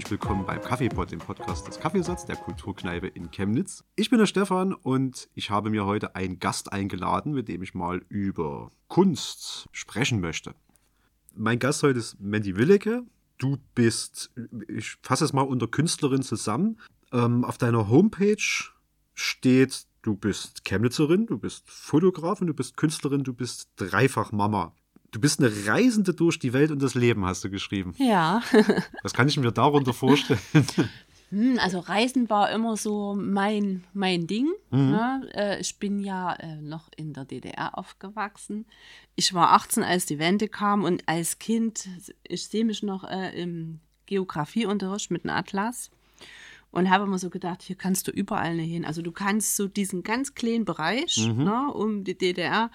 Herzlich willkommen beim Kaffeepot, dem Podcast des Kaffeesatz der Kulturkneipe in Chemnitz. Ich bin der Stefan und ich habe mir heute einen Gast eingeladen, mit dem ich mal über Kunst sprechen möchte. Mein Gast heute ist Mandy Willecke. Du bist, ich fasse es mal unter Künstlerin zusammen. Ähm, auf deiner Homepage steht, du bist Chemnitzerin, du bist Fotografin, du bist Künstlerin, du bist dreifach Mama. Du bist eine Reisende durch die Welt und das Leben, hast du geschrieben. Ja. Was kann ich mir darunter vorstellen? Hm, also Reisen war immer so mein, mein Ding. Mhm. Ne? Äh, ich bin ja äh, noch in der DDR aufgewachsen. Ich war 18, als die Wende kam und als Kind, ich sehe mich noch äh, im Geografieunterricht mit einem Atlas und habe immer so gedacht, hier kannst du überall hin. Also du kannst so diesen ganz kleinen Bereich mhm. ne, um die DDR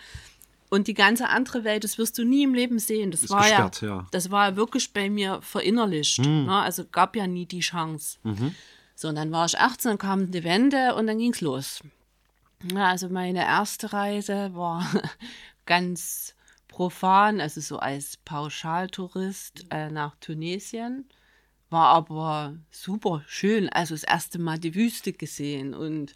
und die ganze andere Welt, das wirst du nie im Leben sehen. Das, war gesperrt, ja, ja, das war wirklich bei mir verinnerlicht. Mhm. Ne? Also gab ja nie die Chance. Mhm. So, und dann war ich 18, dann kam die Wende und dann ging es los. Ja, also meine erste Reise war ganz profan, also so als Pauschaltourist äh, nach Tunesien. War aber super schön. Also das erste Mal die Wüste gesehen und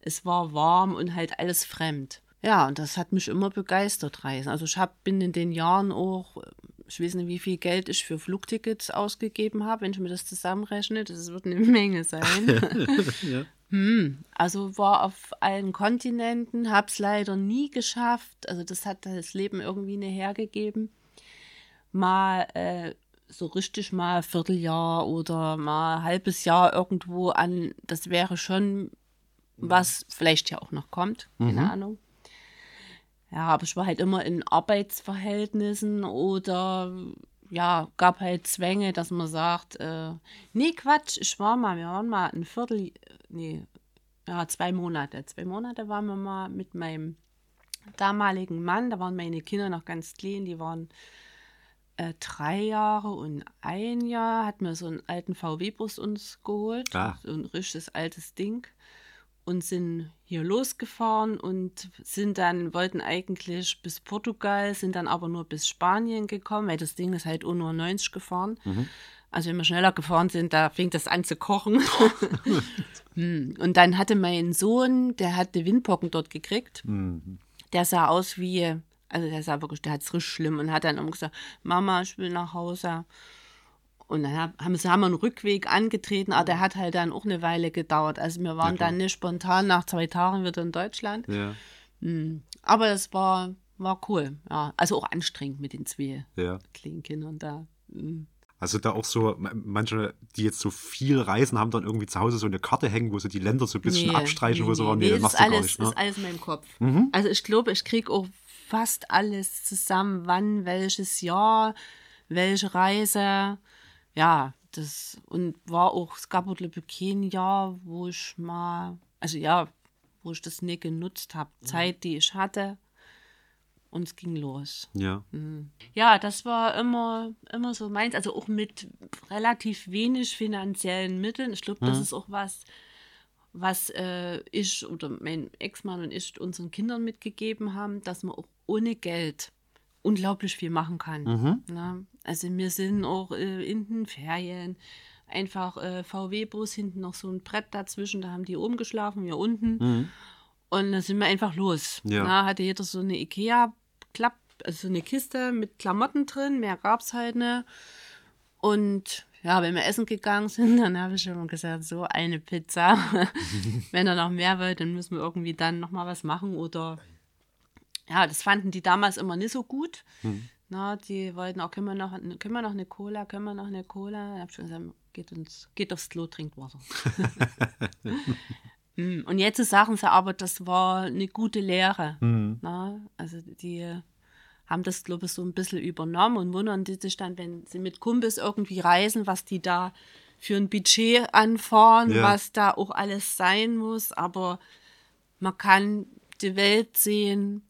es war warm und halt alles fremd. Ja, und das hat mich immer begeistert, Reisen. Also ich hab, bin in den Jahren auch, ich weiß nicht, wie viel Geld ich für Flugtickets ausgegeben habe, wenn ich mir das zusammenrechne, das wird eine Menge sein. ja. hm, also war auf allen Kontinenten, habe es leider nie geschafft. Also das hat das Leben irgendwie nicht hergegeben. Mal äh, so richtig mal ein Vierteljahr oder mal ein halbes Jahr irgendwo an, das wäre schon was vielleicht ja auch noch kommt, keine mhm. Ahnung. Ja, aber ich war halt immer in Arbeitsverhältnissen oder ja, gab halt Zwänge, dass man sagt, äh, nee, Quatsch, ich war mal, wir waren mal ein Viertel, nee, ja, zwei Monate. Zwei Monate waren wir mal mit meinem damaligen Mann, da waren meine Kinder noch ganz klein, die waren äh, drei Jahre und ein Jahr, hat mir so einen alten VW-Bus uns geholt, ah. so ein richtiges altes Ding und sind hier losgefahren und sind dann, wollten eigentlich bis Portugal, sind dann aber nur bis Spanien gekommen, weil das Ding ist halt nur 90 gefahren. Mhm. Also wenn wir schneller gefahren sind, da fing das an zu kochen. Hm. und dann hatte mein Sohn, der hatte Windpocken dort gekriegt. Mhm. Der sah aus wie, also der sah wirklich, der hat es richtig schlimm und hat dann immer gesagt, Mama, ich will nach Hause. Und dann haben sie haben einen Rückweg angetreten, aber der hat halt dann auch eine Weile gedauert. Also wir waren ja, dann nicht spontan nach zwei Tagen wieder in Deutschland. Ja. Mhm. Aber das war, war cool. Ja. Also auch anstrengend mit den zwei ja. kleinen Kindern da. Mhm. Also da auch so, manche, die jetzt so viel reisen, haben dann irgendwie zu Hause so eine Karte hängen, wo sie die Länder so ein bisschen nee, abstreichen, nee, wo sie nee, nee, das machst du alles, gar nicht. Ne? Ist alles in meinem Kopf. Mhm. Also ich glaube, ich kriege auch fast alles zusammen, wann, welches Jahr, welche Reise ja, das und war auch, es gab Jahr, wo ich mal, also ja, wo ich das nicht genutzt habe. Mhm. Zeit, die ich hatte. Und es ging los. Ja. Mhm. Ja, das war immer, immer so meins. Also auch mit relativ wenig finanziellen Mitteln. Ich glaube, mhm. das ist auch was, was äh, ich oder mein Ex-Mann und ich unseren Kindern mitgegeben haben, dass man auch ohne Geld unglaublich viel machen kann. Mhm. Ne? Also wir sind auch äh, in den Ferien einfach äh, VW-Bus, hinten noch so ein Brett dazwischen, da haben die oben geschlafen, wir unten. Mhm. Und dann sind wir einfach los. Ja. Na, hatte jeder so eine Ikea-Klapp, also so eine Kiste mit Klamotten drin, mehr gab es halt nicht. Und ja, wenn wir essen gegangen sind, dann habe ich immer gesagt, so eine Pizza. wenn er noch mehr will, dann müssen wir irgendwie dann nochmal was machen oder ja, das fanden die damals immer nicht so gut. Mhm. Na, die wollten auch, können wir, noch, können wir noch eine Cola, können wir noch eine Cola? Ich habe schon gesagt, geht, uns, geht aufs Klo, trinkt Wasser. Hm, und jetzt sagen sie aber, das war eine gute Lehre. Mhm. Na, also die haben das, glaube ich, so ein bisschen übernommen und wundern sich dann, wenn sie mit Kumpels irgendwie reisen, was die da für ein Budget anfahren, ja. was da auch alles sein muss. Aber man kann die Welt sehen,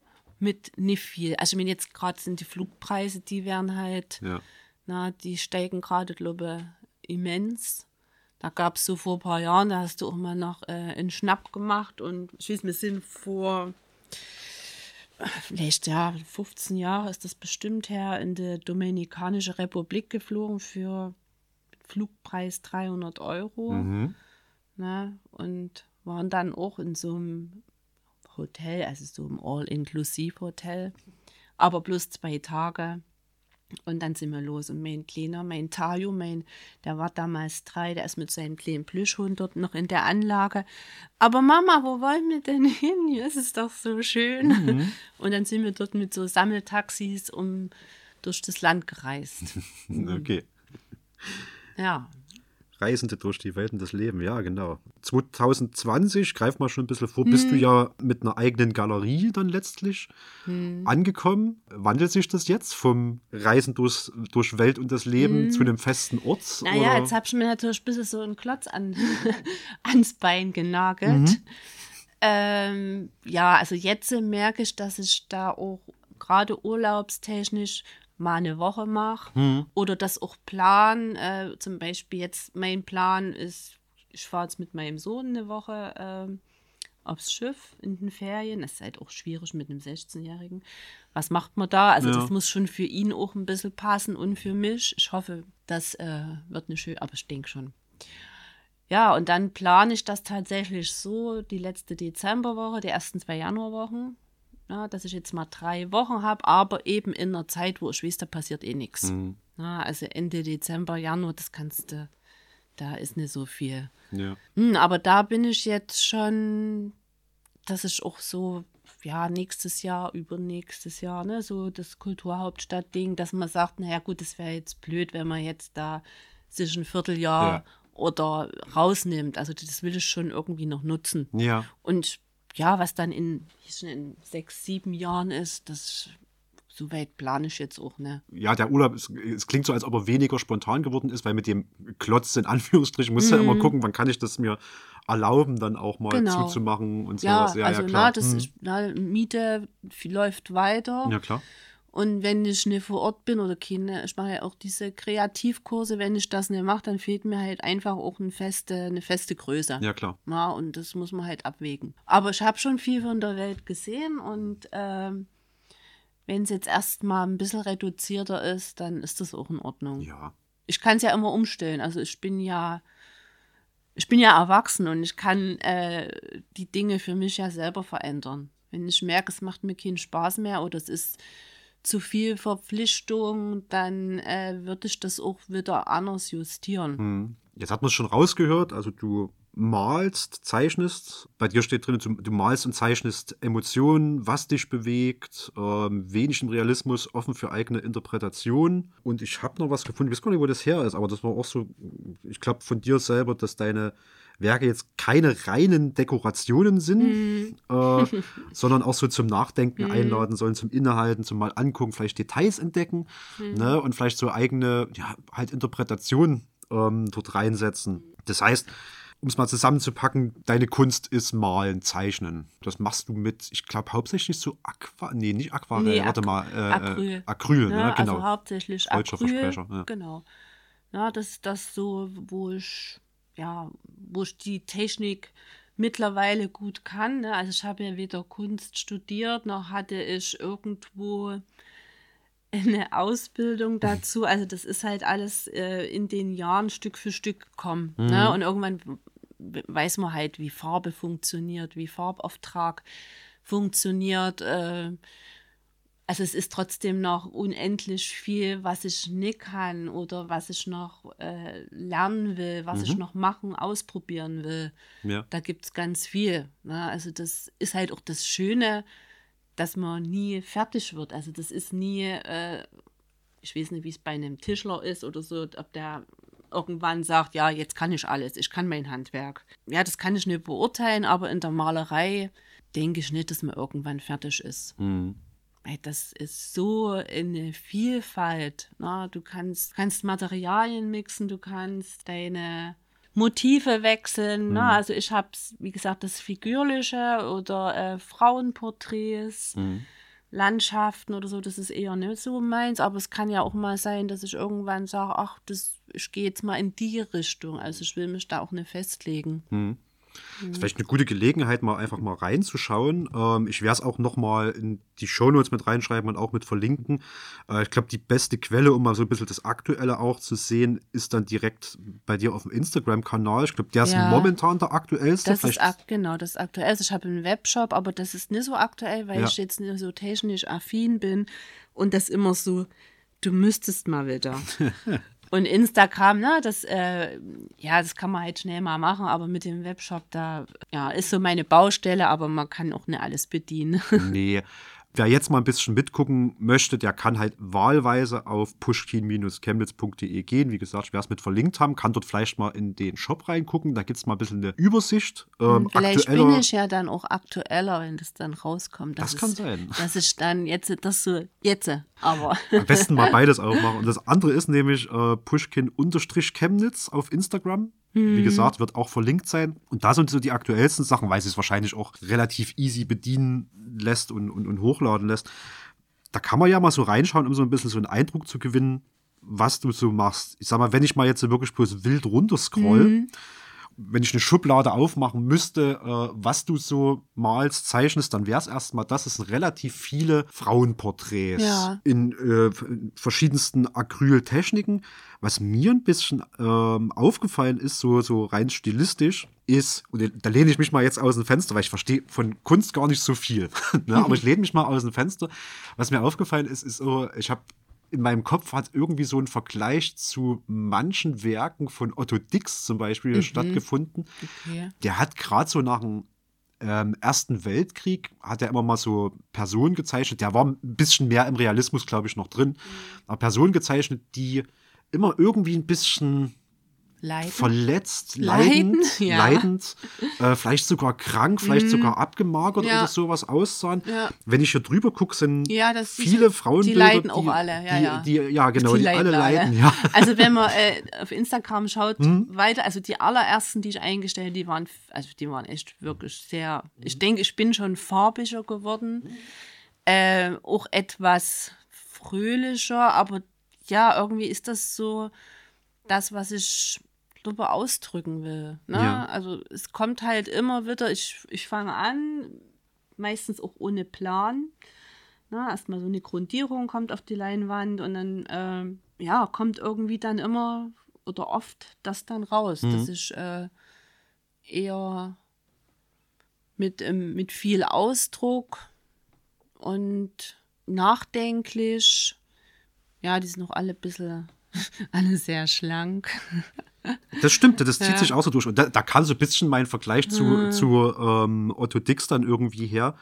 mit nicht viel. Also meine, jetzt gerade sind die Flugpreise, die werden halt, ja. na, die steigen gerade, glaube ich, immens. Da gab es so vor ein paar Jahren, da hast du auch mal noch äh, einen Schnapp gemacht und ich weiß, wir sind vor vielleicht ja 15 Jahre ist das bestimmt her in die Dominikanische Republik geflogen für Flugpreis 300 Euro. Mhm. Ne? Und waren dann auch in so einem Hotel, also so einem All-Inclusive-Hotel, aber bloß zwei Tage. Und dann sind wir los. Und mein Kleiner, mein Tayo, mein, der war damals drei, der ist mit seinem kleinen Plüschhund dort noch in der Anlage. Aber Mama, wo wollen wir denn hin? Hier ist es doch so schön. Mhm. Und dann sind wir dort mit so Sammeltaxis um durch das Land gereist. Okay. Ja. Reisende durch die Welten des Lebens, ja, genau. 2020, greif mal schon ein bisschen vor, bist du ja mit einer eigenen Galerie dann letztlich angekommen. Wandelt sich das jetzt vom Reisen durch, durch Welt und das Leben zu einem festen Ort? Naja, oder? jetzt habe ich mir natürlich ein bisschen so einen Klotz an, ans Bein genagelt. Ähm, ja, also jetzt merke ich, dass ich da auch gerade urlaubstechnisch mal eine Woche mache oder das auch plan. Äh, zum Beispiel jetzt mein Plan ist, ich fahre jetzt mit meinem Sohn eine Woche ähm, aufs Schiff in den Ferien. Das ist halt auch schwierig mit einem 16-Jährigen. Was macht man da? Also Ja. das muss schon für ihn auch ein bisschen passen und für mich. Ich hoffe, das äh, wird eine schöne, aber ich denke schon. Ja, und dann plane ich das tatsächlich so, die letzte Dezemberwoche, die ersten zwei Januarwochen, ja, dass ich jetzt mal drei Wochen habe, aber eben in einer Zeit, wo ich weiß, da passiert eh nichts. Mhm. Ja, also Ende Dezember, Januar, das kannst du, da ist nicht so viel. Ja. Hm, aber da bin ich jetzt schon, dass ich auch so, ja, nächstes Jahr, übernächstes Jahr, ne, so das Kulturhauptstadt-Ding, dass man sagt, naja, gut, das wäre jetzt blöd, wenn man jetzt da sich ein Vierteljahr Ja. oder rausnimmt. Also das will ich schon irgendwie noch nutzen. Ja. Und ja, was dann in, schon in sechs, sieben Jahren ist, das so weit plane ich jetzt auch, ne? ja, der Urlaub, ist, es klingt so, als ob er weniger spontan geworden ist, weil mit dem Klotz in Anführungsstrichen muss ja immer gucken, wann kann ich das mir erlauben, dann auch mal Mhm. Genau. zuzumachen und Ja, sowas. Ja, also ja, klar. na, das Hm. ist, na, Miete läuft weiter. ja, klar. Und wenn ich nicht vor Ort bin oder keine, ich mache ja auch diese Kreativkurse, wenn ich das nicht mache, dann fehlt mir halt einfach auch eine feste, eine feste Größe. Ja, klar. Ja, und das muss man halt abwägen. Aber ich habe schon viel von der Welt gesehen und ähm, wenn es jetzt erstmal ein bisschen reduzierter ist, dann ist das auch in Ordnung. Ja. Ich kann es ja immer umstellen. Also ich bin ja, ich bin ja erwachsen und ich kann äh, die Dinge für mich ja selber verändern. Wenn ich merke, es macht mir keinen Spaß mehr oder es ist zu viel Verpflichtung, dann äh, würde ich das auch wieder anders justieren. Hm. Jetzt hat man es schon rausgehört, also du malst, zeichnest, bei dir steht drin, du, malst und zeichnest Emotionen, was dich bewegt, ähm, wenig im Realismus, offen für eigene Interpretation. Und ich habe noch was gefunden, ich weiß gar nicht, wo das her ist, aber das war auch so, ich glaube von dir selber, dass deine Werke jetzt keine reinen Dekorationen sind, äh, sondern auch so zum Nachdenken einladen sollen, zum Innehalten, zum mal angucken, vielleicht Details entdecken ne, und vielleicht so eigene ja, halt Interpretationen ähm, dort reinsetzen. Das heißt, um es mal zusammenzupacken, deine Kunst ist Malen, Zeichnen. Das machst du mit, ich glaube, hauptsächlich so Aqua, nee, nicht Aquarell, Nee, warte Ac- mal, äh, Acryl. Äh, Acryl, Ja, ne, genau. Also hauptsächlich Deutscher Acryl. Versprecher, ja. Genau. Ja, das ist das so, wo ich, ja, wo ich die Technik mittlerweile gut kann. Ne? Also ich habe ja weder Kunst studiert, noch hatte ich irgendwo eine Ausbildung dazu. Also das ist halt alles äh, in den Jahren Stück für Stück gekommen. Ne? Und irgendwann weiß man halt, wie Farbe funktioniert, wie Farbauftrag funktioniert. Äh, also es ist trotzdem noch unendlich viel, was ich nicht kann oder was ich noch äh, lernen will, was ich noch machen, ausprobieren will. Ja. Da gibt es ganz viel. Ne? Also das ist halt auch das Schöne, dass man nie fertig wird. Also das ist nie, äh, ich weiß nicht, wie es bei einem Tischler ist oder so, ob der irgendwann sagt, ja, jetzt kann ich alles, ich kann mein Handwerk. Ja, das kann ich nicht beurteilen, aber in der Malerei denke ich nicht, dass man irgendwann fertig ist. Hm. Ey, Das ist so eine Vielfalt. Na, du kannst, kannst Materialien mixen, du kannst deine Motive wechseln. Na, also ich habe, wie gesagt, das Figürliche oder äh, Frauenporträts, Hm. Landschaften oder so. Das ist eher nicht so meins. Aber es kann ja auch mal sein, dass ich irgendwann sage, ach, das, ich gehe jetzt mal in die Richtung. Also ich will mich da auch nicht festlegen. Das ist vielleicht eine gute Gelegenheit, mal einfach mal reinzuschauen. Ähm, ich werde es auch noch mal in die Shownotes mit reinschreiben und auch mit verlinken. Äh, ich glaube, die beste Quelle, um mal so ein bisschen das Aktuelle auch zu sehen, ist dann direkt bei dir auf dem Instagram-Kanal. Ich glaube, der ist Ja. momentan der aktuellste. Das Vielleicht ist ak genau, das ist aktuell. Also ich habe einen Webshop, aber das ist nicht so aktuell, weil Ja. ich jetzt nicht so technisch affin bin und das immer so, du müsstest mal wieder. und Instagram, ne, das, äh, ja, das kann man halt schnell mal machen, aber mit dem Webshop, da, ja, ist so meine Baustelle, aber man kann auch nicht alles bedienen. Nee. Wer jetzt mal ein bisschen mitgucken möchte, der kann halt wahlweise auf pushkin-chemnitz.de gehen. Wie gesagt, werde es mit verlinkt haben, kann dort vielleicht mal in den Shop reingucken. Da gibt es mal ein bisschen eine Übersicht. Ähm, Vielleicht aktueller- bin ich ja dann auch aktueller, wenn das dann rauskommt. Das dass kann sein. Dass ich dann jetzt, das so, jetzt, aber. Am besten mal beides aufmachen. Und das andere ist nämlich äh, Pushkin-Chemnitz auf Instagram. Mhm. Wie gesagt, wird auch verlinkt sein. Und da sind so die aktuellsten Sachen, weil sie es wahrscheinlich auch relativ easy bedienen lässt und, und, und hochladen lässt. Da kann man ja mal so reinschauen, um so ein bisschen so einen Eindruck zu gewinnen, was du so machst. Ich sag mal, wenn ich mal jetzt so wirklich bloß wild runterscroll, Mhm. Wenn ich eine Schublade aufmachen müsste, äh, was du so malst, zeichnest, dann wäre es erstmal das. Es sind relativ viele Frauenporträts Ja. in äh, in verschiedensten Acryltechniken. Was mir ein bisschen ähm, aufgefallen ist, so, so rein stilistisch, ist, und da lehne ich mich mal jetzt aus dem Fenster, weil ich verstehe von Kunst gar nicht so viel. ne? Aber ich lehne mich mal aus dem Fenster. Was mir aufgefallen ist, ist so, ich habe in meinem Kopf hat irgendwie so ein Vergleich zu manchen Werken von Otto Dix zum Beispiel stattgefunden. Okay. Der hat gerade so nach dem ähm, Ersten Weltkrieg, hat er immer mal so Personen gezeichnet. Der war ein bisschen mehr im Realismus, glaube ich, noch drin. Aber Personen gezeichnet, die immer irgendwie ein bisschen Leiden. verletzt, Leiden, leidend, ja. leidend äh, vielleicht sogar krank, vielleicht sogar abgemagert Ja. oder sowas aussahen. Ja. Wenn ich hier drüber gucke, sind viele die Frauenbilder, leiden auch die, alle, ja, die, ja. Die, ja, genau, die, alle leiden leiden. Ja. Also wenn man äh, auf Instagram schaut, Mhm. weiter, also die allerersten, die ich eingestellt, habe, die waren, also die waren echt wirklich sehr. Mhm. Ich denke, ich bin schon farbiger geworden, äh, auch etwas fröhlicher, aber ja, irgendwie ist das so das, was ich darüber ausdrücken will. Ne? Ja. Also es kommt halt immer wieder, ich, ich fange an, meistens auch ohne Plan. Na, erstmal so eine Grundierung kommt auf die Leinwand und dann ähm, ja, kommt irgendwie dann immer oder oft das dann raus, dass ich äh, eher mit, ähm, mit viel Ausdruck und nachdenklich, ja, die sind noch alle ein bisschen, alle sehr schlank. Das stimmt, das zieht Ja. sich auch so durch. Und da, da kann so ein bisschen mein Vergleich zu, zu ähm, Otto Dix dann irgendwie her.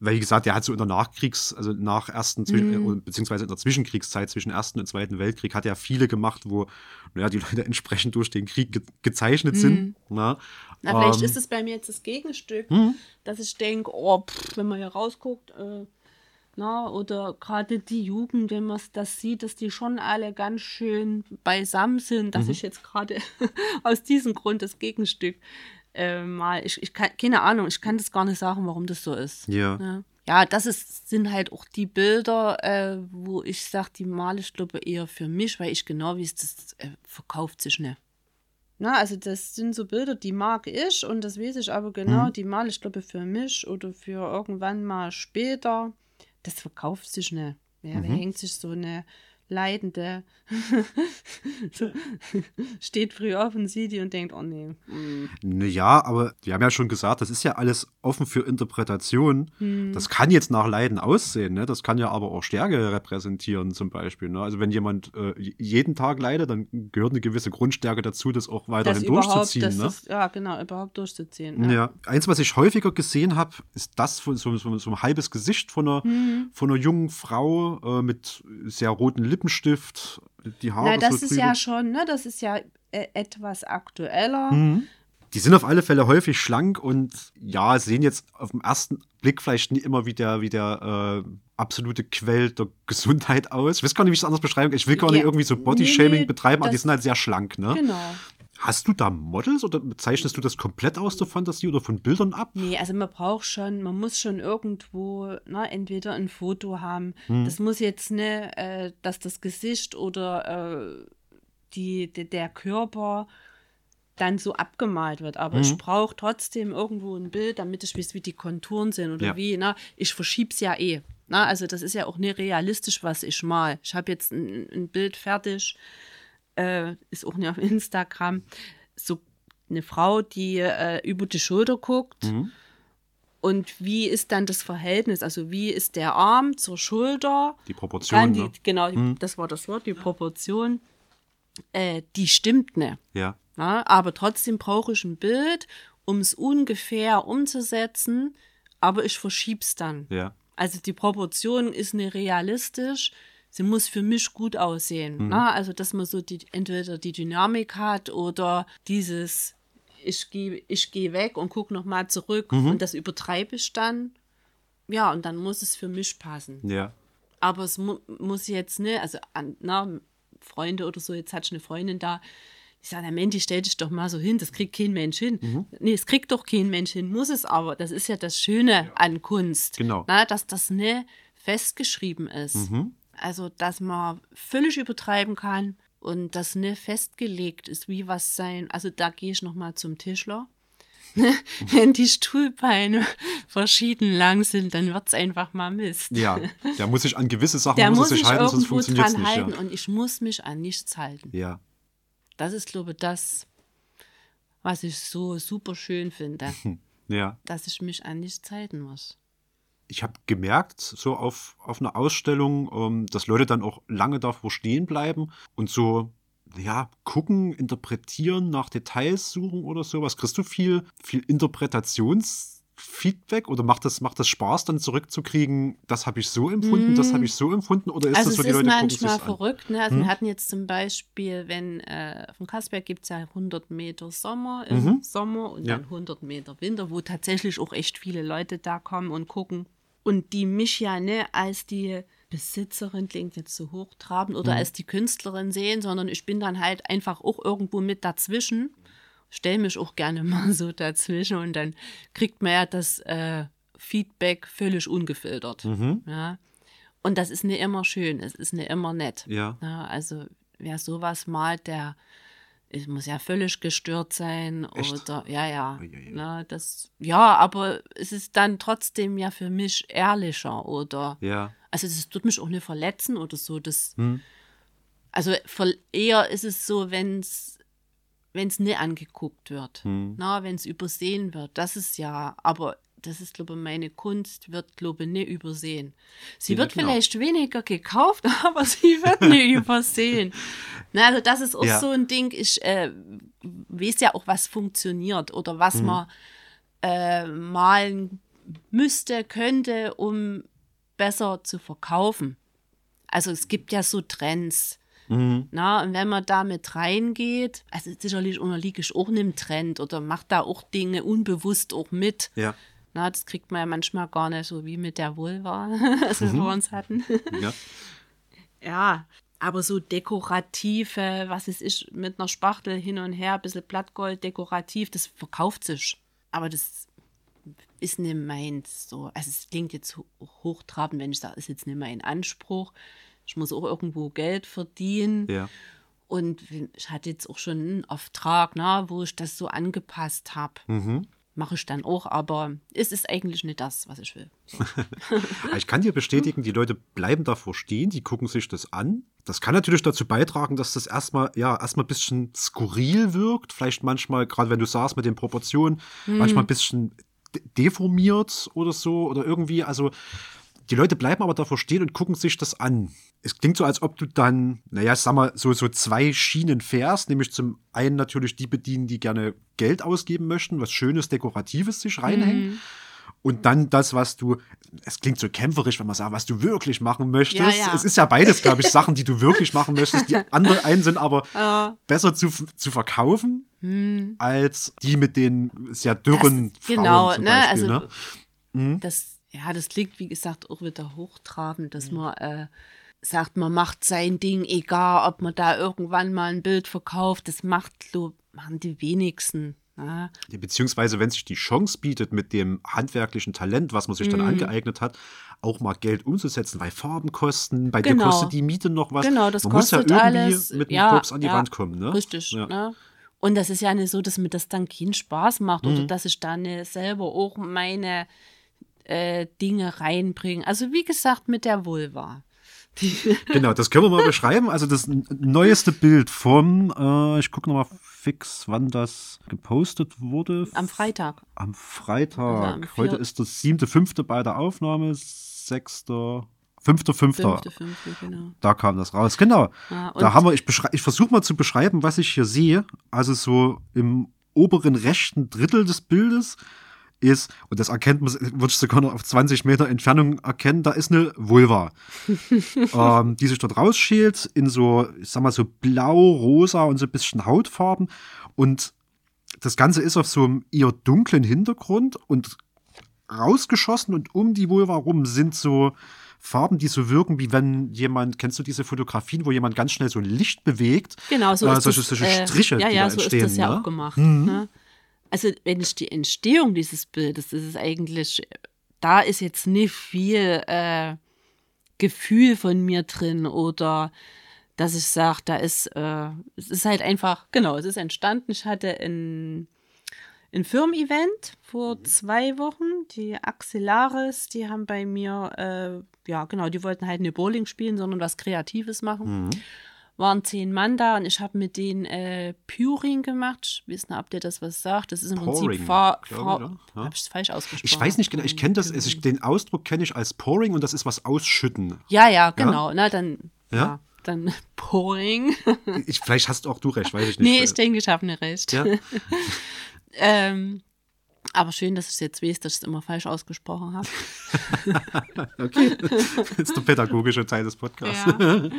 Weil, wie gesagt, der hat so in der Nachkriegs-, also nach ersten, äh, beziehungsweise in der Zwischenkriegszeit zwischen Ersten und Zweiten Weltkrieg, hat er viele gemacht, wo naja, die Leute entsprechend durch den Krieg ge gezeichnet sind. Na. Na, vielleicht Ähm, ist es bei mir jetzt das Gegenstück, dass ich denke, oh, pff, wenn man hier rausguckt, äh, na, oder gerade die Jugend, wenn man das sieht, dass die schon alle ganz schön beisammen sind, Mhm. dass ich jetzt gerade aus diesem Grund das Gegenstück äh, mal, ich, ich kann, keine Ahnung, ich kann das gar nicht sagen, warum das so ist. Ja. Ja, ja das ist, sind halt auch die Bilder, äh, wo ich sage, die male ich glaube eher für mich, weil ich genau wie es das äh, verkauft sich nicht. Na, also das sind so Bilder, die mag ich und das weiß ich aber genau, die male ich glaube für mich oder für irgendwann mal später. Das verkauft sich nicht. Ja, da hängt sich so eine leidende, so, steht früh auf und sieht die und denkt, oh nee. mm. Naja, aber wir haben ja schon gesagt, das ist ja alles offen für Interpretation. Hm. Das kann jetzt nach Leiden aussehen, ne? Das kann ja aber auch Stärke repräsentieren, zum Beispiel. Ne? Also wenn jemand äh, jeden Tag leidet, dann gehört eine gewisse Grundstärke dazu, das auch weiterhin Das durchzuziehen. ne? ist, ja genau, überhaupt durchzuziehen. Ja. eins, was ich häufiger gesehen habe, ist das von so, so, so ein halbes Gesicht von einer, Mhm. von einer jungen Frau äh, mit sehr rotem Lippenstift, die Haare Na, das ist ja schon, ne, das ist ja äh, etwas aktueller. Mhm. Die sind auf alle Fälle häufig schlank und ja, sehen jetzt auf den ersten Blick vielleicht nie immer wie der, wie der äh, absolute Quell der Gesundheit aus. Ich weiß gar nicht, wie ich es anders beschreiben kann. Ich will gar nicht Ja, irgendwie so Body-Shaming nee, betreiben, aber die sind halt sehr schlank, ne? Genau. Hast du da Models oder zeichnest du das komplett aus der Fantasie oder von Bildern ab? Nee, also man braucht schon, man muss schon irgendwo, ne, entweder ein Foto haben. Hm. Das muss jetzt ne, äh, dass das Gesicht oder äh, die, die, der Körper dann so abgemalt wird. Aber ich brauche trotzdem irgendwo ein Bild, damit ich weiß, wie die Konturen sind oder Ja. wie. Na, ich verschieb's ja eh. Na, also das ist ja auch nicht realistisch, was ich mal. Ich habe jetzt ein, ein Bild fertig, äh, ist auch nicht auf Instagram. So eine Frau, die äh, über die Schulter guckt. Und wie ist dann das Verhältnis? Also wie ist der Arm zur Schulter? Die Proportion, die, ne? Genau, die, das war das Wort, die Proportion. Äh, die stimmt nicht. Ja. Ja, aber trotzdem brauche ich ein Bild, um es ungefähr umzusetzen, aber ich verschieb's dann. Ja. Also die Proportion ist nicht realistisch. Sie muss für mich gut aussehen. Na, also dass man so die, entweder die Dynamik hat oder dieses ich gehe ich geh weg und gucke nochmal zurück und das übertreibe ich dann. Ja, und dann muss es für mich passen. Ja. Aber es mu muss jetzt nicht, also an, na, Freunde oder so, jetzt hatte ich eine Freundin da, die sagt, na Mensch, stell dich doch mal so hin, das kriegt kein Mensch hin. Mhm. Nee, es kriegt doch kein Mensch hin, muss es aber. Das ist ja das Schöne an Kunst. Genau. Na, dass das nicht festgeschrieben ist. Mhm. Also, dass man völlig übertreiben kann und das nicht festgelegt ist, wie was sein. Also, da gehe ich nochmal zum Tischler. Wenn die Stuhlbeine verschieden lang sind, dann wird es einfach mal Mist. Ja. Der muss sich an gewisse Sachen Der muss sich halten, sonst funktioniert es nicht. halten Ja. und ich muss mich an nichts halten. ja. Das ist, glaube ich, das, was ich so super schön finde, Ja. dass ich mich an nichts halten muss. Ich habe gemerkt, so auf, auf einer Ausstellung, ähm, dass Leute dann auch lange davor stehen bleiben und so, ja, gucken, interpretieren, nach Details suchen oder sowas. Kriegst du viel, viel Interpretationsfeedback oder macht das, macht das Spaß, dann zurückzukriegen, das habe ich so empfunden, das habe ich so empfunden? Oder ist also das so, es die ist Leute gucken manchmal sich's an? verrückt. Ne? Also Hm? wir hatten jetzt zum Beispiel, wenn äh, dem Kasberg gibt es ja 100 Meter Sommer im Mhm. Sommer und Ja. dann 100 Meter Winter, wo tatsächlich auch echt viele Leute da kommen und gucken. Und die mich ja ne, als die Besitzerin, klingt jetzt so hochtrabend, oder Mhm. als die Künstlerin sehen, sondern ich bin dann halt einfach auch irgendwo mit dazwischen. Stell mich auch gerne mal so dazwischen und dann kriegt man ja das äh, Feedback völlig ungefiltert. Mhm. Ja. Und das ist nicht immer schön, es ist nicht immer nett. Ja. also wer sowas malt, der es muss ja völlig gestört sein Echt? oder ja, ja. Uiuiui. Na, das, ja, aber es ist dann trotzdem ja für mich ehrlicher oder Ja. also das tut mich auch nicht verletzen oder so. Das, Hm. also eher ist es so, wenn es wenn es nicht angeguckt wird, Hm. na, wenn es übersehen wird, das ist ja, aber das ist, glaube ich, meine Kunst wird, glaube ich, nicht übersehen. Sie Ja, wird genau. vielleicht weniger gekauft, aber sie wird nicht übersehen. Na, also das ist auch Ja. so ein Ding, ich äh, weiß ja auch, was funktioniert oder Mhm. was man äh, malen müsste, könnte, um besser zu verkaufen. Also es gibt ja so Trends. Mhm. Na, und wenn man da mit reingeht, also sicherlich unterliege ich auch einem Trend oder macht da auch Dinge unbewusst auch mit. Ja. Na, das kriegt man ja manchmal gar nicht so wie mit der Vulva, als wir vor uns hatten. Ja. Ja, aber so dekorative, was ist ich, mit einer Spachtel hin und her, ein bisschen Blattgold dekorativ, das verkauft sich. Aber das ist nicht meins. So. Also es klingt jetzt ho- hochtrabend, wenn ich sage, ist jetzt nicht mein Anspruch. Ich muss auch irgendwo Geld verdienen. Ja. Und ich hatte jetzt auch schon einen Auftrag, ne, wo ich das so angepasst habe. Mhm. Mache ich dann auch, aber es ist eigentlich nicht das, was ich will. Ich kann dir bestätigen, die Leute bleiben davor stehen, die gucken sich das an. Das kann natürlich dazu beitragen, dass das erstmal, ja, erstmal ein bisschen skurril wirkt. Vielleicht manchmal, gerade wenn du sagst mit den Proportionen, manchmal ein bisschen de- deformiert oder so oder irgendwie. Also die Leute bleiben aber davor stehen und gucken sich das an. Es klingt so, als ob du dann, naja, ich sag mal, so, so zwei Schienen fährst, nämlich zum einen natürlich die bedienen, die gerne Geld ausgeben möchten, was Schönes, Dekoratives sich reinhängen. Und dann das, was du, es klingt so kämpferisch, wenn man sagt, was du wirklich machen möchtest. Ja, ja. Es ist ja beides, glaube ich, Sachen, die du wirklich machen möchtest. Die anderen einen sind aber Ja. besser zu, zu verkaufen, als die mit den sehr dürren Das- Frauen genau, zum ne, Beispiel. also- ne? Das, ja, das klingt, wie gesagt, auch wieder hochtrabend, dass man äh, sagt, man macht sein Ding, egal ob man da irgendwann mal ein Bild verkauft, das macht, glaub, machen die wenigsten. Ne? Beziehungsweise, wenn sich die Chance bietet, mit dem handwerklichen Talent, was man sich Mhm. dann angeeignet hat, auch mal Geld umzusetzen, weil Farben kosten, bei dir Genau. kostet die Miete noch was. Genau, das man muss ja kostet irgendwie alles. mit dem ja, Koks an die ja, Wand kommen. Ne? Richtig. Ja. Ne? Und das ist ja nicht so, dass mir das dann keinen Spaß macht oder Mhm. dass ich dann selber auch meine äh, Dinge reinbringe. Also wie gesagt, mit der Vulva. Genau, das können wir mal beschreiben. Also das neueste Bild vom, äh, ich gucke nochmal fix, wann das gepostet wurde. am Freitag. Am Freitag. Also am Heute ist das siebte, fünfte bei der Aufnahme, sechster, fünfter, fünfter. Fünfte, fünfte, genau. Da kam das raus. Genau. Ja, und- da haben wir, ich, ich versuche mal zu beschreiben, was ich hier sehe. Also so im oberen rechten Drittel des Bildes ist, und das erkennt man, würde ich sogar noch auf 20 Meter Entfernung erkennen, da ist eine Vulva, ähm, die sich dort rausschält in so, ich sag mal, so blau, rosa und so ein bisschen Hautfarben. Und das Ganze ist auf so einem eher dunklen Hintergrund und rausgeschossen und um die Vulva rum sind so Farben, die so wirken, wie wenn jemand, kennst du diese Fotografien, wo jemand ganz schnell so ein Licht bewegt? Genau, so äh, ist solche, das, solche äh, Striche, ja, die ja, da so entstehen. ist das ja ne? auch gemacht. Mhm. Ne? Also wenn ich die Entstehung dieses Bildes, das ist eigentlich, da ist jetzt nicht viel äh, Gefühl von mir drin oder dass ich sage, da ist, äh, es ist halt einfach, genau, es ist entstanden. Ich hatte ein, ein Firmen-Event vor zwei Wochen, die Axillaris, die haben bei mir, äh, ja genau, die wollten halt nicht Bowling spielen, sondern was Kreatives machen Mhm. Waren zehn Mann da und ich habe mit denen äh, Puring gemacht. Ich weiß nicht, ob dir das was sagt. Das ist im Pouring, Prinzip Fahr Fahr ich, ja. Ja. Habe ich es falsch ausgesprochen? Ich weiß nicht genau, ich kenne das, ich, den Ausdruck kenne ich als Pouring und das ist was ausschütten. Ja, ja, genau. Na, dann, Ja? ja, dann Pouring. Ich, vielleicht hast auch du recht, weiß ich nicht. nee, ich denke, ich habe nicht recht. ja? Ähm, aber schön, dass ich es jetzt weiß, dass ich es immer falsch ausgesprochen habe. Okay. Das ist der pädagogische Teil des Podcasts. Ja.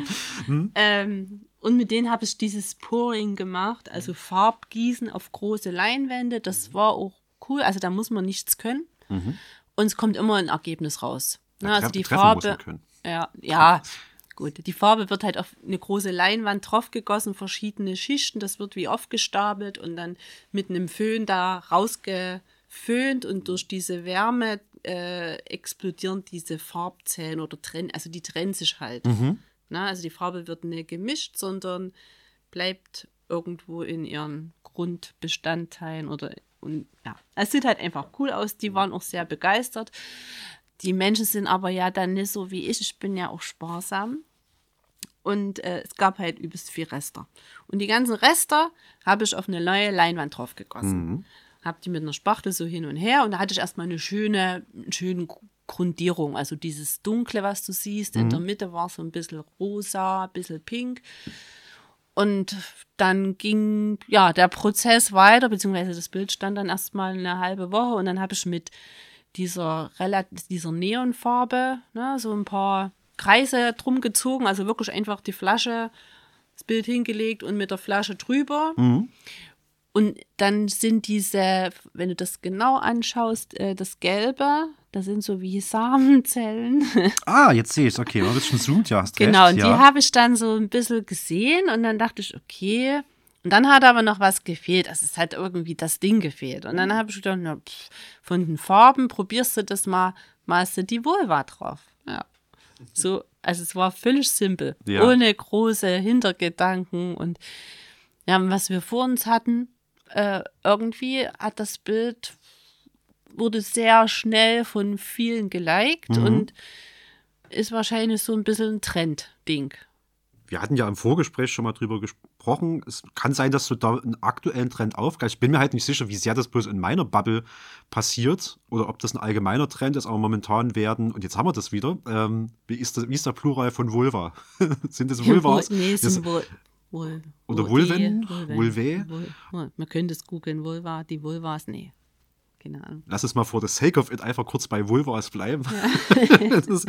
ähm, und mit denen habe ich dieses Pouring gemacht, also Farbgießen auf große Leinwände. Das war auch cool. Also da muss man nichts können. Und es kommt immer ein Ergebnis raus. Ne, also die Farbe. Ja, ja, gut. Die Farbe wird halt auf eine große Leinwand draufgegossen, verschiedene Schichten. Das wird wie aufgestapelt und dann mit einem Föhn da rausgeföhnt und durch diese Wärme äh, explodieren diese Farbzellen oder trennen, also die trennen sich halt. Na, also die Farbe wird nicht gemischt, sondern bleibt irgendwo in ihren Grundbestandteilen oder und ja, es sieht halt einfach cool aus. Die waren auch sehr begeistert. Die Menschen sind aber ja dann nicht so wie ich. Ich bin ja auch sparsam. Und äh, es gab halt übelst viel Rester. Und die ganzen Rester habe ich auf eine neue Leinwand drauf gegossen. Habe die mit einer Spachtel so hin und her. Und da hatte ich erstmal eine schöne, schöne Grundierung. Also dieses Dunkle, was du siehst. In der Mitte war so ein bisschen rosa, ein bisschen pink. Und dann ging ja der Prozess weiter, beziehungsweise das Bild stand dann erstmal eine halbe Woche und dann habe ich mit dieser, dieser Neonfarbe ne, so ein paar Kreise drum gezogen, also wirklich einfach die Flasche, das Bild hingelegt und mit der Flasche drüber. Und dann sind diese, wenn du das genau anschaust, äh, das Gelbe, das sind so wie Samenzellen. Ah, jetzt sehe ich es. Okay, man wird schon zoomt, ja, hast Genau, recht. und ja. die habe ich dann so ein bisschen gesehen und dann dachte ich, okay. Und dann hat aber noch was gefehlt. Also es hat irgendwie das Ding gefehlt. Und dann habe ich gedacht, na, pff, von den Farben probierst du das mal, malst du die Vulva drauf. Ja. So, also es war völlig simpel. Ja. Ohne große Hintergedanken. Und ja, was wir vor uns hatten, äh, irgendwie hat das Bild wurde sehr schnell von vielen geliked Mhm. und ist wahrscheinlich so ein bisschen ein Trend-Ding. Wir hatten ja im Vorgespräch schon mal drüber gesprochen. Es kann sein, dass du da einen aktuellen Trend aufgreifst. Ich bin mir halt nicht sicher, wie sehr das bloß in meiner Bubble passiert oder ob das ein allgemeiner Trend ist, aber momentan werden, und jetzt haben wir das wieder, ähm, wie, ist das, wie ist der Plural von Vulva? Sind es Vulvas? Nee, es Das- sind Vul Oder Vulven? die- Vulvae? Vul- Vul- Man könnte es googeln, Vulva, die Vulvas, nee. Keine Ahnung. Lass es mal for the sake of it einfach kurz bei Vulvas bleiben. das, ist,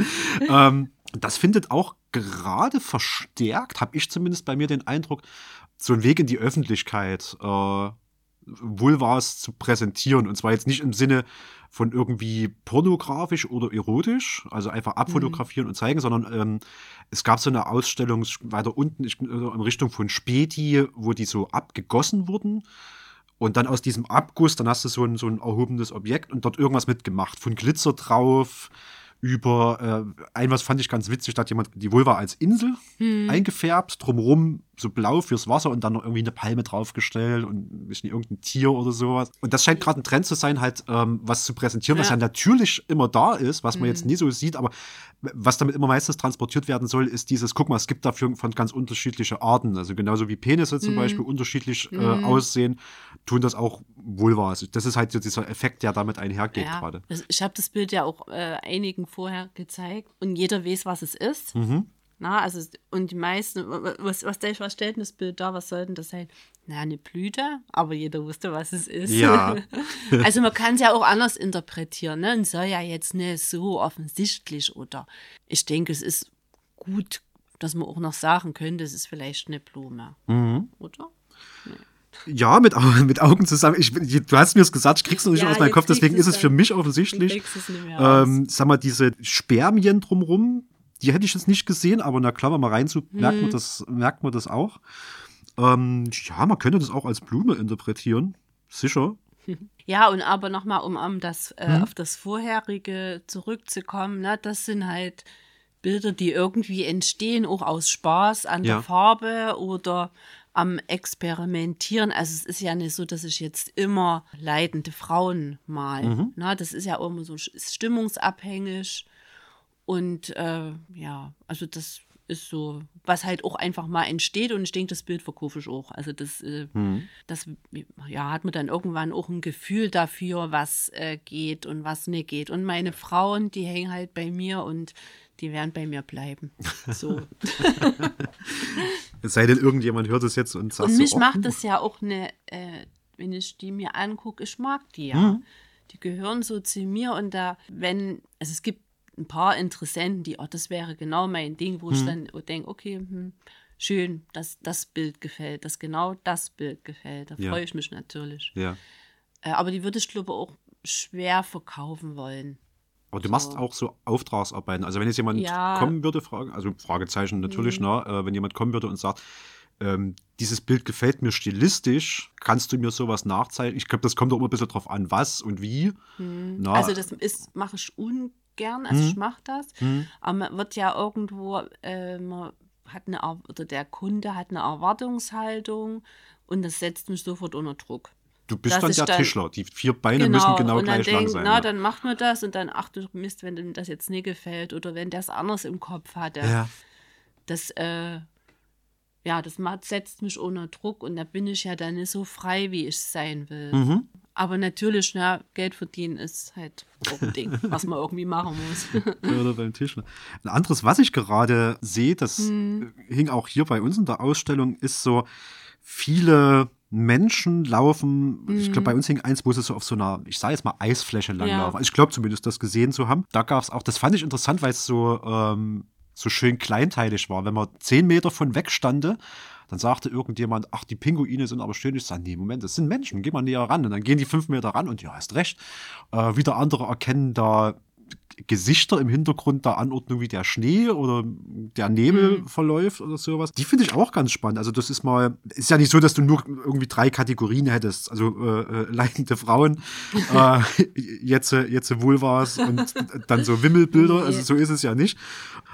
ähm, das findet auch gerade verstärkt, habe ich zumindest bei mir den Eindruck, so einen Weg in die Öffentlichkeit, äh, Vulvas zu präsentieren. Und zwar jetzt nicht im Sinne von irgendwie pornografisch oder erotisch, also einfach abfotografieren und zeigen, sondern ähm, es gab so eine Ausstellung weiter unten ich, äh, in Richtung von Späti, wo die so abgegossen wurden. Und dann aus diesem Abguss, dann hast du so ein, so ein erhobenes Objekt und dort irgendwas mitgemacht. Von Glitzer drauf über, äh, ein was fand ich ganz witzig, da hat jemand die Vulva als Insel eingefärbt, drumherum so blau fürs Wasser und dann noch irgendwie eine Palme draufgestellt und nicht irgendein Tier oder sowas. Und das scheint gerade ein Trend zu sein, halt ähm, was zu präsentieren, was ja natürlich immer da ist, was man jetzt nie so sieht, aber was damit immer meistens transportiert werden soll, ist dieses, guck mal, es gibt dafür von ganz unterschiedliche Arten. Also genauso wie Penisse zum Beispiel unterschiedlich äh, aussehen, tun das auch Vulvas. Das ist halt so dieser Effekt, der damit einhergeht Ja, gerade. ich habe das Bild ja auch äh, einigen vorher gezeigt und jeder weiß, was es ist. Mhm. Na, also, es- und die meisten, was, was, was, stellt denn das Bild da? Was soll denn das sein? Na, eine Blüte, aber jeder wusste, was es ist. Ja. also man kann es ja auch anders interpretieren. Ne? Und soll ja jetzt nicht so offensichtlich oder ich denke, es ist gut, dass man auch noch sagen könnte, es ist vielleicht eine Blume. Mhm. Oder? Ja, mit, mit Augen zusammen. Ich, du hast mir das gesagt, ich krieg's noch nicht Ja, aus meinem Kopf, deswegen ist es für mich offensichtlich. es. Ähm, sag mal, diese Spermien drumrum, die hätte ich jetzt nicht gesehen, aber na klar, wenn man rein so, merkt, Mhm. man das, merkt man das auch. Ähm, ja, man könnte das auch als Blume interpretieren. Sicher. Ja, und aber nochmal, um, um das, äh, Mhm. auf das Vorherige zurückzukommen, ne, das sind halt Bilder, die irgendwie entstehen, auch aus Spaß an Ja. der Farbe oder am Experimentieren. Also es ist ja nicht so, dass ich jetzt immer leidende Frauen mal. Mhm. Ne, das ist ja auch immer so ist stimmungsabhängig. Und äh, ja, also das ist so, was halt auch einfach mal entsteht und ich denke, das Bild verkaufe ich auch. Also das, äh, Mhm. das ja, hat man dann irgendwann auch ein Gefühl dafür, was äh, geht und was nicht geht. Und meine Frauen, die hängen halt bei mir und die werden bei mir bleiben. So. Es sei denn, irgendjemand hört es jetzt und sagt und mich so, oh, macht das ja auch eine, äh, wenn ich die mir angucke, ich mag die ja. Die gehören so zu mir und da, wenn, also es gibt ein paar Interessenten, die, oh, das wäre genau mein Ding, wo ich dann denke, okay, hm, schön, dass das Bild gefällt, dass genau das Bild gefällt. Da Ja. freue ich mich natürlich. Ja. Äh, aber die würde ich, glaube ich, auch schwer verkaufen wollen. Aber du machst auch so Auftragsarbeiten. Also wenn jetzt jemand Ja. kommen würde, Frage, also Fragezeichen natürlich, ne, äh, wenn jemand kommen würde und sagt, ähm, dieses Bild gefällt mir stilistisch, kannst du mir sowas nachzeichnen? Ich glaube, das kommt auch immer ein bisschen drauf an, was und wie. Na, Also das ist mache ich ungern, also Mhm. ich mache das. Aber man wird ja irgendwo, äh, man hat eine, Er- oder der Kunde hat eine Erwartungshaltung und das setzt mich sofort unter Druck. du bist dann der dann- Tischler. Die vier Beine müssen genau und dann gleich lang denk, sein. na, ja. dann macht man das und dann, ach du Mist, wenn dem das jetzt nicht gefällt oder wenn der es anders im Kopf hatte. ja. Das, äh, ja, das setzt mich unter Druck und da bin ich ja dann nicht so frei, wie ich sein will. Mhm. Aber natürlich, na, Geld verdienen ist halt ein Ding, was man irgendwie machen muss. Oder beim Tischler. Ein anderes, was ich gerade sehe, das Hm. hing auch hier bei uns in der Ausstellung, ist so, viele Menschen laufen, ich Hm. glaube, bei uns hing eins, wo sie so auf so einer, ich sage jetzt mal, Eisfläche langlaufen. Ja. Also ich glaube zumindest, das gesehen zu haben. Da gab es auch, das fand ich interessant, weil es so, ähm, so schön kleinteilig war. Wenn man zehn Meter von weg stande, dann sagte irgendjemand, ach, die Pinguine sind aber schön. Ich sage, nee, Moment, das sind Menschen, geh mal näher ran. Und dann gehen die fünf Meter ran und ja, hast recht. Äh, wieder andere erkennen da Gesichter im Hintergrund der Anordnung, wie der Schnee oder der Nebel verläuft oder sowas. Die finde ich auch ganz spannend. Also das ist mal, ist ja nicht so, dass du nur irgendwie drei Kategorien hättest. Also äh, äh, leidende Frauen, äh, jetzt, äh, jetzt Vulvas und dann so Wimmelbilder. Also so ist es ja nicht.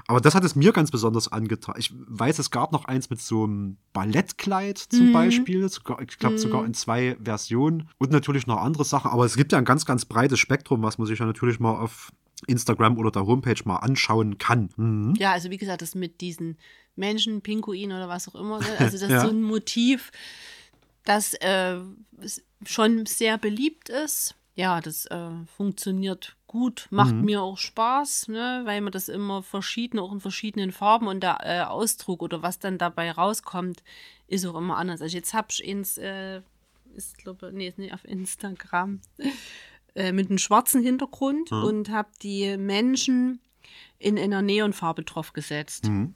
Aber das hat es mir ganz besonders angetan. Ich weiß, es gab noch eins mit so einem Ballettkleid zum Beispiel. Sogar, ich glaube sogar in zwei Versionen. Und natürlich noch andere Sachen. Aber es gibt ja ein ganz, ganz breites Spektrum, was man sich ja natürlich mal auf Instagram oder der Homepage mal anschauen kann. Mhm. Ja, also wie gesagt, das mit diesen Menschen, Pinguin oder was auch immer, ne? also das Ja. ist so ein Motiv, das äh, schon sehr beliebt ist. Ja, das äh, funktioniert gut, macht Mhm. mir auch Spaß, ne? weil man das immer verschieden, auch in verschiedenen Farben und der äh, Ausdruck oder was dann dabei rauskommt, ist auch immer anders. Also jetzt habe ich ins, äh, ist glaube nee, ist nicht auf Instagram, äh, mit einem schwarzen Hintergrund Mhm. und habe die Menschen in einer Neonfarbe drauf gesetzt. Mhm.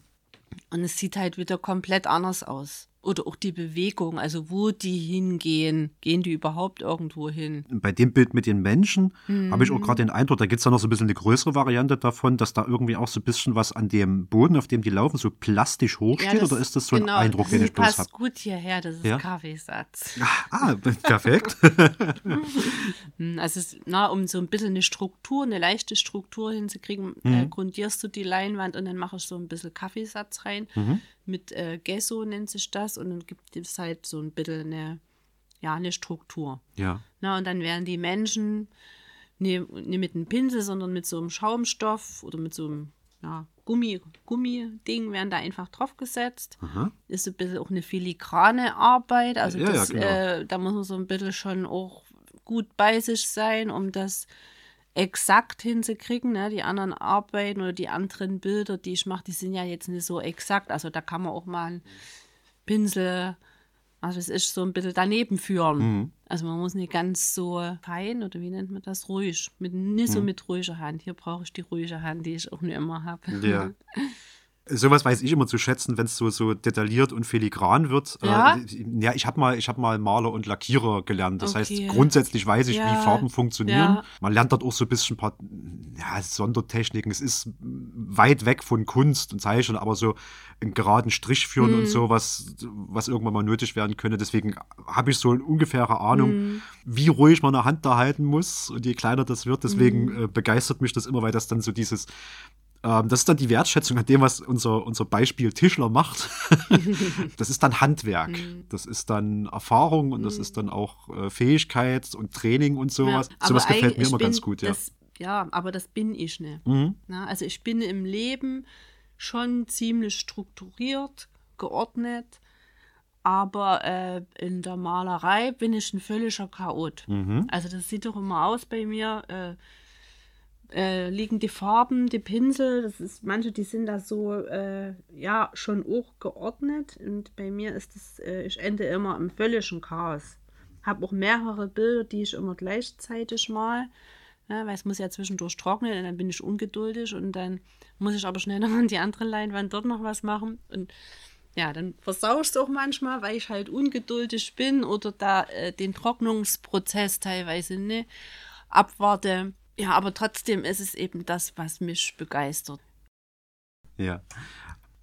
Und es sieht halt wieder komplett anders aus. Oder auch die Bewegung, also wo die hingehen. Gehen die überhaupt irgendwo hin? Bei dem Bild mit den Menschen habe ich auch Mhm. gerade den Eindruck, da gibt es ja noch so ein bisschen eine größere Variante davon, dass da irgendwie auch so ein bisschen was an dem Boden, auf dem die laufen, so plastisch hochsteht. das- oder ist das so ein genau, Eindruck, den ich bloß passt habe? gut hierher, das ist Ja? Kaffeesatz. Ah, perfekt. Hm, Also es, na, um so ein bisschen eine Struktur, eine leichte Struktur hinzukriegen, äh, grundierst du die Leinwand und dann mache ich so ein bisschen Kaffeesatz rein. Mhm. Mit äh, Gesso nennt sich das und dann gibt es halt so ein bisschen eine, ja, eine Struktur. Ja. Na, und dann werden die Menschen nicht ne mit einem Pinsel, sondern mit so einem Schaumstoff oder mit so einem ja, Gummi, Gummiding werden da einfach draufgesetzt. Aha. Ist ein bisschen auch eine filigrane Arbeit. Also Ja, ja, das, genau. äh, da muss man so ein bisschen schon auch gut bei sich sein, um das exakt hinzukriegen. Ne? Die anderen Arbeiten oder die anderen Bilder, die ich mache, die sind ja jetzt nicht so exakt. Also da kann man auch mal einen Pinsel, also es ist so ein bisschen daneben führen. Mhm. Also man muss nicht ganz so fein oder wie nennt man das, ruhig, mit, nicht Mhm. so mit ruhiger Hand. Hier brauche ich die ruhige Hand, die ich auch nicht immer habe. Ja. Sowas weiß ich immer zu schätzen, wenn es so, so detailliert und filigran wird. Ja? Äh, ja, ich habe mal, ich hab mal Maler und Lackierer gelernt. Das heißt, Okay. grundsätzlich weiß ich, Ja. wie Farben funktionieren. Ja. Man lernt dort auch so ein bisschen ein paar ja, Sondertechniken. Es ist weit weg von Kunst und Zeichnen, aber so einen geraden Strich führen Mhm. und so, was, was irgendwann mal nötig werden könnte. Deswegen habe ich so eine ungefähre Ahnung, Mhm. wie ruhig man eine Hand da halten muss. Und je kleiner das wird, deswegen Mhm. äh, begeistert mich das immer, weil das dann so dieses ähm, das ist dann die Wertschätzung an dem, was unser, unser Beispiel Tischler macht. das ist dann Handwerk. Mhm. Das ist dann Erfahrung und das ist dann auch äh, Fähigkeit und Training und sowas. Ja, sowas gefällt mir immer ganz gut, ja. Das, ja, aber das bin ich nicht. Mhm. Na, also ich bin im Leben schon ziemlich strukturiert, geordnet, aber äh, in der Malerei bin ich ein völliger Chaot. Mhm. Also das sieht doch immer aus bei mir. Äh, äh, liegen die Farben, die Pinsel, das ist, manche, die sind da so, äh, ja, schon auch geordnet. Und bei mir ist das, äh, ich ende immer im völligen Chaos. Habe auch mehrere Bilder, die ich immer gleichzeitig mal, ja, weil es muss ja zwischendurch trocknen und dann bin ich ungeduldig und dann muss ich aber schnell noch an die andere Leinwand dort noch was machen. Und ja, dann versau ich es auch manchmal, weil ich halt ungeduldig bin oder da äh, den Trocknungsprozess teilweise nicht abwarte. Ja, aber trotzdem ist es eben das, was mich begeistert. Ja.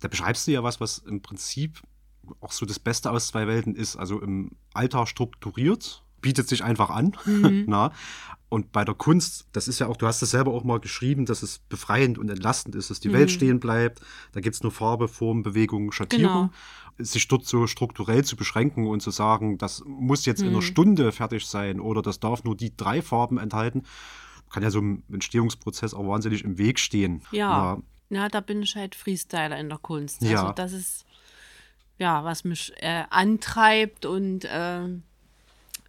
Da beschreibst du ja was, was im Prinzip auch so das Beste aus zwei Welten ist. Also im Alltag strukturiert, bietet sich einfach an. Mhm. Na? Und bei der Kunst, das ist ja auch, du hast es selber auch mal geschrieben, dass es befreiend und entlastend ist, dass die Welt Mhm. stehen bleibt. Da gibt es nur Farbe, Form, Bewegung, Schattierung. Sich dort so strukturell zu beschränken und zu sagen, das muss jetzt in einer Mhm. Stunde fertig sein oder das darf nur die drei Farben enthalten, kann ja so einem Entstehungsprozess auch wahnsinnig im Weg stehen. Ja. Na, Ja, da bin ich halt Freestyler in der Kunst. Ja. Also das ist ja, was mich äh, antreibt und äh,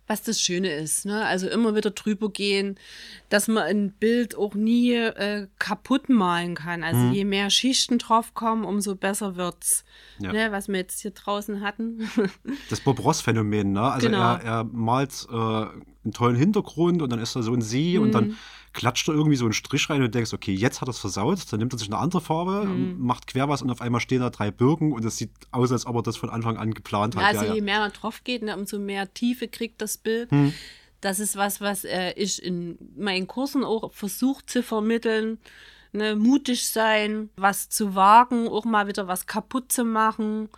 was das Schöne ist. Ne? Also immer wieder drüber gehen, dass man ein Bild auch nie äh, kaputt malen kann. Also Mhm. je mehr Schichten drauf kommen, umso besser wird's. Ja. Ne? Was wir jetzt hier draußen hatten. das Bob Ross-Phänomen, ne? Also Genau. er, er malt äh, einen tollen Hintergrund und dann ist da so ein See und Mhm. dann klatscht er irgendwie so einen Strich rein und denkst, okay, jetzt hat er es versaut. Dann nimmt er sich eine andere Farbe, Mhm. macht quer was und auf einmal stehen da drei Birken und es sieht aus, als ob er das von Anfang an geplant hat. also ja, je ja. mehr man drauf geht, ne, umso mehr Tiefe kriegt das Bild. Hm. Das ist was, was äh, ich in meinen Kursen auch versuche zu vermitteln. Ne, mutig sein, was zu wagen, auch mal wieder was kaputt zu machen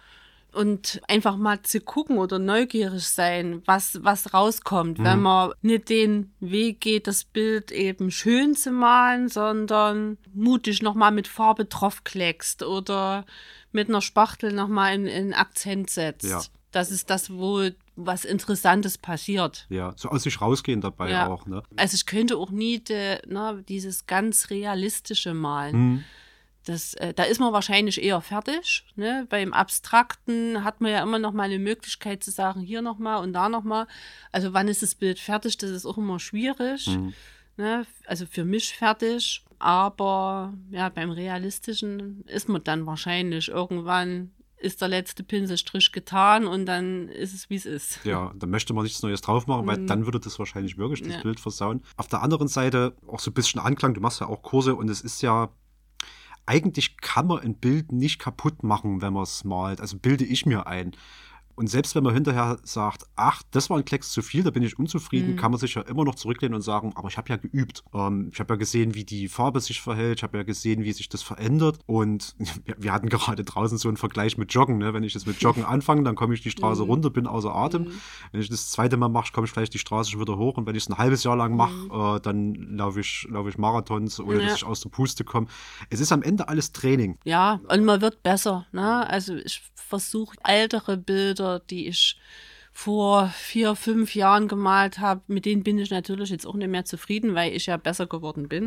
und einfach mal zu gucken oder neugierig sein, was, was rauskommt, wenn Mhm. man nicht den Weg geht, das Bild eben schön zu malen, sondern mutig nochmal mit Farbe draufkleckst oder mit einer Spachtel nochmal in, in Akzent setzt. Ja. Das ist das, wo was Interessantes passiert. ja, so aus sich rausgehen dabei Ja. auch. Ne? Also ich könnte auch nie de, ne, dieses ganz realistische malen. Hm. Das, äh, da ist man wahrscheinlich eher fertig. Ne? Beim Abstrakten hat man ja immer noch mal eine Möglichkeit zu sagen, hier noch mal und da noch mal. Also wann ist das Bild fertig? Das ist auch immer schwierig. Hm. Ne? Also für mich fertig. Aber ja, beim Realistischen ist man dann wahrscheinlich irgendwann ist der letzte Pinselstrich getan und dann ist es, wie es ist. Ja, da möchte man nichts Neues drauf machen, weil Mhm. dann würde das wahrscheinlich wirklich das Ja. Bild versauen. Auf der anderen Seite auch so ein bisschen Anklang, du machst ja auch Kurse und es ist ja, eigentlich kann man ein Bild nicht kaputt machen, wenn man es malt. Also bilde ich mir ein. Und selbst wenn man hinterher sagt, ach, das war ein Klecks zu viel, da bin ich unzufrieden, Mhm. kann man sich ja immer noch zurücklehnen und sagen, aber ich habe ja geübt. Ähm, ich habe ja gesehen, wie die Farbe sich verhält, ich habe ja gesehen, wie sich das verändert. Und wir, wir hatten gerade draußen so einen Vergleich mit Joggen. Ne? Wenn ich jetzt mit Joggen anfange, dann komme ich die Mhm. Straße runter, bin außer Atem. Wenn ich das zweite Mal mache, komme ich vielleicht die Straße schon wieder hoch. Und wenn ich es ein halbes Jahr lang mache, äh, dann laufe ich, laufe ich Marathons, ohne Mhm. Ja. dass ich aus der Puste komme. Es ist am Ende alles Training. Ja, und man wird besser. Ne? Also ich versuche ältere Bilder, die ich vor vier, fünf Jahren gemalt habe, mit denen bin ich natürlich jetzt auch nicht mehr zufrieden, weil ich ja besser geworden bin.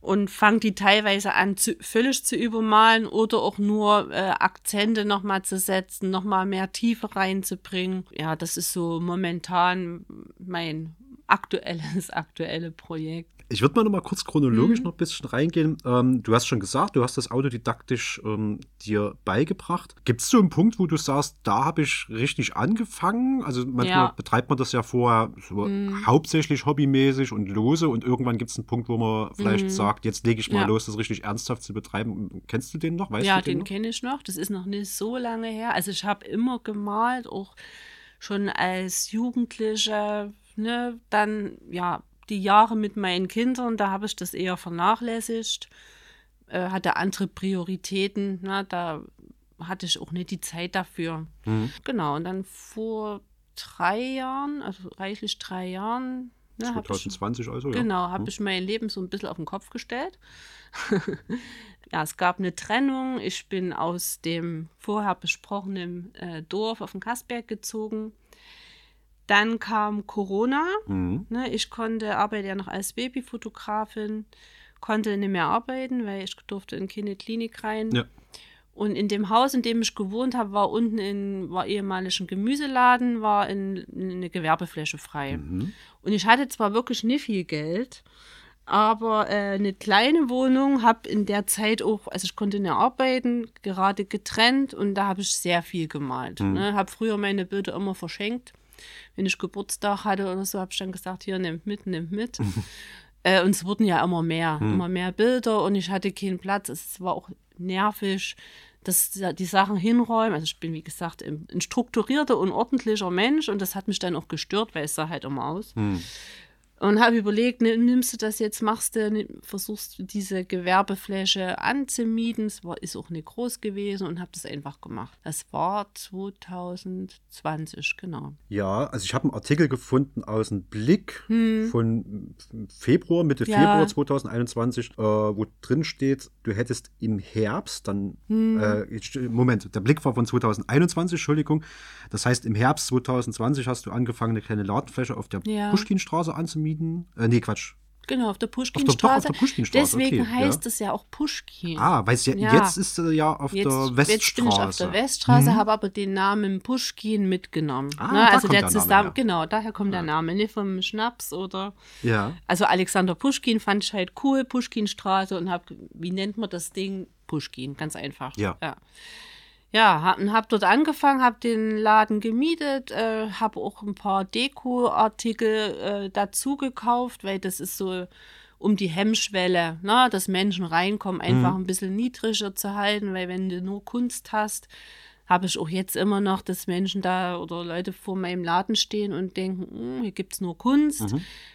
Und fange die teilweise an, zu, völlig zu übermalen oder auch nur äh, Akzente nochmal zu setzen, nochmal mehr Tiefe reinzubringen. Ja, das ist so momentan mein aktuelles, aktuelle Projekt. Ich würde mal noch mal kurz Mhm. chronologisch noch ein bisschen reingehen. Ähm, du hast schon gesagt, du hast das autodidaktisch ähm, dir beigebracht. Gibt es so einen Punkt, wo du sagst, da habe ich richtig angefangen? Also manchmal Ja. Mhm. betreibt man das ja vorher so hauptsächlich hobbymäßig und lose und irgendwann gibt es einen Punkt, wo man vielleicht sagt, jetzt lege ich mal Mhm. Ja. los, das richtig ernsthaft zu betreiben. Kennst du den noch? Weißt ja, du den, den kenne ich noch. Das ist noch nicht so lange her. Also ich habe immer gemalt, auch schon als Jugendliche. Ne? Dann ja die Jahre mit meinen Kindern, da habe ich das eher vernachlässigt. Äh, hatte andere Prioritäten. Ne? Da hatte ich auch nicht die Zeit dafür. Mhm. Genau. Und dann vor drei Jahren, also reichlich drei Jahren, ne, habe ich 2020 also, ja. Genau, habe ich mein Leben so ein bisschen auf den Kopf gestellt. ja, es gab eine Trennung. Ich bin aus dem vorher besprochenen äh, Dorf auf den Kasberg gezogen. Dann kam Corona. Mhm. Ne, ich konnte, arbeite ja noch als Babyfotografin, konnte nicht mehr arbeiten, weil ich durfte in keine Klinik rein. Ja. Und in dem Haus, in dem ich gewohnt habe, war unten in, war ehemalig ein Gemüseladen, war in, eine Gewerbefläche frei. Mhm. Und ich hatte zwar wirklich nicht viel Geld, aber äh, eine kleine Wohnung, habe in der Zeit auch, also ich konnte nicht arbeiten, gerade getrennt und da habe ich sehr viel gemalt. Ne? Habe früher meine Bilder immer verschenkt. Wenn ich Geburtstag hatte oder so, habe ich dann gesagt, hier, nehmt mit, nehmt mit. Äh, und es wurden ja immer mehr, immer mehr Bilder und ich hatte keinen Platz. Es war auch nervig, dass die Sachen hinräumen. Also ich bin, wie gesagt, ein, ein strukturierter und ordentlicher Mensch und das hat mich dann auch gestört, weil es sah halt immer aus. Und habe überlegt, ne, nimmst du das jetzt, machst du, ne, versuchst du diese Gewerbefläche anzumieten. Es war, ist auch nicht groß gewesen und habe das einfach gemacht. Das war 2020, genau. Ja, also ich habe einen Artikel gefunden aus dem Blick von Februar, Mitte Hm. Ja. Februar 2021, äh, wo drin steht, du hättest im Herbst dann, Hm. äh, Moment, der Blick war von 2021, Entschuldigung. Das heißt, im Herbst 2020 hast du angefangen, eine kleine Ladenfläche auf der Ja. Puschkinstraße anzumieten. Äh, nee, Quatsch. Genau, auf der der Puschkinstraße, Deswegen okay, heißt ja. es ja auch Puschkin. Ah, weil es ja, Ja. jetzt ist er ja auf Jetzt, der Weststraße. jetzt bin ich auf der Weststraße, habe aber den Namen Puschkin mitgenommen. Ah, Ne, da also kommt der der Name zusammen, her. genau, daher kommt der Name, nicht vom Schnaps oder. Ja. Also Alexander Puschkin fand ich halt cool, Puschkinstraße und hab, wie nennt man das Ding? Puschkin, ganz einfach. Ja. Ja, hab, hab dort angefangen, hab den Laden gemietet, äh, hab auch ein paar Deko-Artikel äh, dazu gekauft, weil das ist so um die Hemmschwelle, ne, dass Menschen reinkommen, einfach ein bisschen niedriger zu halten, weil wenn du nur Kunst hast, habe ich auch jetzt immer noch, dass Menschen da oder Leute vor meinem Laden stehen und denken, "Hm, hier gibt es nur Kunst,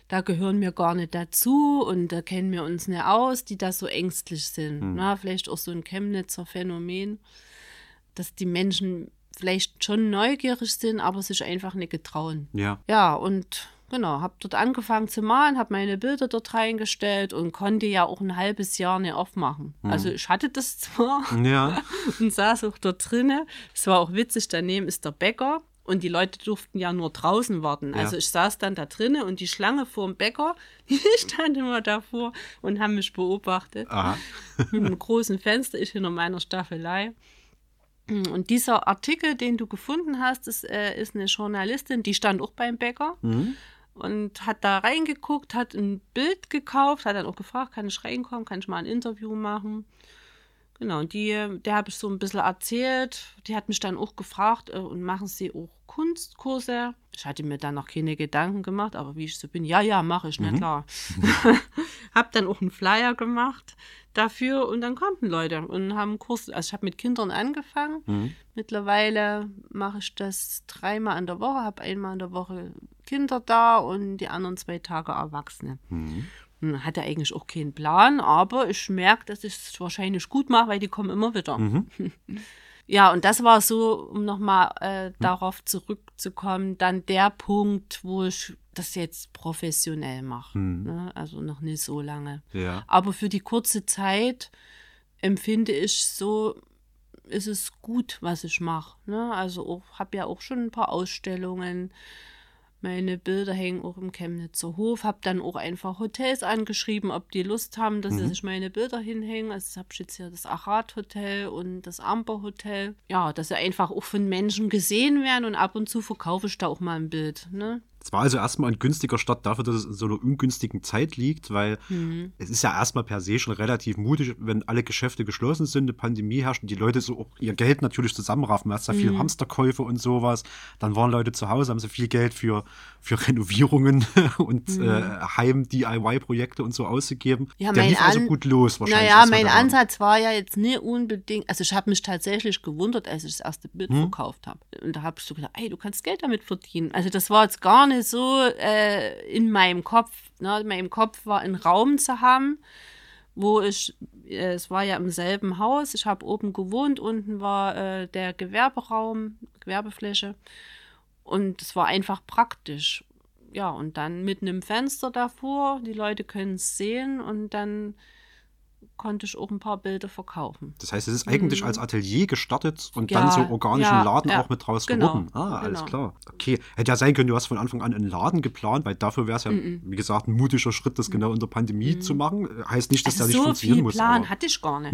da gehören wir gar nicht dazu und da kennen wir uns nicht aus, die da so ängstlich sind. Na, vielleicht auch so ein Chemnitzer Phänomen, dass die Menschen vielleicht schon neugierig sind, aber sich einfach nicht getrauen. Ja. Ja, und genau, habe dort angefangen zu malen, habe meine Bilder dort reingestellt und konnte ja auch ein halbes Jahr nicht aufmachen. Also ich hatte das zwar Ja. und saß auch dort drinne. Es war auch witzig, daneben ist der Bäcker und die Leute durften ja nur draußen warten. Also Ja. ich saß dann da drinne und die Schlange vor dem Bäcker, die stand immer davor und haben mich beobachtet Aha. mit einem großen Fenster, ich hinter meiner Staffelei. Und dieser Artikel, den du gefunden hast, ist, äh, ist eine Journalistin, die stand auch beim Bäcker Mhm. und hat da reingeguckt, hat ein Bild gekauft, hat dann auch gefragt, kann ich reinkommen, kann ich mal ein Interview machen. Genau, und die, der habe ich so ein bisschen erzählt. Die hat mich dann auch gefragt, äh, und machen Sie auch Kunstkurse. Ich hatte mir da noch keine Gedanken gemacht, aber wie ich so bin, ja, ja, mache ich, na klar. hab dann auch einen Flyer gemacht dafür und dann konnten Leute und haben Kurs. Also ich habe mit Kindern angefangen. Mittlerweile mache ich das dreimal in der Woche, habe einmal in der Woche Kinder da und die anderen zwei Tage Erwachsene. Hm, Hatte eigentlich auch keinen Plan, aber ich merke, dass ich es wahrscheinlich gut mache, weil die kommen immer wieder. Ja, und das war so, um nochmal äh, darauf zurückzukommen, dann der Punkt, wo ich das jetzt professionell mache. Ne? Also noch nicht so lange. Ja. Aber für die kurze Zeit empfinde ich so, ist es gut, was ich mache. Ne? Also habe ja auch schon ein paar Ausstellungen. Meine Bilder hängen auch im Chemnitzer Hof. Habe dann auch einfach Hotels angeschrieben, ob die Lust haben, dass sie sich meine Bilder hinhängen. Also habe ich jetzt hier das Achat Hotel und das Amber Hotel. Ja, dass sie einfach auch von Menschen gesehen werden und ab und zu verkaufe ich da auch mal ein Bild. Ne? Es war also erstmal ein günstiger Start dafür, dass es in so einer ungünstigen Zeit liegt, weil es ist ja erstmal per se schon relativ mutig, wenn alle Geschäfte geschlossen sind, eine Pandemie herrscht und die Leute so auch ihr Geld natürlich zusammenraffen. Man hat ja viel Hamsterkäufe und sowas. Dann waren Leute zu Hause, haben sie viel Geld für, für Renovierungen und äh, Heim-DIY-Projekte und so ausgegeben. Ja, Der lief also gut los wahrscheinlich. Naja, mein. Ansatz war ja jetzt nicht unbedingt, also ich habe mich tatsächlich gewundert, als ich das erste Bild Hm? verkauft habe. Und da habe ich so gedacht, ey, du kannst Geld damit verdienen. Also das war jetzt gar nicht so äh, in meinem Kopf. Ne? In meinem Kopf war ein Raum zu haben, wo ich, äh, es war ja im selben Haus, ich habe oben gewohnt, unten war äh, der Gewerberaum, Gewerbefläche. Und es war einfach praktisch. Ja, und dann mit einem Fenster davor, die Leute können es sehen und dann konnte ich auch ein paar Bilder verkaufen. Das heißt, es ist eigentlich als Atelier gestartet und Mhm. Ja, dann so organischen ja, Laden ja, auch mit draus genau, geworden. Ah, alles genau. klar. Okay. Hätte ja sein können, du hast von Anfang an einen Laden geplant, weil dafür wäre es ja, wie gesagt, ein mutiger Schritt, das genau in der Pandemie zu machen. Heißt nicht, dass Mhm. Also der nicht so funktionieren viel muss. Plan aber- Hm? hatte ich gar nicht.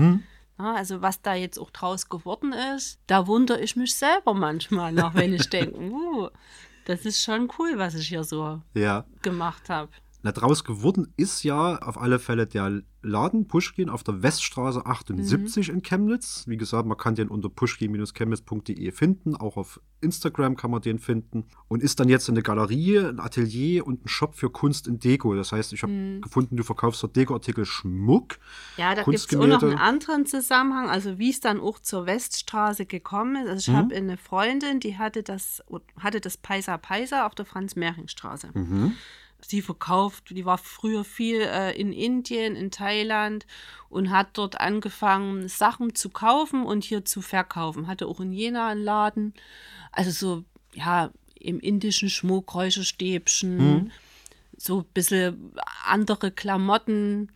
Ja, also was da jetzt auch draus geworden ist, da wundere ich mich selber manchmal noch, wenn ich denke, uh, das ist schon cool, was ich hier so gemacht habe. Na, draus geworden ist ja auf alle Fälle der Laden Pushkin auf der Weststraße 78 in Chemnitz. Wie gesagt, man kann den unter pushkin-chemnitz.de finden. Auch auf Instagram kann man den finden. Und ist dann jetzt eine Galerie, ein Atelier und ein Shop für Kunst in Deko. Das heißt, ich habe gefunden, du verkaufst dort Dekoartikel Schmuck. Ja, da gibt es auch noch einen anderen Zusammenhang, also wie es dann auch zur Weststraße gekommen ist. Also ich Mhm. habe eine Freundin, die hatte das, hatte das Paisa Paisa auf der Franz-Mehring-Straße. Mhm. Sie verkauft, die war früher viel äh, in Indien, in Thailand und hat dort angefangen, Sachen zu kaufen und hier zu verkaufen. Hatte auch in Jena einen Laden. Also so, ja, im indischen Schmuck, Räucherstäbchen, so ein bisschen andere Klamotten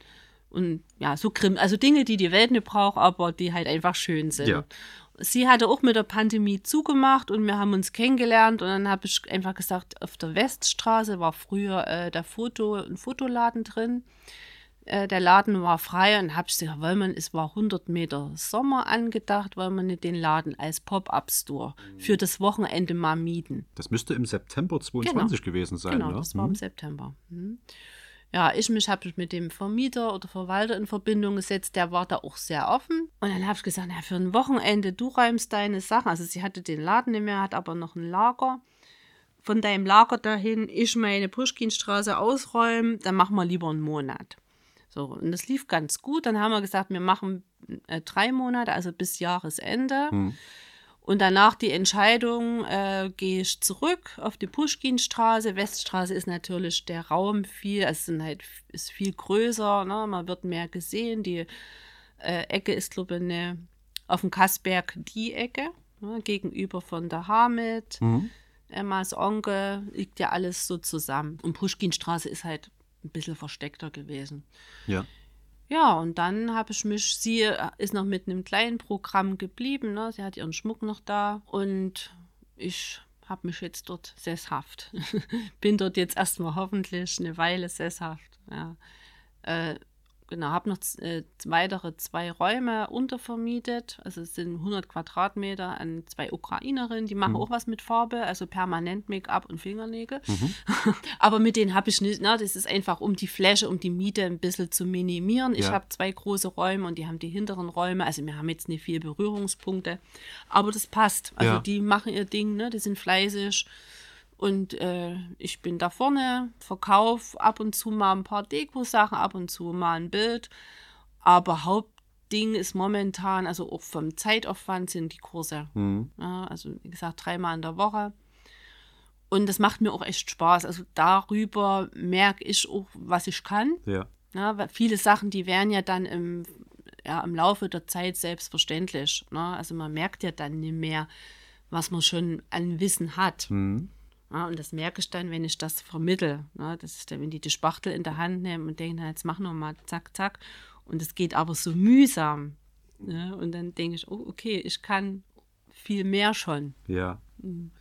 und ja, so Krim, also Dinge, die die Welt nicht braucht, aber die halt einfach schön sind. Ja. Sie hatte auch mit der Pandemie zugemacht und wir haben uns kennengelernt und dann habe ich einfach gesagt, auf der Weststraße war früher äh, der Foto, ein Fotoladen drin. Äh, der Laden war frei und habe ich gesagt, weil man, es war 100 Meter Sommer angedacht, weil man nicht den Laden als Pop-Up-Store für das Wochenende mal mieten. Das müsste im September 22 gewesen sein. Genau, ne? das war im Mhm. September. Mhm. Ja, ich mich habe mit dem Vermieter oder Verwalter in Verbindung gesetzt, der war da auch sehr offen. Und dann habe ich gesagt, na, für ein Wochenende, du räumst deine Sachen. Also sie hatte den Laden nicht mehr, hat aber noch ein Lager. Von deinem Lager dahin, ich meine Puschkinstraße ausräumen, dann machen wir lieber einen Monat. So, und das lief ganz gut. Dann haben wir gesagt, wir machen äh, drei Monate, also bis Jahresende. Und danach die Entscheidung, äh, gehe ich zurück auf die Puschkinstraße. Weststraße ist natürlich der Raum viel, es sind halt, ist viel größer, ne? man wird mehr gesehen. Die äh, Ecke ist, glaube ich, eine, auf dem Kassberg die Ecke, ne? gegenüber von der Hamid. Emmas Onkel, liegt ja alles so zusammen. Und Puschkinstraße ist halt ein bisschen versteckter gewesen. Ja. Ja, und dann habe ich mich, sie ist noch mit einem kleinen Programm geblieben, ne? sie hat ihren Schmuck noch da und ich habe mich jetzt dort sesshaft. Bin dort jetzt erstmal hoffentlich eine Weile sesshaft. Ja. Äh, genau, habe noch äh, weitere zwei Räume untervermietet. Also es sind 100 Quadratmeter an zwei Ukrainerinnen, die machen mhm. auch was mit Farbe, also permanent Make-up und Fingernägel. Mhm. Aber mit denen habe ich nicht, na, das ist einfach um die Fläche, um die Miete ein bisschen zu minimieren. Ich ja. habe zwei große Räume und die haben die hinteren Räume. Also wir haben jetzt nicht viel Berührungspunkte, aber das passt. Also ja. die machen ihr Ding, ne? die sind fleißig. Und äh, ich bin da vorne, verkaufe ab und zu mal ein paar Deko-Sachen, ab und zu mal ein Bild. Aber Hauptding ist momentan, also auch vom Zeitaufwand sind die Kurse. Mhm. Ja, also wie gesagt, dreimal in der Woche. Und das macht mir auch echt Spaß. Also darüber merke ich auch, was ich kann. Ja. ja weil viele Sachen, die werden ja dann im, ja, im Laufe der Zeit selbstverständlich. Ne? Also man merkt ja dann nicht mehr, was man schon an Wissen hat. Mhm. Ja, und das merke ich dann, wenn ich das vermittel. Ja, das ist dann, wenn die die Spachtel in der Hand nehmen und denken, jetzt machen wir mal zack, zack. Und es geht aber so mühsam. Ja, und dann denke ich, oh, okay, ich kann viel mehr schon. Ja. Mhm.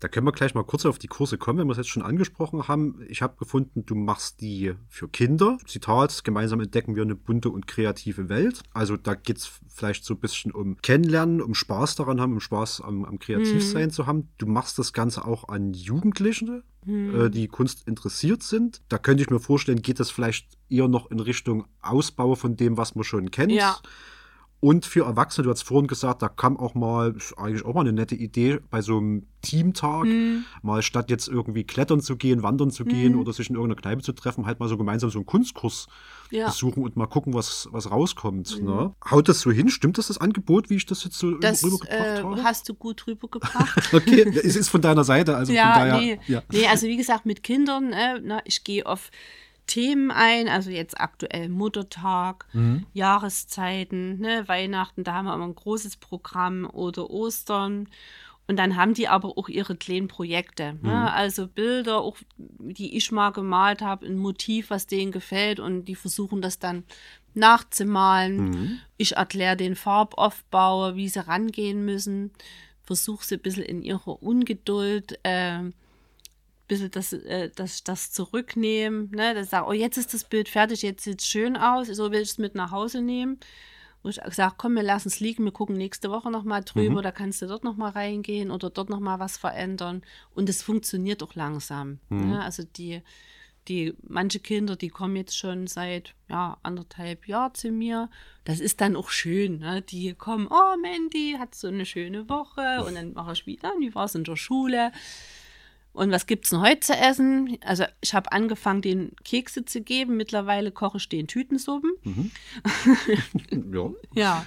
Da können wir gleich mal kurz auf die Kurse kommen, wenn wir es jetzt schon angesprochen haben. Ich habe gefunden, du machst die für Kinder. Zitat, gemeinsam entdecken wir eine bunte und kreative Welt. Also da geht es vielleicht so ein bisschen um Kennenlernen, um Spaß daran haben, um Spaß am, am Kreativsein mhm. zu haben. Du machst das Ganze auch an Jugendliche, mhm. äh, die Kunst interessiert sind. Da könnte ich mir vorstellen, geht das vielleicht eher noch in Richtung Ausbau von dem, was man schon kennt. Ja. Und für Erwachsene, du hast vorhin gesagt, da kam auch mal, ist eigentlich auch mal eine nette Idee, bei so einem Teamtag, hm. mal statt jetzt irgendwie klettern zu gehen, wandern zu gehen hm. oder sich in irgendeiner Kneipe zu treffen, halt mal so gemeinsam so einen Kunstkurs ja. besuchen und mal gucken, was, was rauskommt. Hm. Ne? Haut das so hin? Stimmt das, das Angebot, wie ich das jetzt so das, rübergebracht äh, habe? hast du gut rübergebracht. okay, es ist von deiner Seite. Also ja, von daher, nee. Ja. nee, also wie gesagt, mit Kindern, äh, na, ich gehe auf Themen ein, also jetzt aktuell Muttertag, mhm. Jahreszeiten, ne, Weihnachten, da haben wir immer ein großes Programm oder Ostern. Und dann haben die aber auch ihre kleinen Projekte. Ne? Mhm. Also Bilder, auch die ich mal gemalt habe, ein Motiv, was denen gefällt und die versuchen das dann nachzumalen. Mhm. Ich erkläre den Farbaufbau, wie sie rangehen müssen, versuche sie ein bisschen in ihrer Ungeduld äh, bisschen das, äh, das, das zurücknehmen, ne? das sagt, oh, jetzt ist das Bild fertig, jetzt sieht es schön aus, so will ich es mit nach Hause nehmen. Und ich sage, komm, wir lassen es liegen, wir gucken nächste Woche nochmal drüber, mhm. da kannst du dort nochmal reingehen oder dort nochmal was verändern. Und es funktioniert auch langsam. Mhm. Ne? Also die, die, manche Kinder, die kommen jetzt schon seit ja, anderthalb Jahren zu mir. Das ist dann auch schön. Ne? Die kommen, oh Mandy, hat so eine schöne Woche und dann mache ich wieder, wie war es in der Schule? Und was gibt es denn heute zu essen? Also ich habe angefangen, den Kekse zu geben. Mittlerweile koche ich den Tütensuppen. Mhm. ja. ja.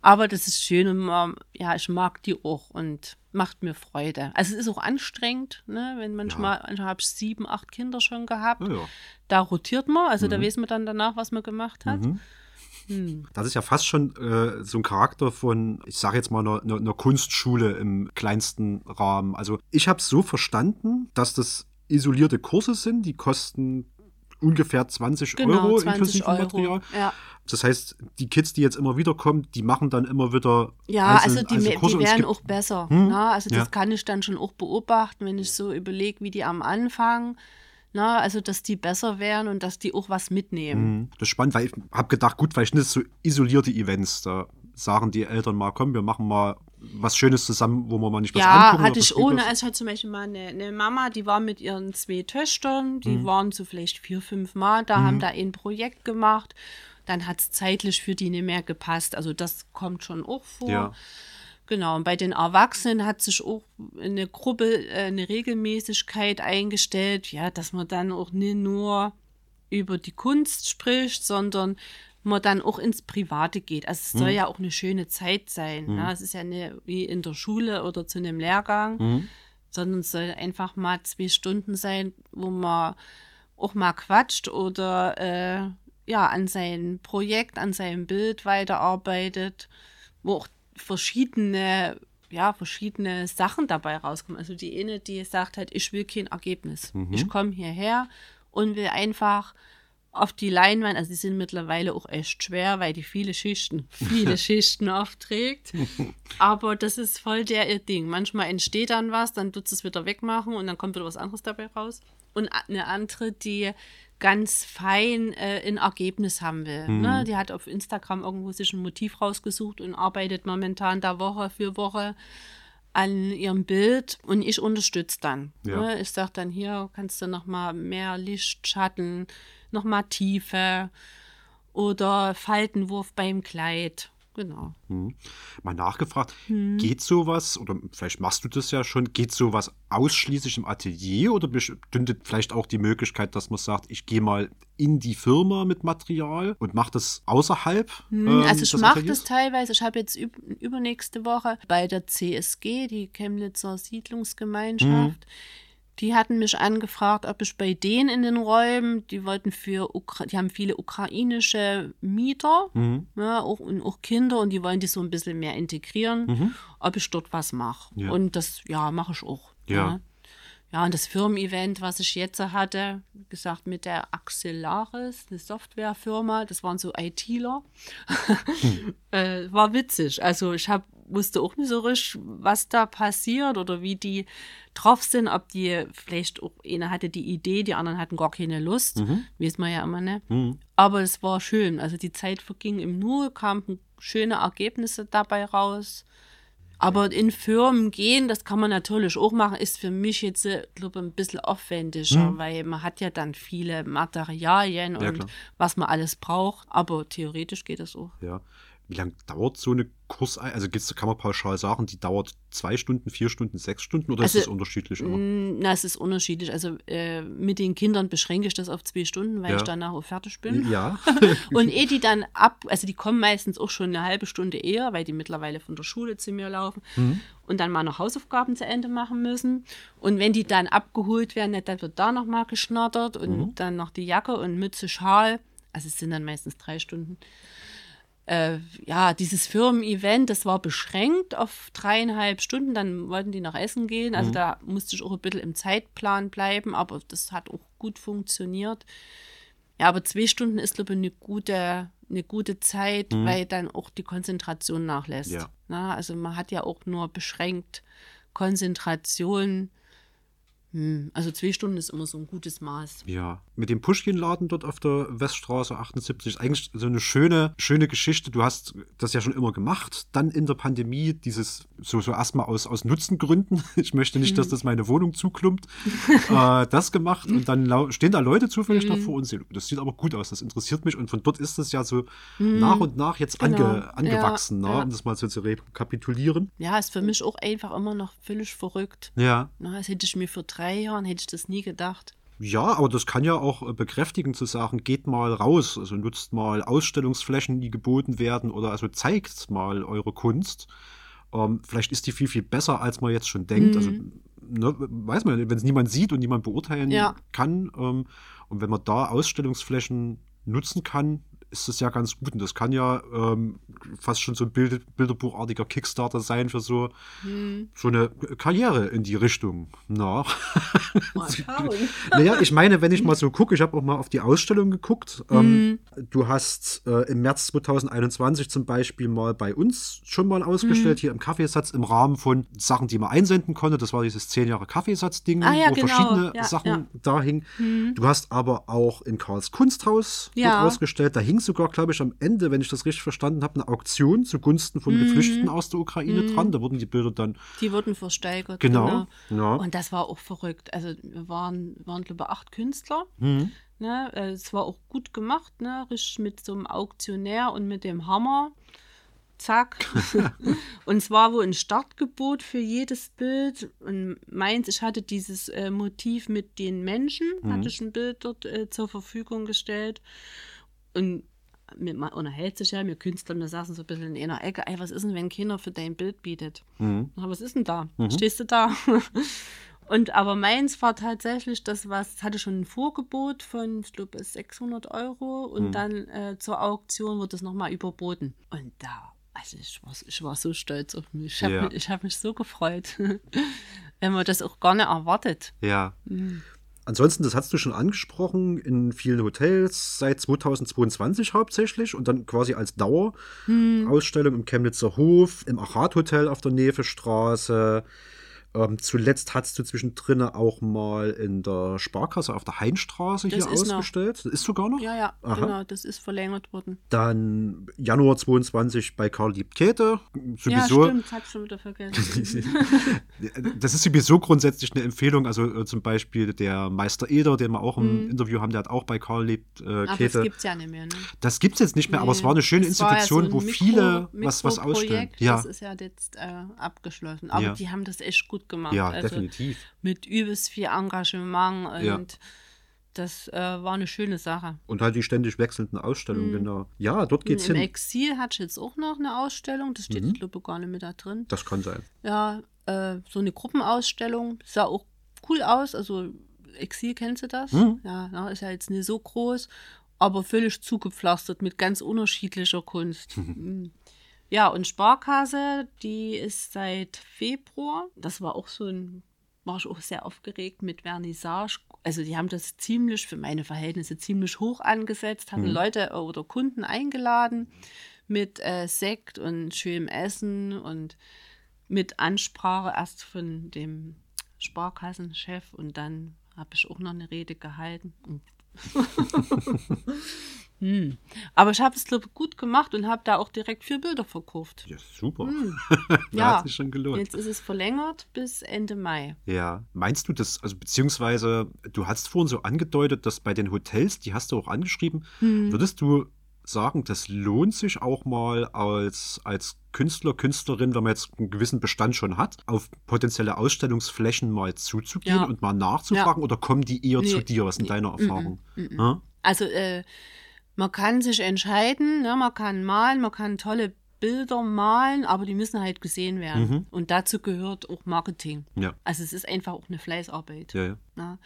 Aber das ist schön und ja, ich mag die auch und macht mir Freude. Also es ist auch anstrengend, ne? wenn manchmal, ja. manchmal habe ich sieben, acht Kinder schon gehabt. Ja, ja. Da rotiert man, also mhm. da weiß man dann danach, was man gemacht hat. Mhm. Hm. Das ist ja fast schon äh, so ein Charakter von, ich sage jetzt mal, einer, einer, Kunstschule im kleinsten Rahmen. Also ich habe es so verstanden, dass das isolierte Kurse sind, die kosten ungefähr 20 genau, Euro 20 inklusive Euro. Material. Ja. Das heißt, die Kids, die jetzt immer wieder kommen, die machen dann immer wieder. Ja, einzelne, also die, die werden auch besser. Hm? Na, ne? also das ja. kann ich dann schon auch beobachten, wenn ich so überlege, wie die am Anfang na, also, dass die besser wären und dass die auch was mitnehmen. Mhm. Das ist spannend, weil ich habe gedacht, gut, weil ich nicht so isolierte Events, da sagen die Eltern mal, komm, wir machen mal was Schönes zusammen, wo man mal nicht was ja, angucken. Ja, hatte ich ohne. Also ich hatte zum Beispiel mal eine, eine, Mama, die war mit ihren zwei Töchtern, die mhm. waren so vielleicht vier, fünf Mal da, mhm. haben da ein Projekt gemacht. Dann hat es zeitlich für die nicht mehr gepasst. Also das kommt schon auch vor. Ja. Genau, und bei den Erwachsenen hat sich auch eine Gruppe, äh, eine Regelmäßigkeit eingestellt, ja, dass man dann auch nicht nur über die Kunst spricht, sondern man dann auch ins Private geht. Also es soll mhm. ja auch eine schöne Zeit sein. Mhm. Ja, es ist ja nicht wie in der Schule oder zu einem Lehrgang, mhm. sondern es soll einfach mal zwei Stunden sein, wo man auch mal quatscht oder äh, ja an seinem Projekt, an seinem Bild weiterarbeitet, wo auch verschiedene, ja, verschiedene Sachen dabei rauskommen. Also die eine, die sagt halt, ich will kein Ergebnis. Mhm. Ich komme hierher und will einfach auf die Leinwand, also die sind mittlerweile auch echt schwer, weil die viele Schichten, viele Schichten aufträgt. Aber das ist voll der ihr Ding. Manchmal entsteht dann was, dann tut es wieder wegmachen und dann kommt wieder was anderes dabei raus. Und eine andere, die ganz fein äh, ein Ergebnis haben will. Mhm. Ne? Die hat auf Instagram irgendwo sich ein Motiv rausgesucht und arbeitet momentan da Woche für Woche an ihrem Bild und ich unterstütze dann. Ja. Ne? Ich sage dann hier, kannst du noch mal mehr Licht, Schatten, noch mal Tiefe oder Faltenwurf beim Kleid. Genau. Hm. Mal nachgefragt, Hm. geht sowas, oder vielleicht machst du das ja schon, geht sowas ausschließlich im Atelier oder bestünde vielleicht auch die Möglichkeit, dass man sagt, ich gehe mal in die Firma mit Material und mache das außerhalb? Hm, ähm, Also ich mache das teilweise. Ich habe jetzt üb übernächste Woche bei der CSG, die Chemnitzer Siedlungsgemeinschaft, die hatten mich angefragt, ob ich bei denen in den Räumen, die wollten für, Ukra die haben viele ukrainische Mieter, Mhm. ja, auch, und auch Kinder und die wollen die so ein bisschen mehr integrieren, Mhm. ob ich dort was mache. Ja. Und das, ja, mache ich auch. Ja. Ja. Ja, und das Firmen-Event, was ich jetzt hatte, gesagt, mit der Axillaris, eine Softwarefirma, das waren so ITler, äh, war witzig. Also ich hab, wusste auch nicht so richtig, was da passiert oder wie die drauf sind, ob die vielleicht auch, eine hatte die Idee, die anderen hatten gar keine Lust, Mhm. weiß man ja immer nicht. Mhm. Aber es war schön. Also die Zeit verging im Nu, kamen schöne Ergebnisse dabei raus. Aber in Firmen gehen, das kann man natürlich auch machen, ist für mich jetzt, glaube ich, ein bisschen aufwendiger, Mhm. weil man hat ja dann viele Materialien Ja, und klar. was man alles braucht. Aber theoretisch geht das auch. Ja. Wie lange dauert so eine Kursei? Also gibt's, kann man pauschal sagen, die dauert zwei Stunden, vier Stunden, sechs Stunden oder Also, ist das unterschiedlich immer? Mm, Na, es ist unterschiedlich. Also äh, mit den Kindern beschränke ich das auf zwei Stunden, weil Ja. ich danach auch fertig bin. Ja. Und eh die dann ab, also die kommen meistens auch schon eine halbe Stunde eher, weil die mittlerweile von der Schule zu mir laufen Mhm. und dann mal noch Hausaufgaben zu Ende machen müssen. Und wenn die dann abgeholt werden, dann wird da noch mal geschnattert und Mhm. dann noch die Jacke und Mütze, Schal. Also es sind dann meistens drei Stunden. Äh, ja, dieses Firmen-Event, das war beschränkt auf dreieinhalb Stunden. Dann wollten die nach Essen gehen. Also Mhm. da musste ich auch ein bisschen im Zeitplan bleiben, aber das hat auch gut funktioniert. Ja, aber zwei Stunden ist, glaube ich, eine gute, eine gute Zeit, weil dann auch die Konzentration nachlässt. Ja. Na, also man hat ja auch nur beschränkt Konzentration. Hm, also zwei Stunden ist immer so ein gutes Maß. Ja, mit dem Pushkin-Laden dort auf der Weststraße 78 ist eigentlich so eine schöne, schöne Geschichte. Du hast das ja schon immer gemacht. Dann in der Pandemie dieses, so, so erstmal aus, aus Nutzengründen. Ich möchte nicht, dass das meine Wohnung zuklumpt. äh, das gemacht und dann stehen da Leute zufällig davor und sehen, das sieht aber gut aus, das interessiert mich. Und von dort ist das ja so nach und nach jetzt Genau. ange, angewachsen, Ja, ne? ja. um das mal so zu rekapitulieren. Ja, ist für mich auch einfach immer noch völlig verrückt. Ja. Na, das hätte ich mir vor drei Jahren, hätte ich das nie gedacht. Ja, aber das kann ja auch äh, bekräftigen zu sagen, geht mal raus, also nutzt mal Ausstellungsflächen, die geboten werden oder also zeigt mal eure Kunst. Ähm, vielleicht ist die viel, viel besser, als man jetzt schon denkt. Also, ne, weiß man, wenn es niemand sieht und niemand beurteilen Ja. kann. Ähm, und wenn man da Ausstellungsflächen nutzen kann, ist das ja ganz gut. Und das kann ja ähm, fast schon so ein Bild, bilderbuchartiger Kickstarter sein für so, so eine Karriere in die Richtung. Na. Mal schauen. Naja, ich meine, wenn ich mal so gucke, ich habe auch mal auf die Ausstellung geguckt. Ähm, du hast äh, im März 2021 zum Beispiel mal bei uns schon mal ausgestellt, hier im Kaffeesatz, im Rahmen von Sachen, die man einsenden konnte. Das war dieses 10 Jahre Kaffeesatz-Ding, Ah ja, wo genau. verschiedene Ja, Sachen ja. Da hingen. Du hast aber auch in Karls Kunsthaus ausgestellt. Da hing sogar, glaube ich, am Ende, wenn ich das richtig verstanden habe, eine Auktion zugunsten von Mhm. Geflüchteten aus der Ukraine dran. Da wurden die Bilder dann Die wurden versteigert. Genau, ja. Und das war auch verrückt. Also wir waren, waren glaube ich, acht Künstler. Mhm. Ne? äh, Es war auch gut gemacht, ne? richtig mit so einem Auktionär und mit dem Hammer. Zack. und es war wohl ein Startgebot für jedes Bild. Und meins, ich hatte dieses äh, Motiv mit den Menschen, hatte ich ein Bild dort äh, zur Verfügung gestellt. Und man unterhält sich ja, wir Künstler, wir saßen so ein bisschen in einer Ecke, ey, was ist denn, wenn keiner für dein Bild bietet? Mhm. Na, was ist denn da? Stehst du da? Und aber meins war tatsächlich das, was hatte schon ein Vorgebot von, ich glaube, 600 Euro und dann äh, zur Auktion wurde es nochmal überboten. Und da, also ich war, ich war so stolz auf mich. Ich habe Ja. mich, ich hab mich so gefreut, wenn man das auch gar nicht erwartet. Ja. Ansonsten, das hast du schon angesprochen, in vielen Hotels seit 2022 hauptsächlich und dann quasi als Dauerausstellung im Chemnitzer Hof, im Achat Hotel auf der Nevestraße. Ähm, zuletzt hast du zwischendrin auch mal in der Sparkasse auf der Heinstraße Das hier ist noch. ausgestellt. Das ist sogar noch? Ja, ja, Aha. genau, das ist verlängert worden. Dann Januar 22 bei Karl Liebkete. Ja, Sowieso, stimmt, das hab schon wieder vergessen. das ist sowieso grundsätzlich eine Empfehlung. Also äh, zum Beispiel der Meister Eder, den wir auch im Interview haben, der hat auch bei Karl Aber das Liebkete. gibt es ja nicht mehr, ne? Das gibt es jetzt nicht mehr, aber es war eine schöne Das war ja Institution, so ein wo Mikro- viele was, was ausstellen. Ja, Das ist ja jetzt äh, abgeschlossen. Aber Ja. die haben das echt gut gemacht. ja also definitiv. Mit übelst viel Engagement und Ja. das äh, war eine schöne Sache. Und halt die ständig wechselnden Ausstellungen, genau. Ja, dort geht's Im hin. Exil hat jetzt auch noch eine Ausstellung, das Mhm. steht, glaube ich, gar nicht mit da drin. Das kann sein. Ja, äh, so eine Gruppenausstellung, sah auch cool aus. Also Exil, kennst du das? Mhm. Ja, ist ja jetzt nicht so groß, aber völlig zugepflastert mit ganz unterschiedlicher Kunst. Ja, und Sparkasse, die ist seit Februar. Das war auch so ein, war ich auch sehr aufgeregt mit Vernissage. Also die haben das ziemlich, für meine Verhältnisse, ziemlich hoch angesetzt, hatten Mhm. Leute oder Kunden eingeladen mit äh, Sekt und schönem Essen und mit Ansprache erst von dem Sparkassenchef und dann habe ich auch noch eine Rede gehalten. hm. Aber ich habe es glaube ich, gut gemacht und habe da auch direkt vier Bilder verkauft. Ja, super. Ja. ja, hat sich schon gelohnt. Jetzt ist es verlängert bis Ende Mai. Ja, meinst du das, also beziehungsweise du hast vorhin so angedeutet, dass bei den Hotels, die hast du auch angeschrieben, Hm. würdest du sagen, das lohnt sich auch mal als, als Künstler, Künstlerin, wenn man jetzt einen gewissen Bestand schon hat, auf potenzielle Ausstellungsflächen mal zuzugehen Ja. und mal nachzufragen oder kommen die eher zu Nee. dir? Was sind deine Erfahrungen? Hm? Also äh, man kann sich entscheiden, ne? man kann malen, man kann tolle Bilder malen, aber die müssen halt gesehen werden. Mhm. Und dazu gehört auch Marketing. Ja, Also es ist einfach auch eine Fleißarbeit. ja, ja. Ne?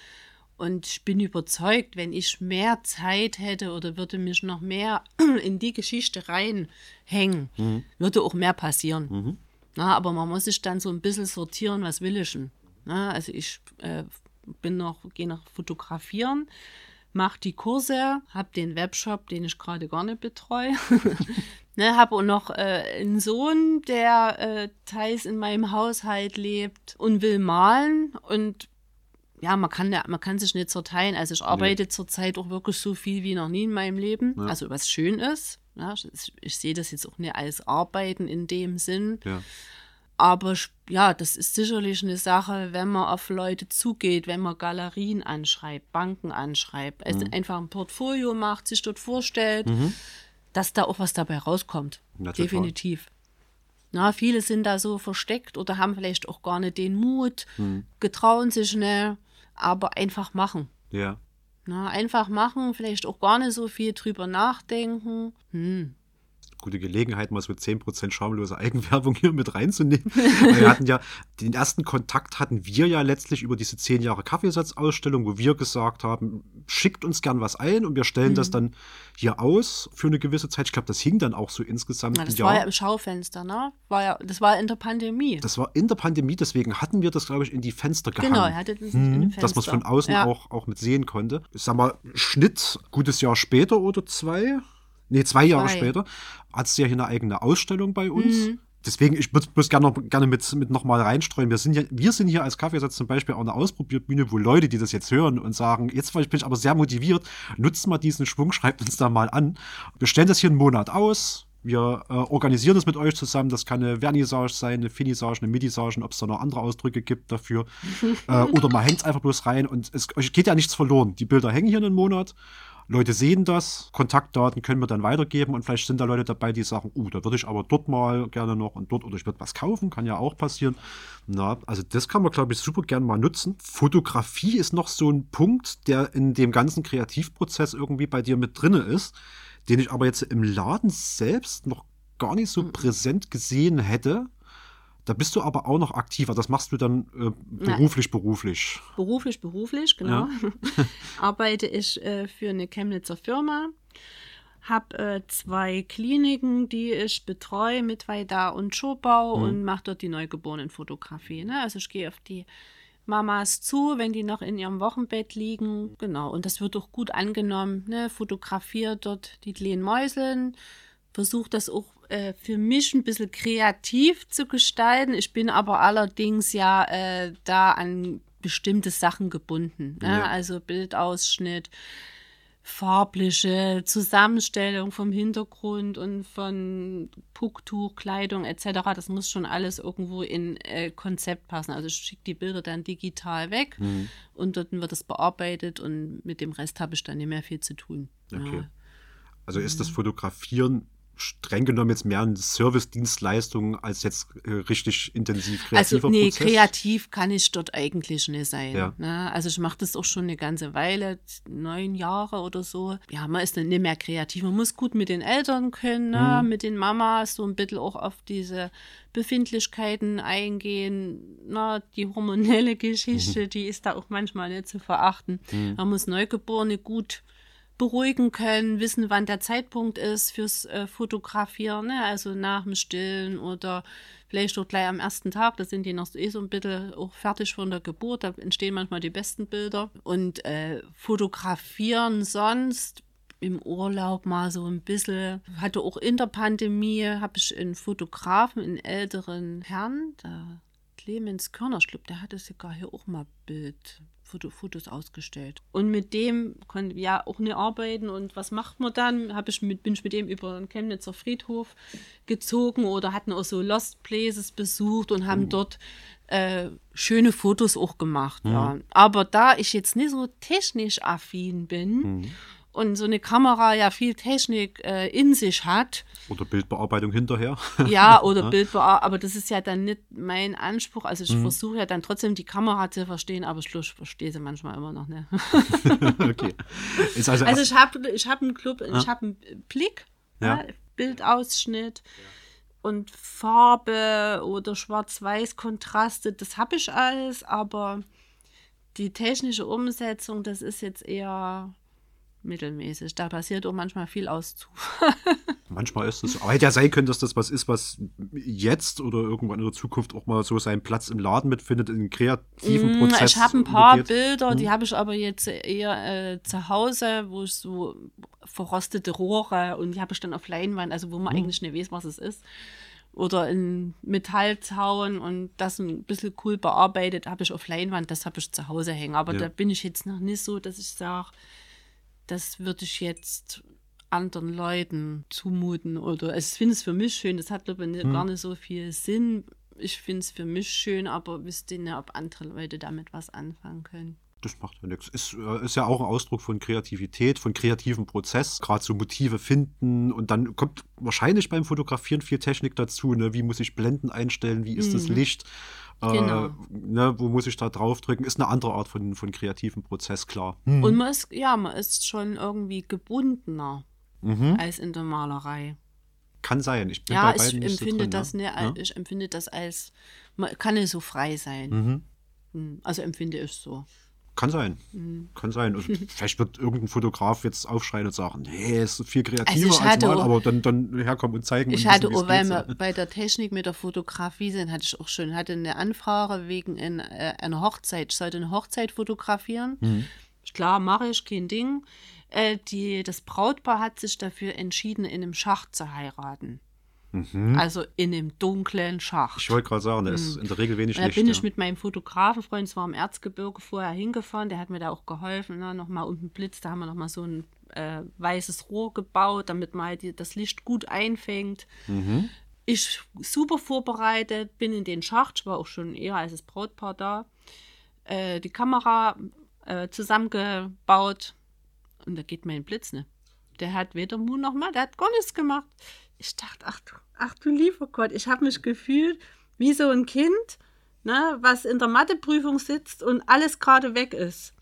Und ich bin überzeugt, wenn ich mehr Zeit hätte oder würde mich noch mehr in die Geschichte reinhängen, Mhm. würde auch mehr passieren. Mhm. Na, aber man muss sich dann so ein bisschen sortieren, was will ich denn? Na, also ich äh, bin noch, gehe noch fotografieren, mache die Kurse, habe den Webshop, den ich gerade gar nicht betreue. ne, habe auch noch äh, einen Sohn, der äh, teils in meinem Haushalt lebt und will malen und ja, man kann, man kann sich nicht zerteilen. Also ich arbeite zurzeit auch wirklich so viel wie noch nie in meinem Leben. Ja. Also was schön ist. Ja, ich, ich sehe das jetzt auch nicht als Arbeiten in dem Sinn. ja. Aber ja, das ist sicherlich eine Sache, wenn man auf Leute zugeht, wenn man Galerien anschreibt, Banken anschreibt, also Mhm. einfach ein Portfolio macht, sich dort vorstellt, dass da auch was dabei rauskommt. Na, total. Definitiv. Na, viele sind da so versteckt oder haben vielleicht auch gar nicht den Mut, Mhm. getrauen sich nicht, aber einfach machen. ja. Na, einfach machen, vielleicht auch gar nicht so viel drüber nachdenken. Hm. Gute Gelegenheit, mal so 10% schamlose Eigenwerbung hier mit reinzunehmen. Wir hatten ja, den ersten Kontakt hatten wir ja letztlich über diese 10 Jahre Kaffeesatzausstellung, wo wir gesagt haben, schickt uns gern was ein und wir stellen das dann hier aus für eine gewisse Zeit. Ich glaube, das hing dann auch so insgesamt Na, das Jahr. war ja im Schaufenster, ne? War ja, das war in der Pandemie. das war in der Pandemie, deswegen hatten wir das, glaube ich, in die Fenster gehangen. Genau, hatte das in Hm, den dass man es von Fenster. außen Ja. auch, auch mit sehen konnte. Ich sag mal, Schnitt, gutes Jahr später oder zwei, nee, zwei Jahre Zwei. später, hat es ja hier eine eigene Ausstellung bei uns. Mhm. Deswegen, ich würde bloß gerne, gerne mit, mit nochmal reinstreuen. Wir sind, ja, wir sind hier als Kaffeesatz zum Beispiel auch eine Ausprobierbühne, wo Leute, die das jetzt hören und sagen, jetzt bin ich aber sehr motiviert, nutzt mal diesen Schwung, schreibt uns da mal an. Wir stellen das hier einen Monat aus. Wir äh, organisieren das mit euch zusammen. Das kann eine Vernissage sein, eine Finissage, eine Midissage, ob es da noch andere Ausdrücke gibt dafür. äh, oder man hängt es einfach bloß rein und es euch geht ja nichts verloren. Die Bilder hängen hier einen Monat. Leute sehen das, Kontaktdaten können wir dann weitergeben und vielleicht sind da Leute dabei, die sagen, uh, da würde ich aber dort mal gerne noch und dort oder ich würde was kaufen, kann ja auch passieren. Na, also das kann man, glaube ich, super gerne mal nutzen. Fotografie ist noch so ein Punkt, der in dem ganzen Kreativprozess irgendwie bei dir mit drinne ist, den ich aber jetzt im Laden selbst noch gar nicht so präsent gesehen hätte. Da bist du aber auch noch aktiver. Das machst du dann äh, beruflich, beruflich. Beruflich, beruflich, genau. Arbeite ich äh, für eine Chemnitzer Firma. Habe äh, zwei Kliniken, die ich betreue mit Weida und Schobau Mhm. und mache dort die Neugeborenenfotografie. Ne? Also ich gehe auf die Mamas zu, wenn die noch in ihrem Wochenbett liegen. Genau, und das wird auch gut angenommen. Ne? Fotografiere dort die kleinen Mäuseln, versuche das auch äh, für mich ein bisschen kreativ zu gestalten. Ich bin aber allerdings ja äh, da an bestimmte Sachen gebunden. Ne? Ja. Also Bildausschnitt, farbliche Zusammenstellung vom Hintergrund und von Pucktuch, Kleidung etc. Das muss schon alles irgendwo in äh, Konzept passen. Also ich schicke die Bilder dann digital weg mhm. und dort wird das bearbeitet und mit dem Rest habe ich dann nicht mehr viel zu tun. Okay. Ja. Also ist das Fotografieren streng genommen jetzt mehr eine Service-Dienstleistung als jetzt äh, richtig intensiv kreativer Also nee, Prozess? kreativ kann ich dort eigentlich nicht sein. Ja. Ne? Also ich mache das auch schon eine ganze Weile, neun Jahre oder so. Ja, man ist dann nicht mehr kreativ. Man muss gut mit den Eltern können, ne? mhm. mit den Mamas so ein bisschen auch auf diese Befindlichkeiten eingehen. Na, die hormonelle Geschichte, mhm. die ist da auch manchmal nicht zu verachten. Mhm. Man muss Neugeborene gut beruhigen können, wissen, wann der Zeitpunkt ist fürs äh, Fotografieren, ne? also nach dem Stillen oder vielleicht auch gleich am ersten Tag. Da sind die noch eh so ein bisschen auch fertig von der Geburt. Da entstehen manchmal die besten Bilder. Und äh, fotografieren sonst im Urlaub mal so ein bisschen. Hatte auch in der Pandemie, habe ich einen Fotografen, einen älteren Herrn, der Clemens Körner, ich glaube, der hatte sogar hier auch mal Bild, Fotos ausgestellt. Und mit dem konnte ja auch nicht arbeiten. Und was macht man dann? Hab ich mit, bin ich mit dem über den Chemnitzer Friedhof gezogen oder hatten auch so Lost Places besucht und haben mhm. dort äh, schöne Fotos auch gemacht. Mhm. Ja. Aber da ich jetzt nicht so technisch affin bin, mhm und so eine Kamera ja viel Technik äh, in sich hat. Oder Bildbearbeitung hinterher. ja, oder Bildbearbeitung, aber das ist ja dann nicht mein Anspruch. Also ich mhm. versuche ja dann trotzdem die Kamera zu verstehen, aber ich verstehe sie manchmal immer noch nicht. okay. also, also ich habe ich hab einen Club, ah. ich habe einen Blick, ja. Ja, Bildausschnitt. Ja und Farbe oder Schwarz-Weiß-Kontraste, das habe ich alles, aber die technische Umsetzung, das ist jetzt eher mittelmäßig. Da passiert auch manchmal viel Auszug. manchmal ist es, aber hätte ja sein können, dass das was ist, was jetzt oder irgendwann in der Zukunft auch mal so seinen Platz im Laden mitfindet, in kreativen mm, Prozess. Ich habe ein paar geht. Bilder, hm. die habe ich aber jetzt eher äh, zu Hause, wo ich so verrostete Rohre und die habe ich dann auf Leinwand, also wo man hm. eigentlich nicht weiß, was es ist oder in Metallzaun und das ein bisschen cool bearbeitet, habe ich auf Leinwand, das habe ich zu Hause hängen. Aber ja. da bin ich jetzt noch nicht so, dass ich sage, das würde ich jetzt anderen Leuten zumuten oder also ich finde es für mich schön, das hat glaube ich hm. gar nicht so viel Sinn. Ich finde es für mich schön, aber wüsste nicht, ob andere Leute damit was anfangen können. Das macht ja nichts. Ist, äh, ist ja auch ein Ausdruck von Kreativität, von kreativem Prozess. Gerade so Motive finden und dann kommt wahrscheinlich beim Fotografieren viel Technik dazu. Ne? Wie muss ich Blenden einstellen? Wie ist mhm. das Licht? Genau. Äh, ne, wo muss ich da draufdrücken? Ist eine andere Art von, von kreativem Prozess, klar. Hm. Und man ist, ja, man ist schon irgendwie gebundener mhm. als in der Malerei. Kann sein. Ich bin ja, bei beiden ich empfinde so drin, das ne? ne? ich empfinde das als, man kann nicht so frei sein. Mhm. Hm, also empfinde ich so. Kann sein. Mhm. Kann sein. Und vielleicht wird irgendein Fotograf jetzt aufschreien und sagen, nee, ist viel kreativer also als mal, aber dann, dann herkommen und zeigen. Ich und hatte, auch, weil wir bei der Technik mit der Fotografie sind, hatte ich auch schon, hatte eine Anfrage wegen in, äh, einer Hochzeit. Ich sollte eine Hochzeit fotografieren. Mhm. Klar, mache ich, kein Ding. Äh, die, das Brautpaar hat sich dafür entschieden, in einem Schacht zu heiraten. Mhm. Also in einem dunklen Schacht. Ich wollte gerade sagen, da ist mhm. in der Regel wenig Licht. Da bin ich mit meinem Fotografenfreund, es war im Erzgebirge, vorher hingefahren. Der hat mir da auch geholfen. Ne? Nochmal unten Blitz, da haben wir nochmal so ein äh, weißes Rohr gebaut, damit man halt das Licht gut einfängt. Mhm. Ich super vorbereitet, bin in den Schacht, ich war auch schon eher als das Brautpaar da. Äh, die Kamera äh, zusammengebaut und da geht mein Blitz, ne? Der hat weder Mut noch mal, der hat gar nichts gemacht ich dachte, ach du, ach du lieber Gott, ich habe mich gefühlt wie so ein Kind, ne, was in der Matheprüfung sitzt und alles gerade weg ist.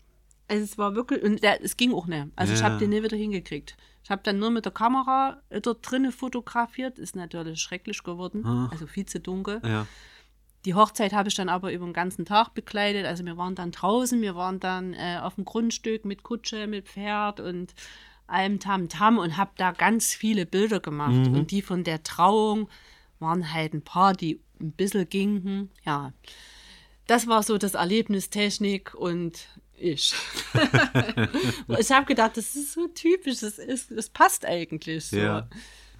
Also es war wirklich, und der, es ging auch nicht. Also ja. ich habe den nie wieder hingekriegt. Ich habe dann nur mit der Kamera dort drinnen fotografiert, ist natürlich schrecklich geworden, ach. also viel zu dunkel. Ja. Die Hochzeit habe ich dann aber über den ganzen Tag begleitet. Also wir waren dann draußen, wir waren dann äh, auf dem Grundstück mit Kutsche, mit Pferd und allem Tam-Tam und habe da ganz viele Bilder gemacht. Mhm. Und die von der Trauung waren halt ein paar, die ein bisschen gingen. Ja, das war so das Erlebnis Technik und ich. ich habe gedacht, das ist so typisch, das, ist, das passt eigentlich so. Ja.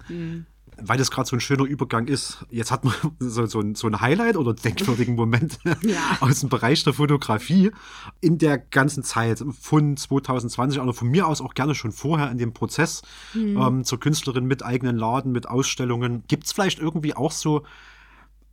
Mhm weil das gerade so ein schöner Übergang ist, jetzt hat man so, so, ein, so ein Highlight oder denkwürdigen Moment ja. aus dem Bereich der Fotografie in der ganzen Zeit von 2020 oder von mir aus auch gerne schon vorher in dem Prozess mhm. ähm, zur Künstlerin mit eigenen Laden, mit Ausstellungen. Gibt es vielleicht irgendwie auch so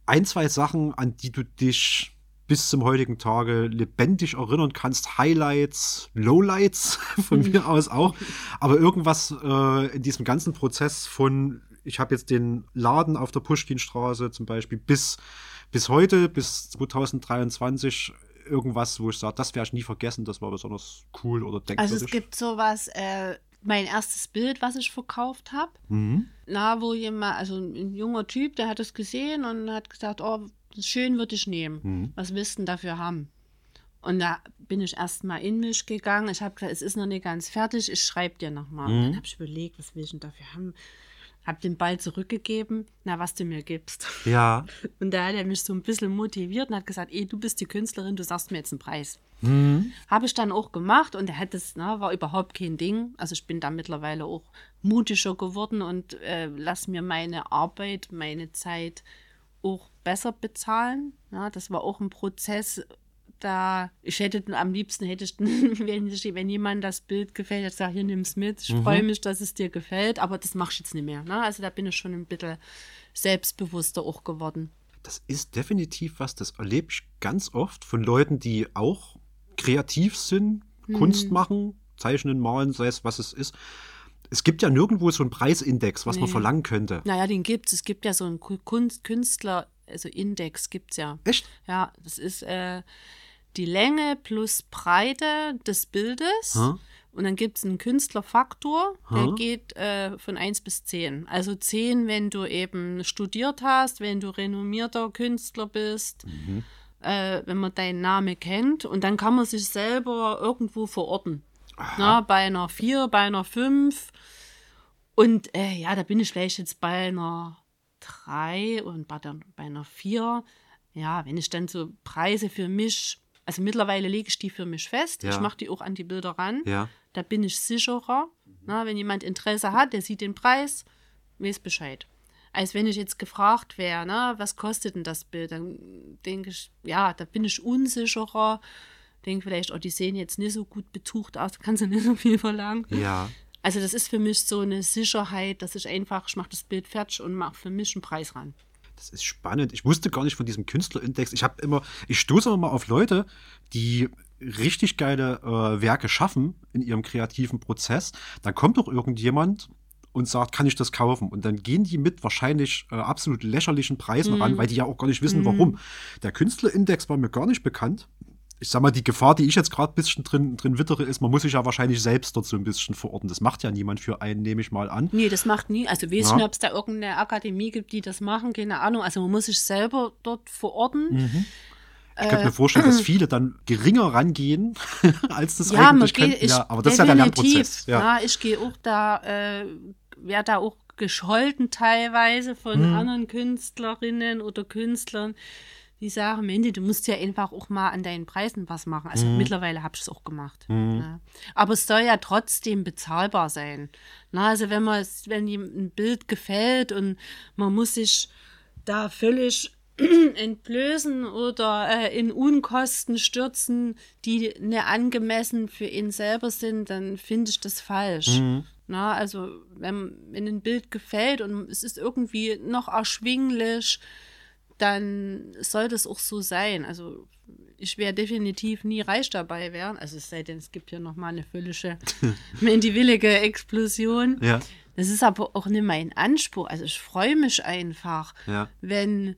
ein, zwei Sachen, an die du dich bis zum heutigen Tage lebendig erinnern kannst. Highlights, Lowlights von mhm. mir aus auch. Aber irgendwas äh, in diesem ganzen Prozess von ich habe jetzt den Laden auf der Pushkinstraße zum Beispiel bis, bis heute, bis 2023 irgendwas, wo ich sage, das werde ich nie vergessen, das war besonders cool oder denkwürdig. Also es gibt sowas, äh, mein erstes Bild, was ich verkauft habe, mhm. na, wo jemand, also ein junger Typ, der hat es gesehen und hat gesagt, oh, schön würde ich nehmen. Mhm. Was willst du denn dafür haben? Und da bin ich erstmal in mich gegangen. Ich habe gesagt, es ist noch nicht ganz fertig, ich schreibe dir nochmal. Mhm. Dann habe ich überlegt, was will ich denn dafür haben? Hab den Ball zurückgegeben, na, was du mir gibst. Ja. Und da hat er mich so ein bisschen motiviert und hat gesagt, ey, du bist die Künstlerin, du sagst mir jetzt einen Preis. Mhm. Habe ich dann auch gemacht und er hat das, na, war überhaupt kein Ding. Also ich bin da mittlerweile auch mutiger geworden und äh, lass mir meine Arbeit, meine Zeit auch besser bezahlen. Ja, das war auch ein Prozess, da, ich hätte am liebsten hätte ich, wenn, ich, wenn jemand das Bild gefällt, jetzt sage hier nimm's mit. Ich mhm. freue mich, dass es dir gefällt, aber das mache ich jetzt nicht mehr. Ne? Also da bin ich schon ein bisschen selbstbewusster auch geworden. Das ist definitiv was, das erlebe ich ganz oft von Leuten, die auch kreativ sind, mhm. Kunst machen, zeichnen, malen, sei es was es ist. Es gibt ja nirgendwo so einen Preisindex, was nee. man verlangen könnte. Naja, den gibt es. Es gibt ja so einen Kunst Künstler, also Index gibt es ja. Echt? Ja, das ist, äh, die Länge plus Breite des Bildes. Hm? Und dann gibt es einen Künstlerfaktor, der hm? geht äh, von 1 bis 10. Also 10, wenn du eben studiert hast, wenn du renommierter Künstler bist, mhm. äh, wenn man deinen Namen kennt. Und dann kann man sich selber irgendwo verorten. Na, bei einer 4, bei einer 5. Und äh, ja, da bin ich vielleicht jetzt bei einer 3 und bei, der, bei einer 4. Ja, wenn ich dann so Preise für mich also mittlerweile lege ich die für mich fest. Ja. Ich mache die auch an die Bilder ran. Ja. Da bin ich sicherer. Na, wenn jemand Interesse hat, der sieht den Preis, weiß Bescheid. Als wenn ich jetzt gefragt wäre, ne, was kostet denn das Bild, dann denke ich, ja, da bin ich unsicherer. Denke vielleicht, oh, die sehen jetzt nicht so gut betucht aus, da kannst du nicht so viel verlangen. Ja. Also das ist für mich so eine Sicherheit, dass ich einfach, ich mache das Bild fertig und mache für mich einen Preis ran. Das ist spannend. Ich wusste gar nicht von diesem Künstlerindex. Ich habe immer, ich stoße immer mal auf Leute, die richtig geile äh, Werke schaffen in ihrem kreativen Prozess. Dann kommt doch irgendjemand und sagt, kann ich das kaufen? Und dann gehen die mit wahrscheinlich äh, absolut lächerlichen Preisen mm. ran, weil die ja auch gar nicht wissen, mm. warum. Der Künstlerindex war mir gar nicht bekannt ich sag mal, die Gefahr, die ich jetzt gerade ein bisschen drin, drin wittere, ist, man muss sich ja wahrscheinlich selbst dort so ein bisschen verorten. Das macht ja niemand für einen, nehme ich mal an. Nee, das macht nie. Also, weiß ja. nicht, ob es da irgendeine Akademie gibt, die das machen, keine Ahnung. Also, man muss sich selber dort verorten. Mhm. Ich könnte mir äh, vorstellen, dass viele dann geringer rangehen, als das ja, eigentlich könnten. Ich, ja, aber das ist ja der Lernprozess. Ja, ja ich gehe auch da, äh, werde da auch gescholten teilweise von hm. anderen Künstlerinnen oder Künstlern, die sagen, Mandy, du musst ja einfach auch mal an deinen Preisen was machen. Also mhm. mittlerweile habe ich es auch gemacht. Mhm. Ja. Aber es soll ja trotzdem bezahlbar sein. Na, also wenn man wenn ein Bild gefällt und man muss sich da völlig entblößen oder äh, in Unkosten stürzen, die ne angemessen für ihn selber sind, dann finde ich das falsch. Mhm. Na, also wenn, wenn ein Bild gefällt und es ist irgendwie noch erschwinglich, dann soll das auch so sein. Also ich werde definitiv nie reich dabei werden. Also es sei denn, es gibt hier nochmal eine völlige mentiwillige Explosion. Ja. Das ist aber auch nicht mein Anspruch. Also ich freue mich einfach, ja. wenn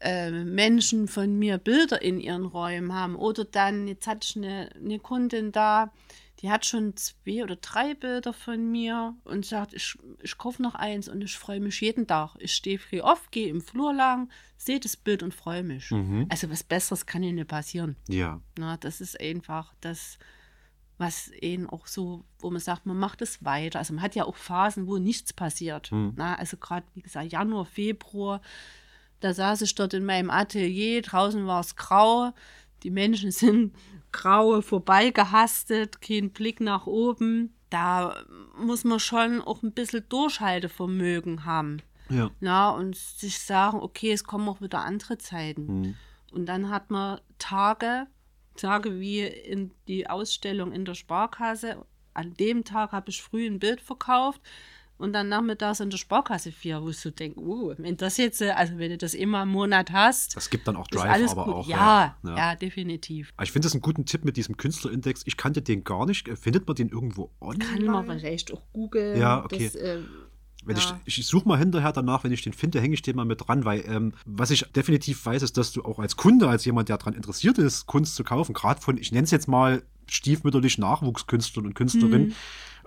äh, Menschen von mir Bilder in ihren Räumen haben. Oder dann, jetzt hatte ich eine, eine Kundin da, die hat schon zwei oder drei Bilder von mir und sagt, ich, ich kaufe noch eins und ich freue mich jeden Tag. Ich stehe früh auf, gehe im Flur lang, sehe das Bild und freue mich. Mhm. Also was Besseres kann ihnen passieren. Ja. Na, das ist einfach das, was ihnen auch so, wo man sagt, man macht es weiter. Also man hat ja auch Phasen, wo nichts passiert. Mhm. Na, also gerade, wie gesagt, Januar, Februar, da saß ich dort in meinem Atelier, draußen war es grau, die Menschen sind graue vorbeigehastet, kein Blick nach oben. da muss man schon auch ein bisschen Durchhaltevermögen haben. Ja. Na, und sich sagen, okay, es kommen auch wieder andere Zeiten. Mhm. Und dann hat man Tage, Tage wie in die Ausstellung in der Sparkasse. An dem Tag habe ich früh ein Bild verkauft und dann nachmittags in der Sparkasse vier, wo so denke, uh, wenn das jetzt, also wenn du das immer im Monat hast, Das gibt dann auch Drive, aber gut. auch. ja, ja. ja, definitiv. Ich finde das einen guten Tipp mit diesem Künstlerindex. Ich kannte den gar nicht. Findet man den irgendwo online? Kann man vielleicht auch googeln. Ja, okay. Das, äh, Wenn Ja. ich, ich suche mal hinterher danach, wenn ich den finde, hänge ich den mal mit dran, weil ähm, was ich definitiv weiß, ist, dass du auch als Kunde, als jemand, der daran interessiert ist, Kunst zu kaufen, gerade von, ich nenne es jetzt mal stiefmütterlich Nachwuchskünstlern und Künstlerinnen, Mhm.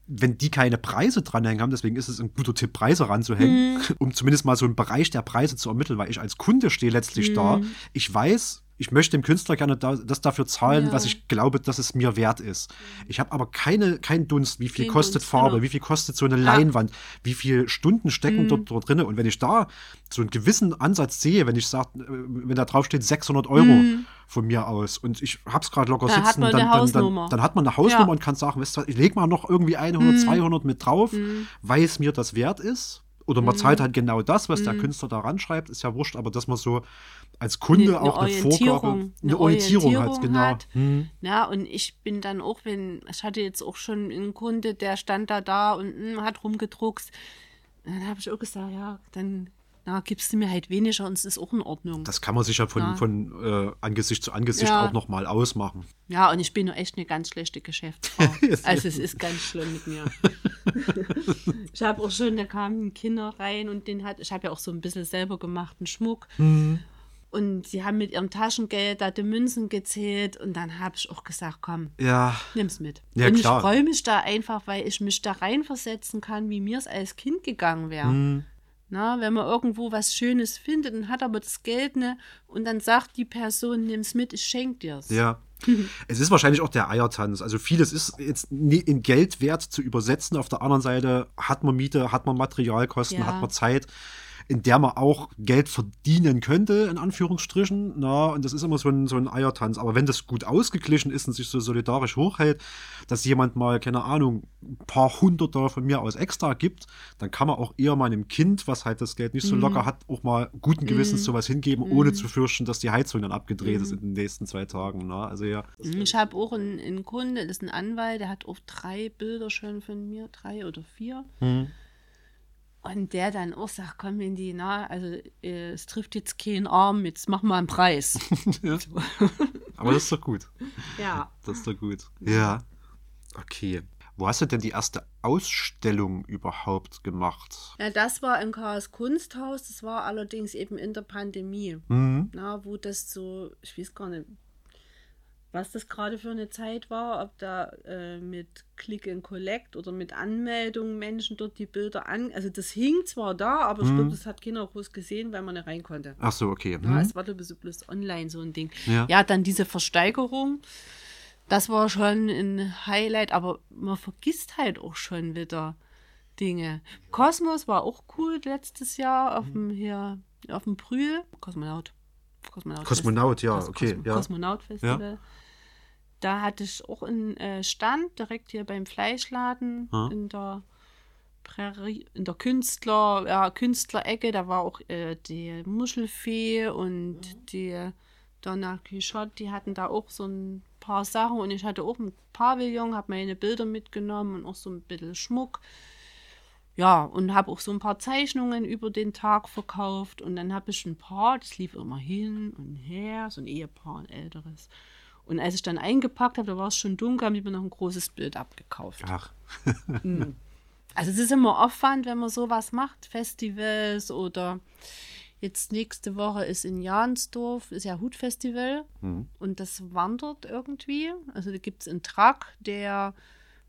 Wenn die keine Preise dranhängen haben, deswegen ist es ein guter Tipp, Preise ranzuhängen, Mhm. um zumindest mal so einen Bereich der Preise zu ermitteln, weil ich als Kunde stehe letztlich da. Mhm. Ich weiß, ich möchte dem Künstler gerne da, das dafür zahlen, Ja. was ich glaube, dass es mir wert ist. Ich habe aber keine, keinen Dunst, wie viel Kein kostet Dunst, Farbe, genau. wie viel kostet so eine Ja. Leinwand, wie viele Stunden stecken Mhm. dort, dort drin. Und wenn ich da so einen gewissen Ansatz sehe, wenn ich sage, wenn da drauf steht 600 Euro Mhm. von mir aus und ich hab's gerade locker Da sitzen, dann, dann, dann, dann hat man eine Hausnummer Ja. und kann sagen, weißt du, was, ich lege mal noch irgendwie 100, 200 mit drauf, Mhm. weil es mir das wert ist. Oder man zahlt halt genau das, was der Künstler da ranschreibt, ist ja wurscht, aber dass man so als Kunde Eine- eine auch eine Vorgabe, Orientierung- eine eine Orientierung, hat, genau. hat. Hm. Ja, und ich bin dann auch, wenn, ich hatte jetzt auch schon einen Kunde, der stand da da und mm, hat rumgedruckst. Dann habe ich auch gesagt, ja, dann na, gibst du mir halt weniger und es ist auch in Ordnung. Das kann man sich ja von, Ja. von äh, Angesicht zu Angesicht Ja. auch nochmal ausmachen. ja, und ich bin nur echt eine ganz schlechte Geschäftsfrau. also es ist ganz schlimm mit mir. Ich habe auch schon, da kamen Kinder rein und den hat, ich habe ja auch so ein bisschen selber gemachten Schmuck. Mhm. Und sie haben mit ihrem Taschengeld da die Münzen gezählt und dann habe ich auch gesagt, komm, Ja, nimm's mit. Ja, und klar. ich freue mich da einfach, weil ich mich da reinversetzen kann, wie mir es als Kind gegangen wäre. Hm. Na, wenn man irgendwo was Schönes findet und hat aber das Geld ne und dann sagt die Person, nimm's mit, ich schenk dir's. ja. es ist wahrscheinlich auch der Eiertanz. Also vieles ist jetzt in Geld wert zu übersetzen. Auf der anderen Seite hat man Miete, hat man Materialkosten, Ja. hat man Zeit, in der man auch Geld verdienen könnte, in Anführungsstrichen. Na, und das ist immer so ein, so ein Eiertanz. Aber wenn das gut ausgeglichen ist und sich so solidarisch hochhält, dass jemand mal, keine Ahnung, ein paar Hunderter von mir aus extra gibt, dann kann man auch eher mal einem Kind, was halt das Geld nicht so locker hat, auch mal guten Gewissens sowas hingeben, ohne zu fürchten, dass die Heizung dann abgedreht ist in den nächsten zwei Tagen. Na, also ja. Ich habe auch einen, einen Kunde, das ist ein Anwalt, der hat auch drei Bilder schon von mir, drei oder vier. Mhm. Und der dann auch sagt, komm in die, na, also äh, es trifft jetzt keinen Arm, jetzt mach mal einen Preis. ja. Aber das ist doch gut. ja. Das ist doch gut. Ja. Okay. Wo hast du denn die erste Ausstellung überhaupt gemacht? Ja, das war im Chaos Kunsthaus, das war allerdings eben in der Pandemie. Mhm. Na, wo das so, ich weiß gar nicht, was das gerade für eine Zeit war, ob da äh, mit Click and Collect oder mit Anmeldung Menschen dort die Bilder an. Also das hing zwar da, aber ich glaube, das hat keiner groß gesehen, weil man nicht rein konnte. Ach so, okay. Ja, Mhm. es war so bloß online so ein Ding. Ja. ja, dann diese Versteigerung. Das war schon ein Highlight, aber man vergisst halt auch schon wieder Dinge. Kosmos war auch cool letztes Jahr auf dem hier auf dem Brühl. Kosmonaut. Kosmonaut, Kosmonaut, ja, Kos- okay, Kosmo- ja. Kosmonaut Festival. Da hatte ich auch einen äh, Stand direkt hier beim Fleischladen Ja. in der Prärie, in der Künstler, ja, Künstlerecke. Da war auch äh, die Muschelfee und die Donna Quixote, die hatten da auch so ein paar Sachen und ich hatte auch ein Pavillon, habe meine Bilder mitgenommen und auch so ein bisschen Schmuck. Ja, und habe auch so ein paar Zeichnungen über den Tag verkauft und dann habe ich ein paar, das lief immer hin und her, so ein Ehepaar, ein älteres. Und als ich dann eingepackt habe, da war es schon dunkel, haben die mir noch ein großes Bild abgekauft. Ach, Also es ist immer Aufwand, wenn man sowas macht, Festivals oder jetzt nächste Woche ist in Jahnsdorf, ist ja Hutfestival Mhm. und das wandert irgendwie. Also da gibt es einen Truck, der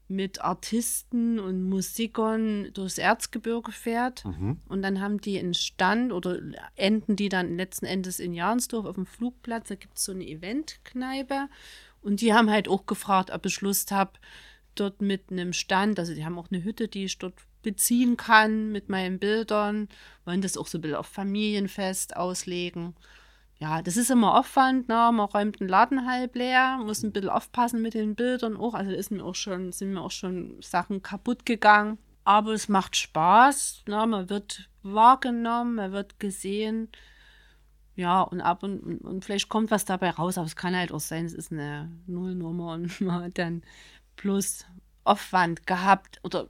mit Artisten und Musikern durchs Erzgebirge fährt. Mhm. Und dann haben die einen Stand oder enden die dann letzten Endes in Jahnsdorf auf dem Flugplatz. Da gibt es so eine Eventkneipe. Und die haben halt auch gefragt, ob ich Lust habe, dort mit einem Stand, also die haben auch eine Hütte, die ich dort beziehen kann mit meinen Bildern, wollen das auch so ein bisschen auf Familienfest auslegen. Ja, das ist immer Aufwand, ne? man räumt den Laden halb leer, muss ein bisschen aufpassen mit den Bildern auch. Also ist mir auch schon, sind mir auch schon Sachen kaputt gegangen. Aber es macht Spaß, ne? man wird wahrgenommen, man wird gesehen. Ja, und ab und, und, und vielleicht kommt was dabei raus, aber es kann halt auch sein, es ist eine Nullnummer und man hat dann plus Aufwand gehabt oder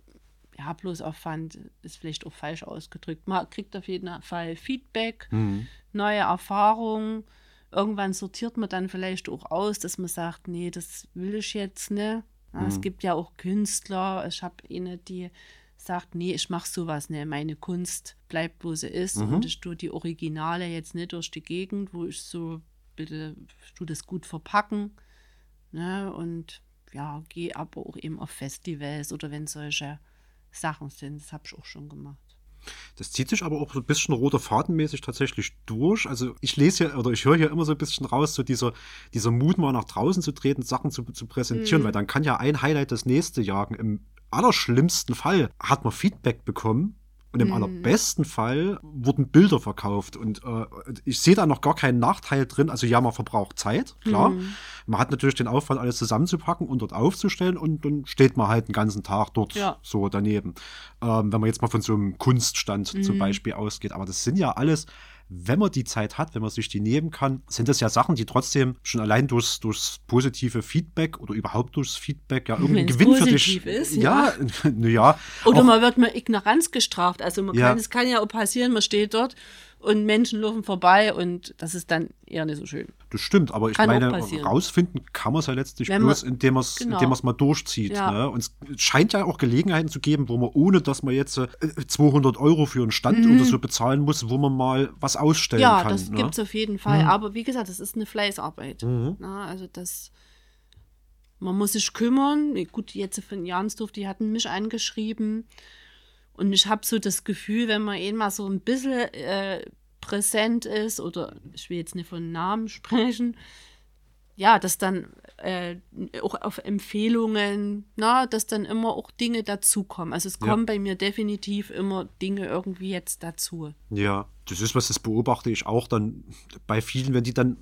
ja, bloß Aufwand ist vielleicht auch falsch ausgedrückt. Man kriegt auf jeden Fall Feedback, mhm. neue Erfahrungen. Irgendwann sortiert man dann vielleicht auch aus, dass man sagt, nee, das will ich jetzt nicht. Ja, mhm. Es gibt ja auch Künstler, ich habe eine, die sagt, nee, ich mache sowas nicht. Meine Kunst bleibt, wo sie ist. Mhm. Und ich tue die Originale jetzt nicht durch die Gegend, wo ich so, bitte, ich tue das gut verpacken. Ne? Und ja, gehe aber auch eben auf Festivals oder wenn solche Sachen sind. Das habe ich auch schon gemacht. Das zieht sich aber auch so ein bisschen roter Fadenmäßig tatsächlich durch. Also ich lese ja oder ich höre ja immer so ein bisschen raus, so dieser, dieser Mut mal nach draußen zu treten, Sachen zu, zu präsentieren, mhm. weil dann kann ja ein Highlight das nächste jagen. Im allerschlimmsten Fall hat man Feedback bekommen und im mhm. allerbesten Fall wurden Bilder verkauft. Und äh, ich sehe da noch gar keinen Nachteil drin. Also ja, man verbraucht Zeit, klar. Mhm. Man hat natürlich den Aufwand, alles zusammenzupacken und dort aufzustellen und dann steht man halt den ganzen Tag dort ja. so daneben. Ähm, wenn man jetzt mal von so einem Kunststand mhm. zum Beispiel ausgeht. Aber das sind ja alles wenn man die Zeit hat, wenn man sich die nehmen kann, sind das ja Sachen, die trotzdem schon allein durchs, durchs positive Feedback oder überhaupt durchs Feedback ja irgendwie Gewinn für dich. Ist, ja, ja. ja oder auch, man wird mit Ignoranz gestraft. Also man ja. kann, es kann ja auch passieren, man steht dort und Menschen laufen vorbei und das ist dann eher nicht so schön. Das stimmt, aber ich kann meine, rausfinden kann man es ja letztlich Wenn bloß, indem man es genau. mal durchzieht. Ja. Ne? Und es scheint ja auch Gelegenheiten zu geben, wo man, ohne dass man jetzt äh, 200 Euro für einen Stand mhm. oder so bezahlen muss, wo man mal was ausstellen ja, kann. Ja, das ne? gibt es auf jeden Fall. Mhm. Aber wie gesagt, das ist eine Fleißarbeit. Mhm. Na, ne? also das man muss sich kümmern. Gut, jetzt von Jansdorf, die hatten mich angeschrieben. Und ich habe so das Gefühl, wenn man eh mal so ein bisschen äh, präsent ist, oder ich will jetzt nicht von Namen sprechen, ja, dass dann äh, auch auf Empfehlungen, na, dass dann immer auch Dinge dazukommen. Also es kommen ja. bei mir definitiv immer Dinge irgendwie jetzt dazu. Ja, das ist was, das beobachte ich auch dann bei vielen, wenn die dann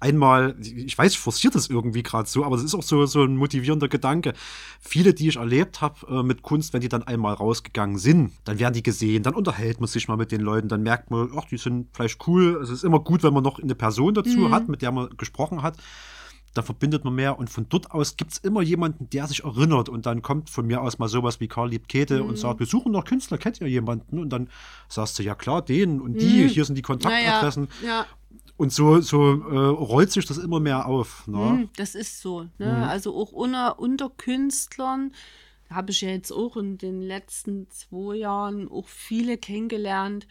einmal, ich weiß, ich forciert das irgendwie gerade so, aber es ist auch so, so ein motivierender Gedanke. Viele, die ich erlebt habe äh, mit Kunst, wenn die dann einmal rausgegangen sind, dann werden die gesehen, dann unterhält man sich mal mit den Leuten, dann merkt man, ach, die sind vielleicht cool. Also es ist immer gut, wenn man noch eine Person dazu mhm. hat, mit der man gesprochen hat da verbindet man mehr und von dort aus gibt es immer jemanden, der sich erinnert und dann kommt von mir aus mal sowas wie Karl Liebkete mhm. und sagt, wir suchen noch Künstler, kennt ihr jemanden? Und dann sagst du, ja klar, den und die, mhm. hier sind die Kontaktadressen. Ja. Und so, so äh, rollt sich das immer mehr auf. Ne? Mhm, das ist so. Ne? Mhm. Also auch unter, unter Künstlern habe ich ja jetzt auch in den letzten zwei Jahren auch viele kennengelernt.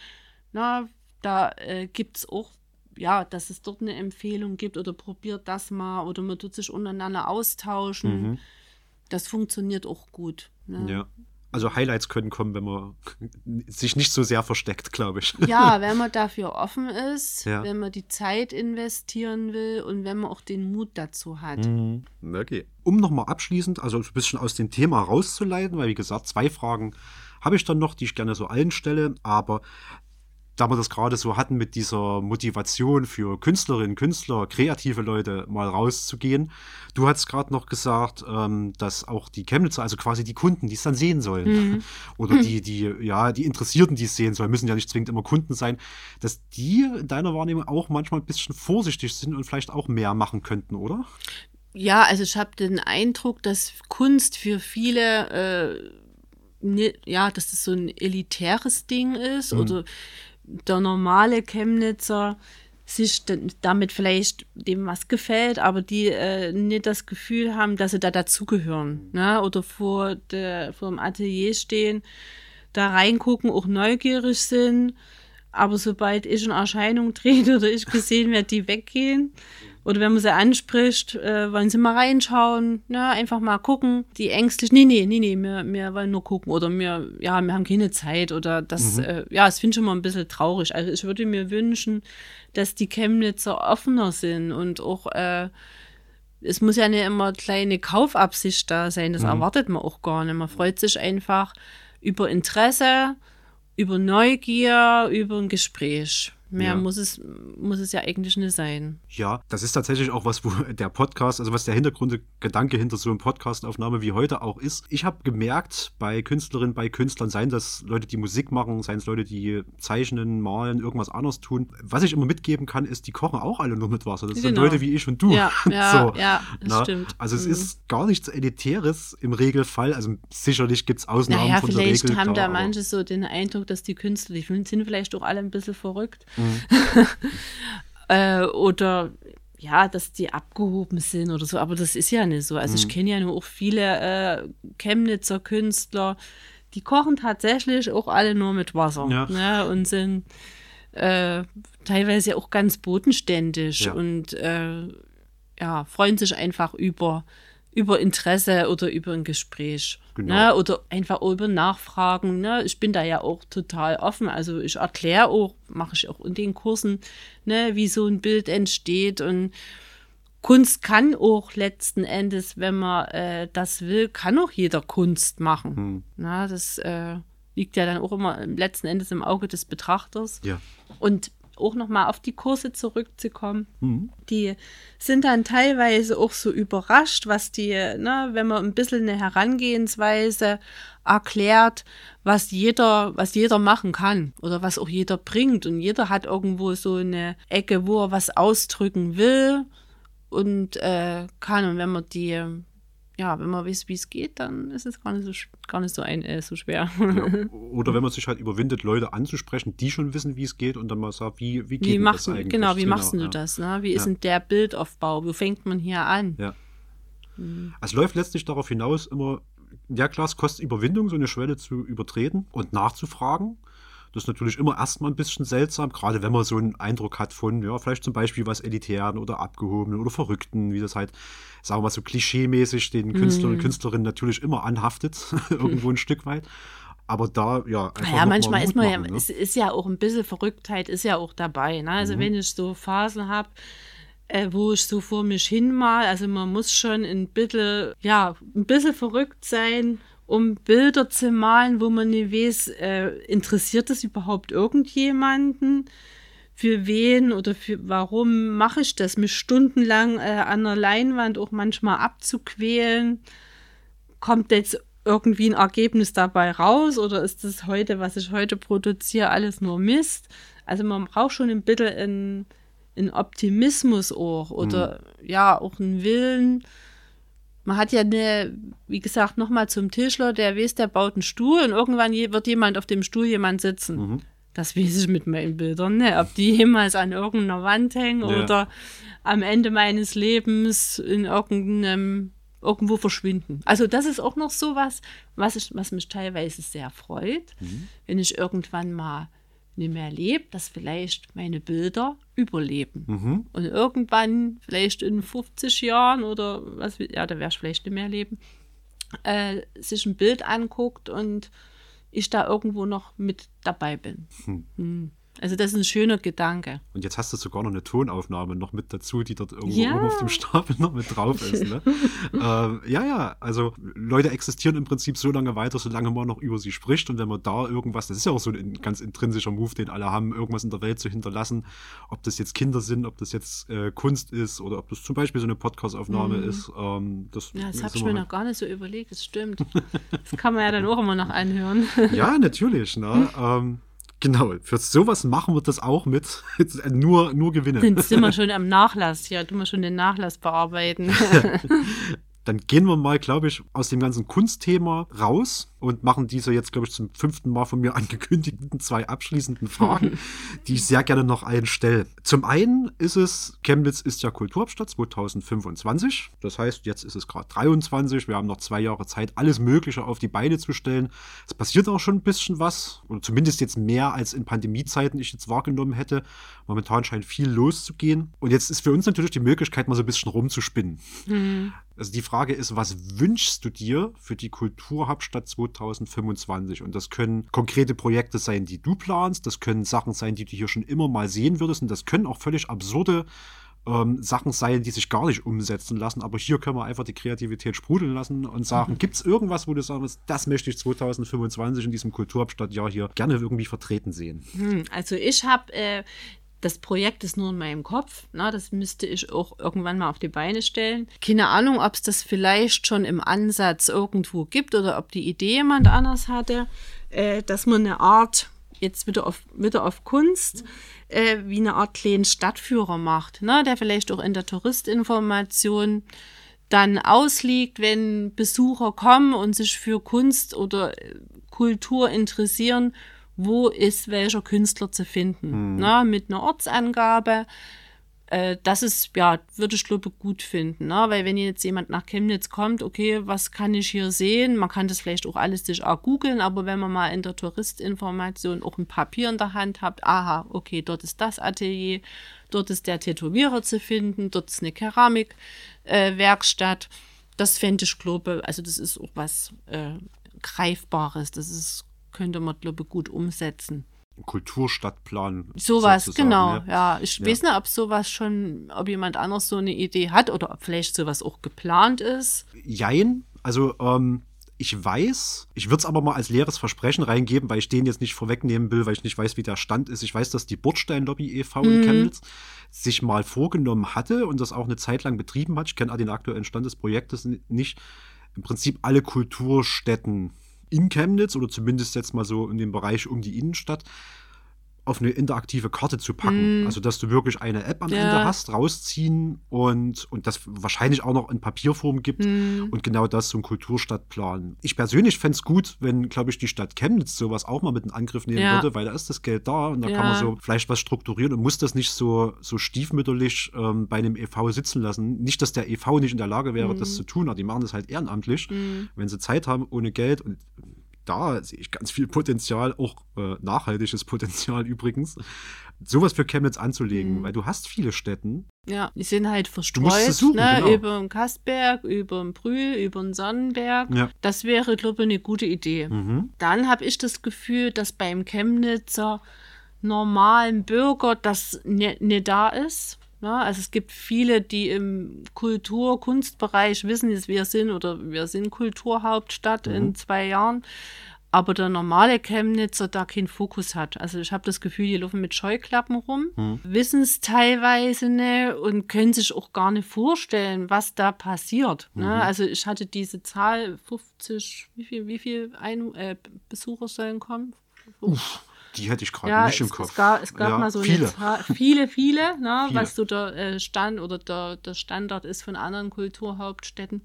Na, da äh, gibt es auch ja, dass es dort eine Empfehlung gibt oder probiert das mal oder man tut sich untereinander austauschen. Mhm. Das funktioniert auch gut. Ne? Ja. Also Highlights können kommen, wenn man sich nicht so sehr versteckt, glaube ich. Ja, wenn man dafür offen ist, ja. wenn man die Zeit investieren will und wenn man auch den Mut dazu hat. Mhm. Okay. Um nochmal abschließend, also ein bisschen aus dem Thema rauszuleiten, weil wie gesagt, zwei Fragen habe ich dann noch, die ich gerne so allen stelle, aber da wir das gerade so hatten mit dieser Motivation für Künstlerinnen, Künstler, kreative Leute mal rauszugehen. Du hast gerade noch gesagt, ähm, dass auch die Chemnitzer, also quasi die Kunden, die es dann sehen sollen, mhm. oder die, die, ja, die Interessierten, die es sehen sollen, müssen ja nicht zwingend immer Kunden sein, dass die in deiner Wahrnehmung auch manchmal ein bisschen vorsichtig sind und vielleicht auch mehr machen könnten, oder? Ja, also ich habe den Eindruck, dass Kunst für viele äh, ja, dass das so ein elitäres Ding ist mhm. oder der normale Chemnitzer sich damit vielleicht dem was gefällt, aber die äh, nicht das Gefühl haben, dass sie da dazugehören. Ne? Oder vor, der, vor dem Atelier stehen, da reingucken, auch neugierig sind. Aber sobald ich in Erscheinung trete oder ich gesehen werde, die weggehen. Oder wenn man sie anspricht, äh, wollen sie mal reinschauen, ne? einfach mal gucken. Die ängstlich, nee, nee, nee, nee, wir, wir wollen nur gucken. Oder wir, ja, wir haben keine Zeit. Oder das, mhm. äh, ja, das finde ich schon mal ein bisschen traurig. Also ich würde mir wünschen, dass die Chemnitzer offener sind und auch, äh, es muss ja nicht immer kleine Kaufabsicht da sein. Das mhm. erwartet man auch gar nicht. Man freut sich einfach über Interesse, über Neugier, über ein Gespräch. Mehr Ja. muss, es, muss es ja eigentlich nicht sein. Ja, das ist tatsächlich auch was, wo der Podcast, also was der Hintergrundgedanke hinter so einem Podcastaufnahme wie heute auch ist. Ich habe gemerkt, bei Künstlerinnen, bei Künstlern, seien das Leute, die Musik machen, seien es Leute, die zeichnen, malen, irgendwas anderes tun. Was ich immer mitgeben kann, ist, die kochen auch alle nur mit Wasser. Das sind Genau. Leute wie ich und du. Ja, ja, ja, das na? stimmt. Also es Mhm. ist gar nichts Elitäres im Regelfall. Also sicherlich gibt es Ausnahmen Naja, von der vielleicht Regel. haben klar, da manche so den Eindruck, dass die Künstler, die sind vielleicht auch alle ein bisschen verrückt. Mhm. äh, oder ja, dass die abgehoben sind oder so. Aber das ist ja nicht so. Also Mhm. ich kenne ja nur auch viele äh, Chemnitzer Künstler, die kochen tatsächlich auch alle nur mit Wasser. Ja. Ne? Und sind äh, teilweise auch ganz bodenständig Ja. und äh, ja, freuen sich einfach über, über Interesse oder über ein Gespräch. Genau. Ne? Oder einfach über Nachfragen. Ne? Ich bin da ja auch total offen. Also ich erkläre auch, mache ich auch in den Kursen, ne, wie so ein Bild entsteht. Und Kunst kann auch letzten Endes, wenn man äh, das will, kann auch jeder Kunst machen. Hm. Na, das äh, liegt ja dann auch immer letzten Endes im Auge des Betrachters. Ja. Und auch nochmal auf die Kurse zurückzukommen, Mhm. die sind dann teilweise auch so überrascht, was die, ne, wenn man ein bisschen eine Herangehensweise erklärt, was jeder, was jeder machen kann oder was auch jeder bringt. Und jeder hat irgendwo so eine Ecke, wo er was ausdrücken will und äh, kann. Und wenn man die, ja, wenn man weiß, wie es geht, dann ist es gar nicht so, gar nicht so, ein, äh, so schwer. Ja. Oder wenn man sich halt überwindet, Leute anzusprechen, die schon wissen, wie es geht und dann mal sagt, wie, wie geht Wie denn machst das eigentlich? genau, wie machst du ja. das? Ne? Wie ist Ja. denn der Bildaufbau? Wo fängt man hier an? Ja. Es läuft letztlich darauf hinaus, immer, ja klar, es kostet Überwindung, so eine Schwelle zu übertreten und nachzufragen. Das ist natürlich immer erstmal ein bisschen seltsam, gerade wenn man so einen Eindruck hat von, ja, vielleicht zum Beispiel was Elitären oder Abgehobenen oder Verrückten, wie das halt, sagen wir mal so klischeemäßig den Künstlern Mhm. und Künstlerinnen natürlich immer anhaftet, irgendwo ein Stück weit. Aber da, ja, Naja, mal manchmal ist man ja, ne? es ist ja auch ein bisschen Verrücktheit, ist ja auch dabei. Ne? Also Mhm. wenn ich so Phasen habe, äh, wo ich so vor mich hin mal, also man muss schon ein bisschen, ja, ein bisschen verrückt sein, um Bilder zu malen, wo man nicht weiß, äh, interessiert das überhaupt irgendjemanden? Für wen oder für warum mache ich das, mich stundenlang äh, an der Leinwand auch manchmal abzuquälen? kommt jetzt irgendwie ein Ergebnis dabei raus oder ist das heute, was ich heute produziere, alles nur Mist? Also man braucht schon ein bisschen einen, einen Optimismus auch oder ja, auch einen Willen. Man hat ja eine, wie gesagt, nochmal zum Tischler, der weiß, der baut einen Stuhl und irgendwann wird jemand auf dem Stuhl jemand sitzen. Mhm. Das weiß ich mit meinen Bildern, ne? Ob die jemals an irgendeiner Wand hängen Ja. oder am Ende meines Lebens in irgendeinem irgendwo verschwinden. Also das ist auch noch so was, was, ich, was mich teilweise sehr freut, Mhm. wenn ich irgendwann mal nicht mehr lebe, dass vielleicht meine Bilder überleben. Mhm. Und irgendwann, vielleicht in 50 Jahren oder was, ja, da werde ich vielleicht nicht mehr leben, äh, sich ein Bild anguckt und ich da irgendwo noch mit dabei bin. Hm. Hm. Also das ist ein schöner Gedanke. Und jetzt hast du sogar noch eine Tonaufnahme noch mit dazu, die dort irgendwo Ja. oben auf dem Stapel noch mit drauf ist. Ne? ähm, ja, ja, also Leute existieren im Prinzip so lange weiter, solange man noch über sie spricht. Und wenn man da irgendwas, das ist ja auch so ein ganz intrinsischer Move, den alle haben, irgendwas in der Welt zu hinterlassen, ob das jetzt Kinder sind, ob das jetzt äh, Kunst ist oder ob das zum Beispiel so eine Podcast-Aufnahme ist. Ähm, das Mhm. Ja, das habe ich mir noch gar nicht so überlegt, das stimmt. Das kann man ja dann auch immer noch anhören. Ja, natürlich. Ne? ähm, genau, für sowas machen wir das auch mit. nur, nur Gewinne. Dann sind wir schon am Nachlass hier, tun wir schon den Nachlass bearbeiten. Dann gehen wir mal, glaube ich, aus dem ganzen Kunstthema raus und machen diese jetzt, glaube ich, zum fünften Mal von mir angekündigten zwei abschließenden Fragen, die ich sehr gerne noch allen stelle. Zum einen ist es, Chemnitz ist ja Kulturhauptstadt 2025. Das heißt, jetzt ist es gerade 23. Wir haben noch zwei Jahre Zeit, alles Mögliche auf die Beine zu stellen. Es passiert auch schon ein bisschen was, oder zumindest jetzt mehr als in Pandemiezeiten ich jetzt wahrgenommen hätte. Momentan scheint viel loszugehen. Und jetzt ist für uns natürlich die Möglichkeit, mal so ein bisschen rumzuspinnen. Also die Frage ist, was wünschst du dir für die Kulturhauptstadt 2025? Und das können konkrete Projekte sein, die du planst, das können Sachen sein, die du hier schon immer mal sehen würdest und das können auch völlig absurde ähm, Sachen sein, die sich gar nicht umsetzen lassen. Aber hier können wir einfach die Kreativität sprudeln lassen und sagen, gibt es irgendwas, wo du sagst, das möchte ich 2025 in diesem Kulturhauptstadtjahr hier gerne irgendwie vertreten sehen? Hm, Also ich habe äh, Das Projekt ist nur in meinem Kopf. Na, das müsste ich auch irgendwann mal auf die Beine stellen. Keine Ahnung, ob es das vielleicht schon im Ansatz irgendwo gibt oder ob die Idee jemand anders hatte, äh, dass man eine Art, jetzt wieder auf, wieder auf Kunst, äh, wie eine Art kleinen Stadtführer macht, ne, der vielleicht auch in der Touristinformation dann ausliegt, wenn Besucher kommen und sich für Kunst oder Kultur interessieren wo ist welcher Künstler zu finden. Mhm. Na, mit einer Ortsangabe. Äh, das ist, ja, würde ich glaube gut finden. Ne? Weil wenn jetzt jemand nach Chemnitz kommt, okay, was kann ich hier sehen? Man kann das vielleicht auch alles sich auch googeln, aber wenn man mal in der Touristinformation auch ein Papier in der Hand hat, aha, okay, dort ist das Atelier, dort ist der Tätowierer zu finden, dort ist eine Keramikwerkstatt. Äh, das fände ich, glaube also das ist auch was äh, Greifbares. Das ist könnte man, glaube ich, gut umsetzen. Kulturstadtplan. Sowas, genau, ja. ja. Ich ja. weiß nicht, ob sowas schon, ob jemand anders so eine Idee hat oder ob vielleicht sowas auch geplant ist. Jein, also ähm, ich weiß, ich würde es aber mal als leeres Versprechen reingeben, weil ich den jetzt nicht vorwegnehmen will, weil ich nicht weiß, wie der Stand ist. Ich weiß, dass die Bordstein-Lobby e.V. Mhm. in Chemnitz sich mal vorgenommen hatte und das auch eine Zeit lang betrieben hat. Ich kenne den aktuellen Stand des Projektes nicht. Im Prinzip alle Kulturstätten in Chemnitz oder zumindest jetzt mal so in dem Bereich um die Innenstadt auf eine interaktive Karte zu packen. Mm. Also, dass du wirklich eine App am ja. Ende hast, rausziehen und, und das wahrscheinlich auch noch in Papierform gibt mm. und genau das so ein Kulturstadtplan. Ich persönlich fände es gut, wenn, glaube ich, die Stadt Chemnitz sowas auch mal mit in Angriff nehmen ja. würde, weil da ist das Geld da und da ja. kann man so vielleicht was strukturieren und muss das nicht so, so stiefmütterlich ähm, bei einem EV sitzen lassen. Nicht, dass der EV nicht in der Lage wäre, mm. das zu tun, aber die machen das halt ehrenamtlich, mhm. wenn sie Zeit haben, ohne Geld und da sehe ich ganz viel Potenzial, auch äh, nachhaltiges Potenzial übrigens, sowas für Chemnitz anzulegen, mhm. weil du hast viele Städten. Ja, die sind halt verstreut, suchen, ne? genau. über den Kastberg, über den Brühl, über den Sonnenberg. Ja. Das wäre, glaube ich, eine gute Idee. Mhm. Dann habe ich das Gefühl, dass beim Chemnitzer normalen Bürger das nicht ne da ist. Ne? Also es gibt viele, die im Kultur-, Kunstbereich wissen, dass wir sind oder wir sind Kulturhauptstadt mhm. in zwei Jahren. Aber der normale Chemnitzer da keinen Fokus hat. Also ich habe das Gefühl, die laufen mit Scheuklappen rum, mhm. wissen es teilweise nicht und können sich auch gar nicht vorstellen, was da passiert. Ne? Mhm. Ne? Also ich hatte diese Zahl 50, wie viel, wie viel Ein äh, Besucher sollen kommen? Uff. Die hätte ich gerade ja, nicht im Kopf. Es gab, es gab ja, mal so viele. Zahl, viele, viele, ne, viele, was so der äh, Stand oder der, der Standard ist von anderen Kulturhauptstädten,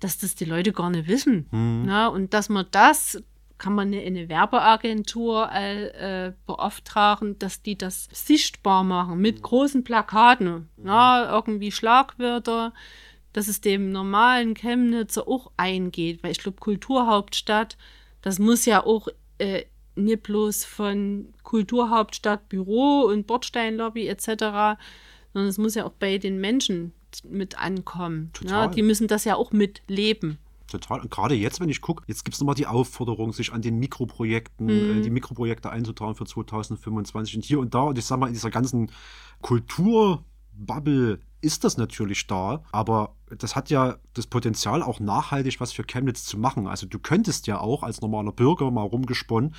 dass das die Leute gar nicht wissen. Mhm. Ne, und dass man das kann man in eine Werbeagentur äh, äh, beauftragen, dass die das sichtbar machen mit mhm. großen Plakaten, mhm. ne, irgendwie Schlagwörter, dass es dem normalen Chemnitzer auch eingeht, weil ich glaube, Kulturhauptstadt, das muss ja auch äh, nicht bloß von Kulturhauptstadt, Büro und Bordsteinlobby etc., sondern es muss ja auch bei den Menschen mit ankommen. Ne? Total. Ja, die müssen das ja auch mitleben. Total. Und gerade jetzt, wenn ich gucke, jetzt gibt es nochmal die Aufforderung, sich an den Mikroprojekten, mhm. äh, die Mikroprojekte einzutragen für 2025 und hier und da. Und ich sage mal, in dieser ganzen Kulturbubble ist das natürlich da, aber das hat ja das Potenzial, auch nachhaltig was für Chemnitz zu machen. Also du könntest ja auch als normaler Bürger mal rumgesponnen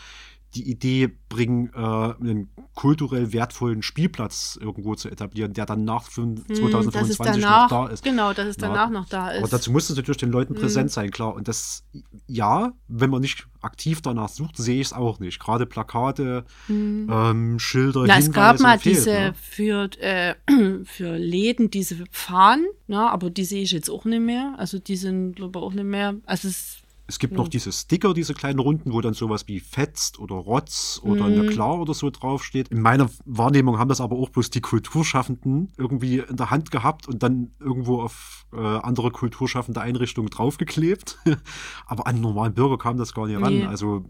die Idee bringen, äh, einen kulturell wertvollen Spielplatz irgendwo zu etablieren, der dann nach 2025 hm, danach, noch da ist. Genau, dass es danach ja. noch da ist. Aber dazu muss es natürlich den Leuten hm. präsent sein, klar. Und das, ja, wenn man nicht aktiv danach sucht, sehe ich es auch nicht. Gerade Plakate, hm. ähm, Schilder, Na, Es gab mal fehlt, diese ne? für, äh, für Läden, diese Fahnen, ne, aber die sehe ich jetzt auch nicht mehr. Also die sind, glaube ich, auch nicht mehr. Also es es gibt mhm. noch diese Sticker, diese kleinen Runden, wo dann sowas wie Fetzt oder Rotz oder mhm. Klar oder so draufsteht. In meiner Wahrnehmung haben das aber auch bloß die Kulturschaffenden irgendwie in der Hand gehabt und dann irgendwo auf äh, andere kulturschaffende Einrichtungen draufgeklebt. aber an normalen Bürger kam das gar nicht nee. ran. Also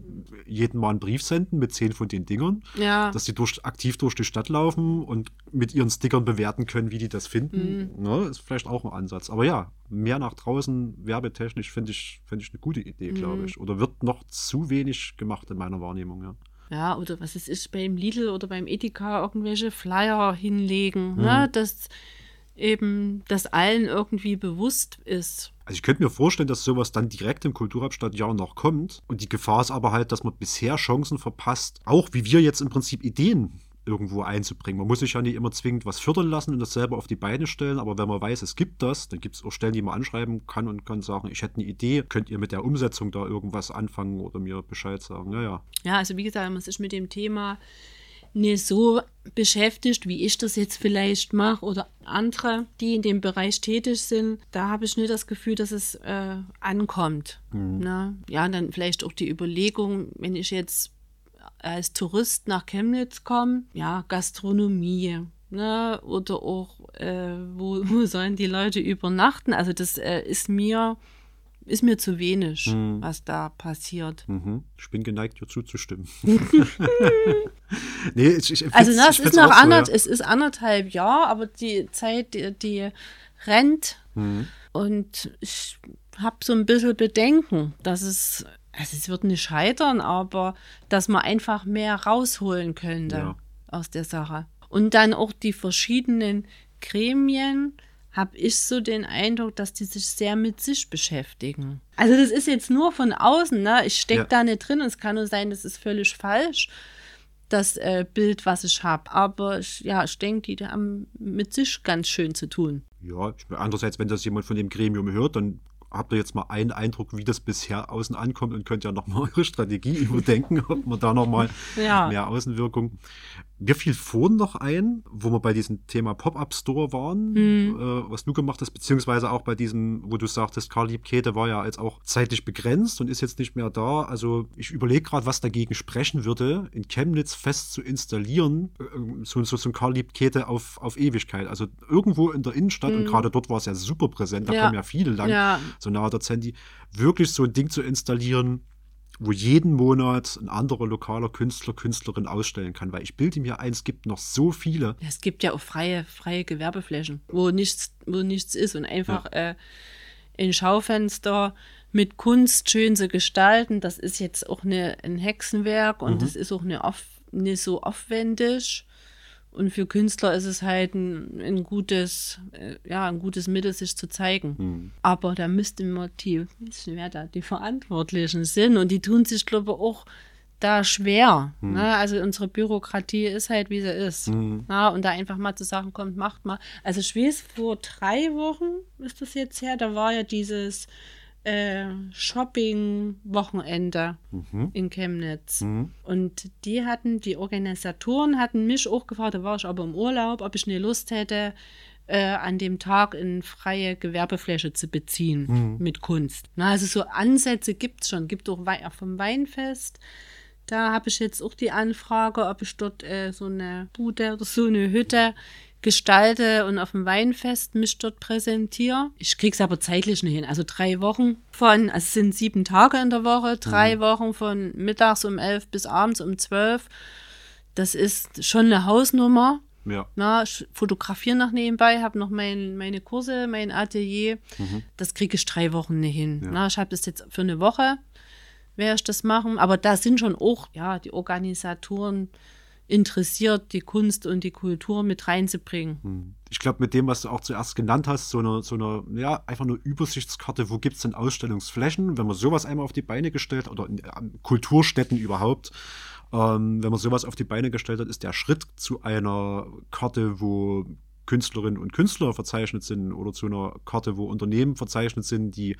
jeden Mal einen Brief senden mit zehn von den Dingern, ja. dass sie durch, aktiv durch die Stadt laufen und mit ihren Stickern bewerten können, wie die das finden. Mhm. Ne, ist vielleicht auch ein Ansatz. Aber ja, mehr nach draußen werbetechnisch finde ich, find ich eine gute Idee, glaube mhm. ich. Oder wird noch zu wenig gemacht in meiner Wahrnehmung, ja. Ja, oder was es ist beim Lidl oder beim Edeka irgendwelche Flyer hinlegen, ne? mhm. ne? dass eben das allen irgendwie bewusst ist. Also ich könnte mir vorstellen, dass sowas dann direkt im Kulturhauptstadtjahr noch kommt. Und die Gefahr ist aber halt, dass man bisher Chancen verpasst, auch wie wir jetzt im Prinzip Ideen irgendwo einzubringen. Man muss sich ja nicht immer zwingend was fördern lassen und das selber auf die Beine stellen, aber wenn man weiß, es gibt das, dann gibt es auch Stellen, die man anschreiben kann und kann sagen, ich hätte eine Idee, könnt ihr mit der Umsetzung da irgendwas anfangen oder mir Bescheid sagen. Naja. Ja, also wie gesagt, man sich mit dem Thema nicht so beschäftigt, wie ich das jetzt vielleicht mache oder andere, die in dem Bereich tätig sind, da habe ich nicht das Gefühl, dass es äh, ankommt. Mhm. Ne? Ja, dann vielleicht auch die Überlegung, wenn ich jetzt als Tourist nach Chemnitz komme, ja, Gastronomie, ne, oder auch, äh, wo, wo sollen die Leute übernachten? Also das äh, ist mir ist mir zu wenig, mhm. was da passiert. Mhm. Ich bin geneigt, dir zuzustimmen. nee, ich, ich also na, es ist noch anderth so, ja. es ist anderthalb Jahre, aber die Zeit, die, die rennt mhm. und ich habe so ein bisschen Bedenken, dass es, also es wird nicht scheitern, aber dass man einfach mehr rausholen könnte ja. aus der Sache. Und dann auch die verschiedenen Gremien, habe ich so den Eindruck, dass die sich sehr mit sich beschäftigen. Also das ist jetzt nur von außen, ne? Ich stecke ja. da nicht drin und es kann nur sein, das ist völlig falsch, das äh, Bild, was ich habe. Aber ich, ja, ich denke, die haben mit sich ganz schön zu tun. Ja, andererseits, wenn das jemand von dem Gremium hört, dann habt ihr jetzt mal einen Eindruck, wie das bisher außen ankommt und könnt ja nochmal eure Strategie überdenken, ob man da nochmal ja. mehr Außenwirkung. Mir fiel vorhin noch ein, wo wir bei diesem Thema Pop-Up-Store waren, mhm. äh, was du gemacht hast, beziehungsweise auch bei diesem, wo du sagtest, Karl Liebkete war ja jetzt auch zeitlich begrenzt und ist jetzt nicht mehr da. Also ich überlege gerade, was dagegen sprechen würde, in Chemnitz fest zu installieren, äh, so, so, so ein Karl Liebkete auf, auf Ewigkeit. Also irgendwo in der Innenstadt, mhm. und gerade dort war es ja super präsent, da ja. kommen ja viele lang, ja. so nahe der Zendi, wirklich so ein Ding zu installieren, wo jeden Monat ein anderer lokaler Künstler, Künstlerin ausstellen kann. Weil ich bilde mir ein, es gibt noch so viele. Es gibt ja auch freie, freie Gewerbeflächen, wo nichts, wo nichts ist und einfach ja. äh, ein Schaufenster mit Kunst schön zu gestalten. Das ist jetzt auch eine, ein Hexenwerk und mhm. das ist auch eine, nicht so aufwendig. Und für Künstler ist es halt ein, ein gutes, äh, ja, ein gutes Mittel, sich zu zeigen. Mhm. Aber da müsste man die, wer da die Verantwortlichen sind und die tun sich, glaube ich, auch da schwer. Mhm. Ne? Also unsere Bürokratie ist halt, wie sie ist. Mhm. Ja, und da einfach mal zu sagen, kommt, macht mal. Also ich weiß, vor drei Wochen ist das jetzt her, da war ja dieses äh, Shopping-Wochenende mhm. in Chemnitz. Mhm. Und die hatten, die Organisatoren hatten mich auch gefragt, da war ich aber im Urlaub, ob ich eine Lust hätte, äh, an dem Tag in freie Gewerbefläche zu beziehen mhm. mit Kunst. Na, also so Ansätze gibt es schon. Gibt auch We vom Weinfest. Da habe ich jetzt auch die Anfrage, ob ich dort äh, so eine Bude oder so eine Hütte gestalte und auf dem Weinfest mich dort präsentiere. Ich kriege es aber zeitlich nicht hin. Also drei Wochen von, also es sind sieben Tage in der Woche, drei mhm. Wochen von mittags um elf bis abends um zwölf. Das ist schon eine Hausnummer. Ja. Na, ich fotografiere noch nebenbei, habe noch mein, meine Kurse, mein Atelier. Mhm. Das kriege ich drei Wochen nicht hin. Ja. Na, ich habe das jetzt für eine Woche, werde ich das machen. Aber da sind schon auch ja, die Organisatoren interessiert, die Kunst und die Kultur mit reinzubringen. Hm. Ich glaube, mit dem, was du auch zuerst genannt hast, so eine, so eine ja, einfach eine Übersichtskarte, wo gibt es denn Ausstellungsflächen, wenn man sowas einmal auf die Beine gestellt oder in, Kulturstätten überhaupt, ähm, wenn man sowas auf die Beine gestellt hat, ist der Schritt zu einer Karte, wo Künstlerinnen und Künstler verzeichnet sind oder zu einer Karte, wo Unternehmen verzeichnet sind, die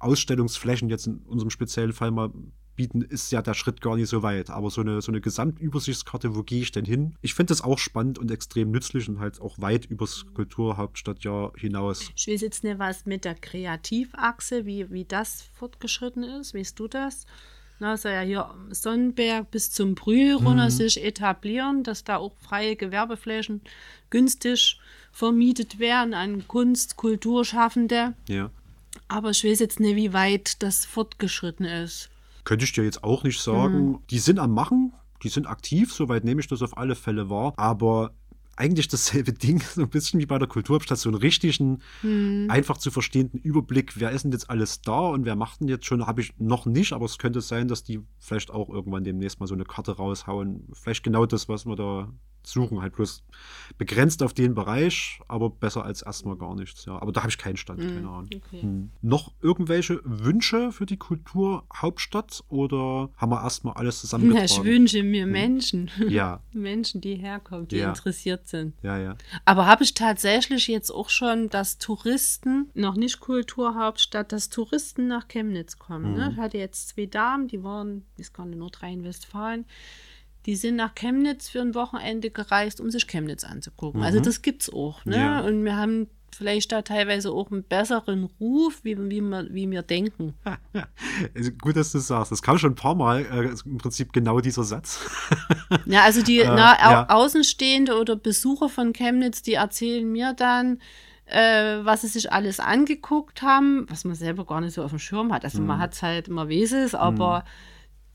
Ausstellungsflächen jetzt in unserem speziellen Fall mal bieten, ist ja der Schritt gar nicht so weit. Aber so eine, so eine Gesamtübersichtskarte, wo gehe ich denn hin? Ich finde das auch spannend und extrem nützlich und halt auch weit übers Kulturhauptstadtjahr hinaus. Ich weiß jetzt nicht, was mit der Kreativachse, wie, wie das fortgeschritten ist. Weißt du das? Na, soll ja hier Sonnenberg bis zum Brühl runter mhm. sich etablieren, dass da auch freie Gewerbeflächen günstig vermietet werden an Kunst, Kulturschaffende. Ja. Aber ich weiß jetzt nicht, wie weit das fortgeschritten ist. Könnte ich dir jetzt auch nicht sagen. Mhm. Die sind am Machen, die sind aktiv, soweit nehme ich das auf alle Fälle wahr. Aber eigentlich dasselbe Ding, so ein bisschen wie bei der Kulturhauptstadt, so einen richtigen, mhm. einfach zu verstehenden Überblick, wer ist denn jetzt alles da und wer macht denn jetzt schon, habe ich noch nicht, aber es könnte sein, dass die vielleicht auch irgendwann demnächst mal so eine Karte raushauen. Vielleicht genau das, was wir da suchen, halt bloß begrenzt auf den Bereich, aber besser als erstmal gar nichts. Ja, aber da habe ich keinen Stand, keine Ahnung. okay. Hm. Noch irgendwelche Wünsche für die Kulturhauptstadt oder haben wir erstmal alles zusammengetragen? ich wünsche mir Menschen. Ja, Menschen, die herkommen, die Ja. interessiert sind. ja, ja. Aber habe ich tatsächlich jetzt auch schon, dass Touristen, noch nicht Kulturhauptstadt, dass Touristen nach Chemnitz kommen. Ne? Ich hatte jetzt zwei Damen, die waren, weiß gar nicht, Nordrhein-Westfalen. Die sind nach Chemnitz für ein Wochenende gereist, um sich Chemnitz anzugucken. Also das gibt's auch. Ne? Ja. Und wir haben vielleicht da teilweise auch einen besseren Ruf, wie, wie, wir, wie wir denken. Also gut, dass du das sagst. Das kam schon ein paar Mal, äh, im Prinzip genau dieser Satz. Ja, also die na, au ja. Außenstehende oder Besucher von Chemnitz, die erzählen mir dann, äh, was sie sich alles angeguckt haben, was man selber gar nicht so auf dem Schirm hat. Also Mhm. man hat es halt immer Weses, aber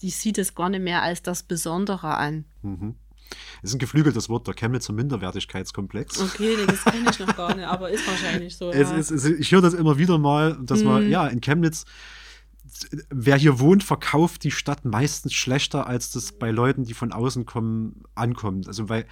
die sieht es gar nicht mehr als das Besondere an. Das ist ein geflügeltes Wort, der Chemnitzer Minderwertigkeitskomplex. Okay, nee, das kenne ich noch gar nicht, aber ist wahrscheinlich so. Es, ja. es, es, ich höre das immer wieder mal, dass Mhm. man, ja, in Chemnitz, wer hier wohnt, verkauft die Stadt meistens schlechter, als das bei Leuten, die von außen kommen, ankommt. Also, weil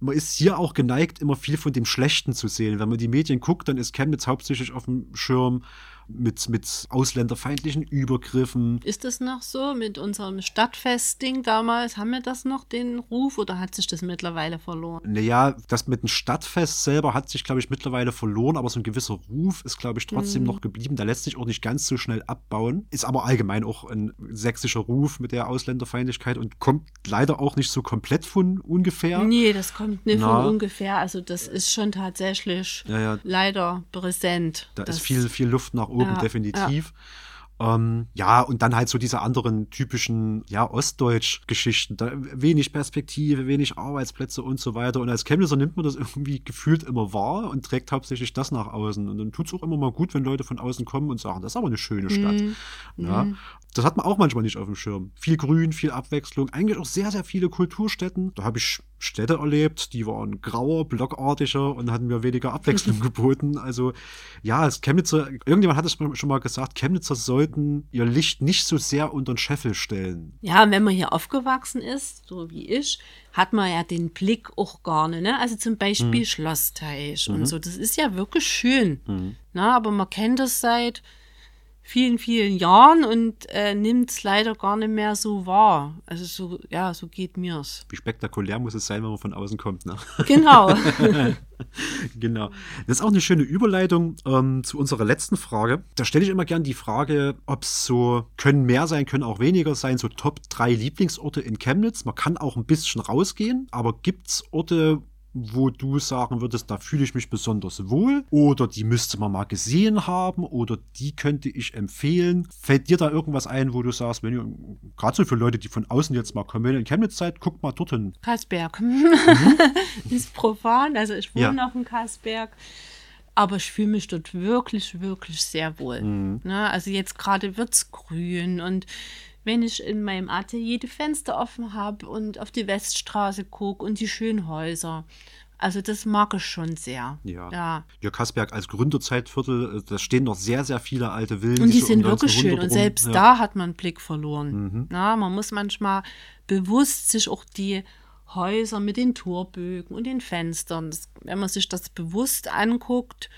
man ist hier auch geneigt, immer viel von dem Schlechten zu sehen. Wenn man die Medien guckt, dann ist Chemnitz hauptsächlich auf dem Schirm mit, mit ausländerfeindlichen Übergriffen. Ist das noch so mit unserem Stadtfestding damals? Haben wir das noch, den Ruf, oder hat sich das mittlerweile verloren? Naja, das mit dem Stadtfest selber hat sich, glaube ich, mittlerweile verloren, aber so ein gewisser Ruf ist, glaube ich, trotzdem Mhm. noch geblieben. Der lässt sich auch nicht ganz so schnell abbauen. Ist aber allgemein auch ein sächsischer Ruf mit der Ausländerfeindlichkeit und kommt leider auch nicht so komplett von ungefähr. Nee, das kommt nicht Na. von ungefähr. Also das ist schon tatsächlich Ja, ja, leider präsent. da ist viel, viel Luft nach oben, Ja, definitiv. Ähm, ja, und dann halt so diese anderen typischen, ja, Ostdeutsch-Geschichten. Wenig Perspektive, wenig Arbeitsplätze und so weiter. Und als Chemnitzer nimmt man das irgendwie gefühlt immer wahr und trägt hauptsächlich das nach außen. Und dann tut es auch immer mal gut, wenn Leute von außen kommen und sagen, das ist aber eine schöne Stadt. Mhm. Ja, das hat man auch manchmal nicht auf dem Schirm. Viel Grün, viel Abwechslung, eigentlich auch sehr, sehr viele Kulturstätten. Da habe ich Städte erlebt, die waren grauer, blockartiger und hatten mir weniger Abwechslung geboten. Also ja, es Chemnitzer, irgendjemand hat es schon mal gesagt, Chemnitzer sollten ihr Licht nicht so sehr unter den Scheffel stellen. Ja, wenn man hier aufgewachsen ist, so wie ich, hat man ja den Blick auch nicht. Ne? Also zum Beispiel Mhm. Schlossteich und so. Das ist ja wirklich schön. Na, aber man kennt das seit vielen, vielen Jahren und äh, nimmt es leider gar nicht mehr so wahr. Also so, ja, so geht mir's. Wie spektakulär muss es sein, wenn man von außen kommt. Ne? Genau. Genau. Das ist auch eine schöne Überleitung ähm, zu unserer letzten Frage. Da stelle ich immer gern die Frage, ob es so, können mehr sein, können auch weniger sein, so Top 3 Lieblingsorte in Chemnitz. Man kann auch ein bisschen rausgehen, aber gibt es Orte, wo du sagen würdest, da fühle ich mich besonders wohl oder die müsste man mal gesehen haben oder die könnte ich empfehlen. Fällt dir da irgendwas ein, wo du sagst, wenn ihr, gerade so für Leute, die von außen jetzt mal kommen, wenn ihr in Chemnitz seid, guckt mal dorthin. Kasberg. ist profan, also ich wohne Mhm. Ja. noch in Kasberg. Aber ich fühle mich dort wirklich, wirklich sehr wohl. Mhm. Ne? Also jetzt gerade wird es grün und wenn ich in meinem Atelier die Fenster offen habe und auf die Weststraße gucke und die schönen Häuser. Also das mag ich schon sehr. Ja. ja. Ja, Kasberg als Gründerzeitviertel, äh, da stehen noch sehr, sehr viele alte Villen. Und die um sind wirklich schön. 1900 Und rum- selbst ja. Mhm. da hat man einen Blick verloren. Na, man muss manchmal bewusst sich auch die Häuser mit den Torbögen und den Fenstern, das, wenn man sich das bewusst anguckt,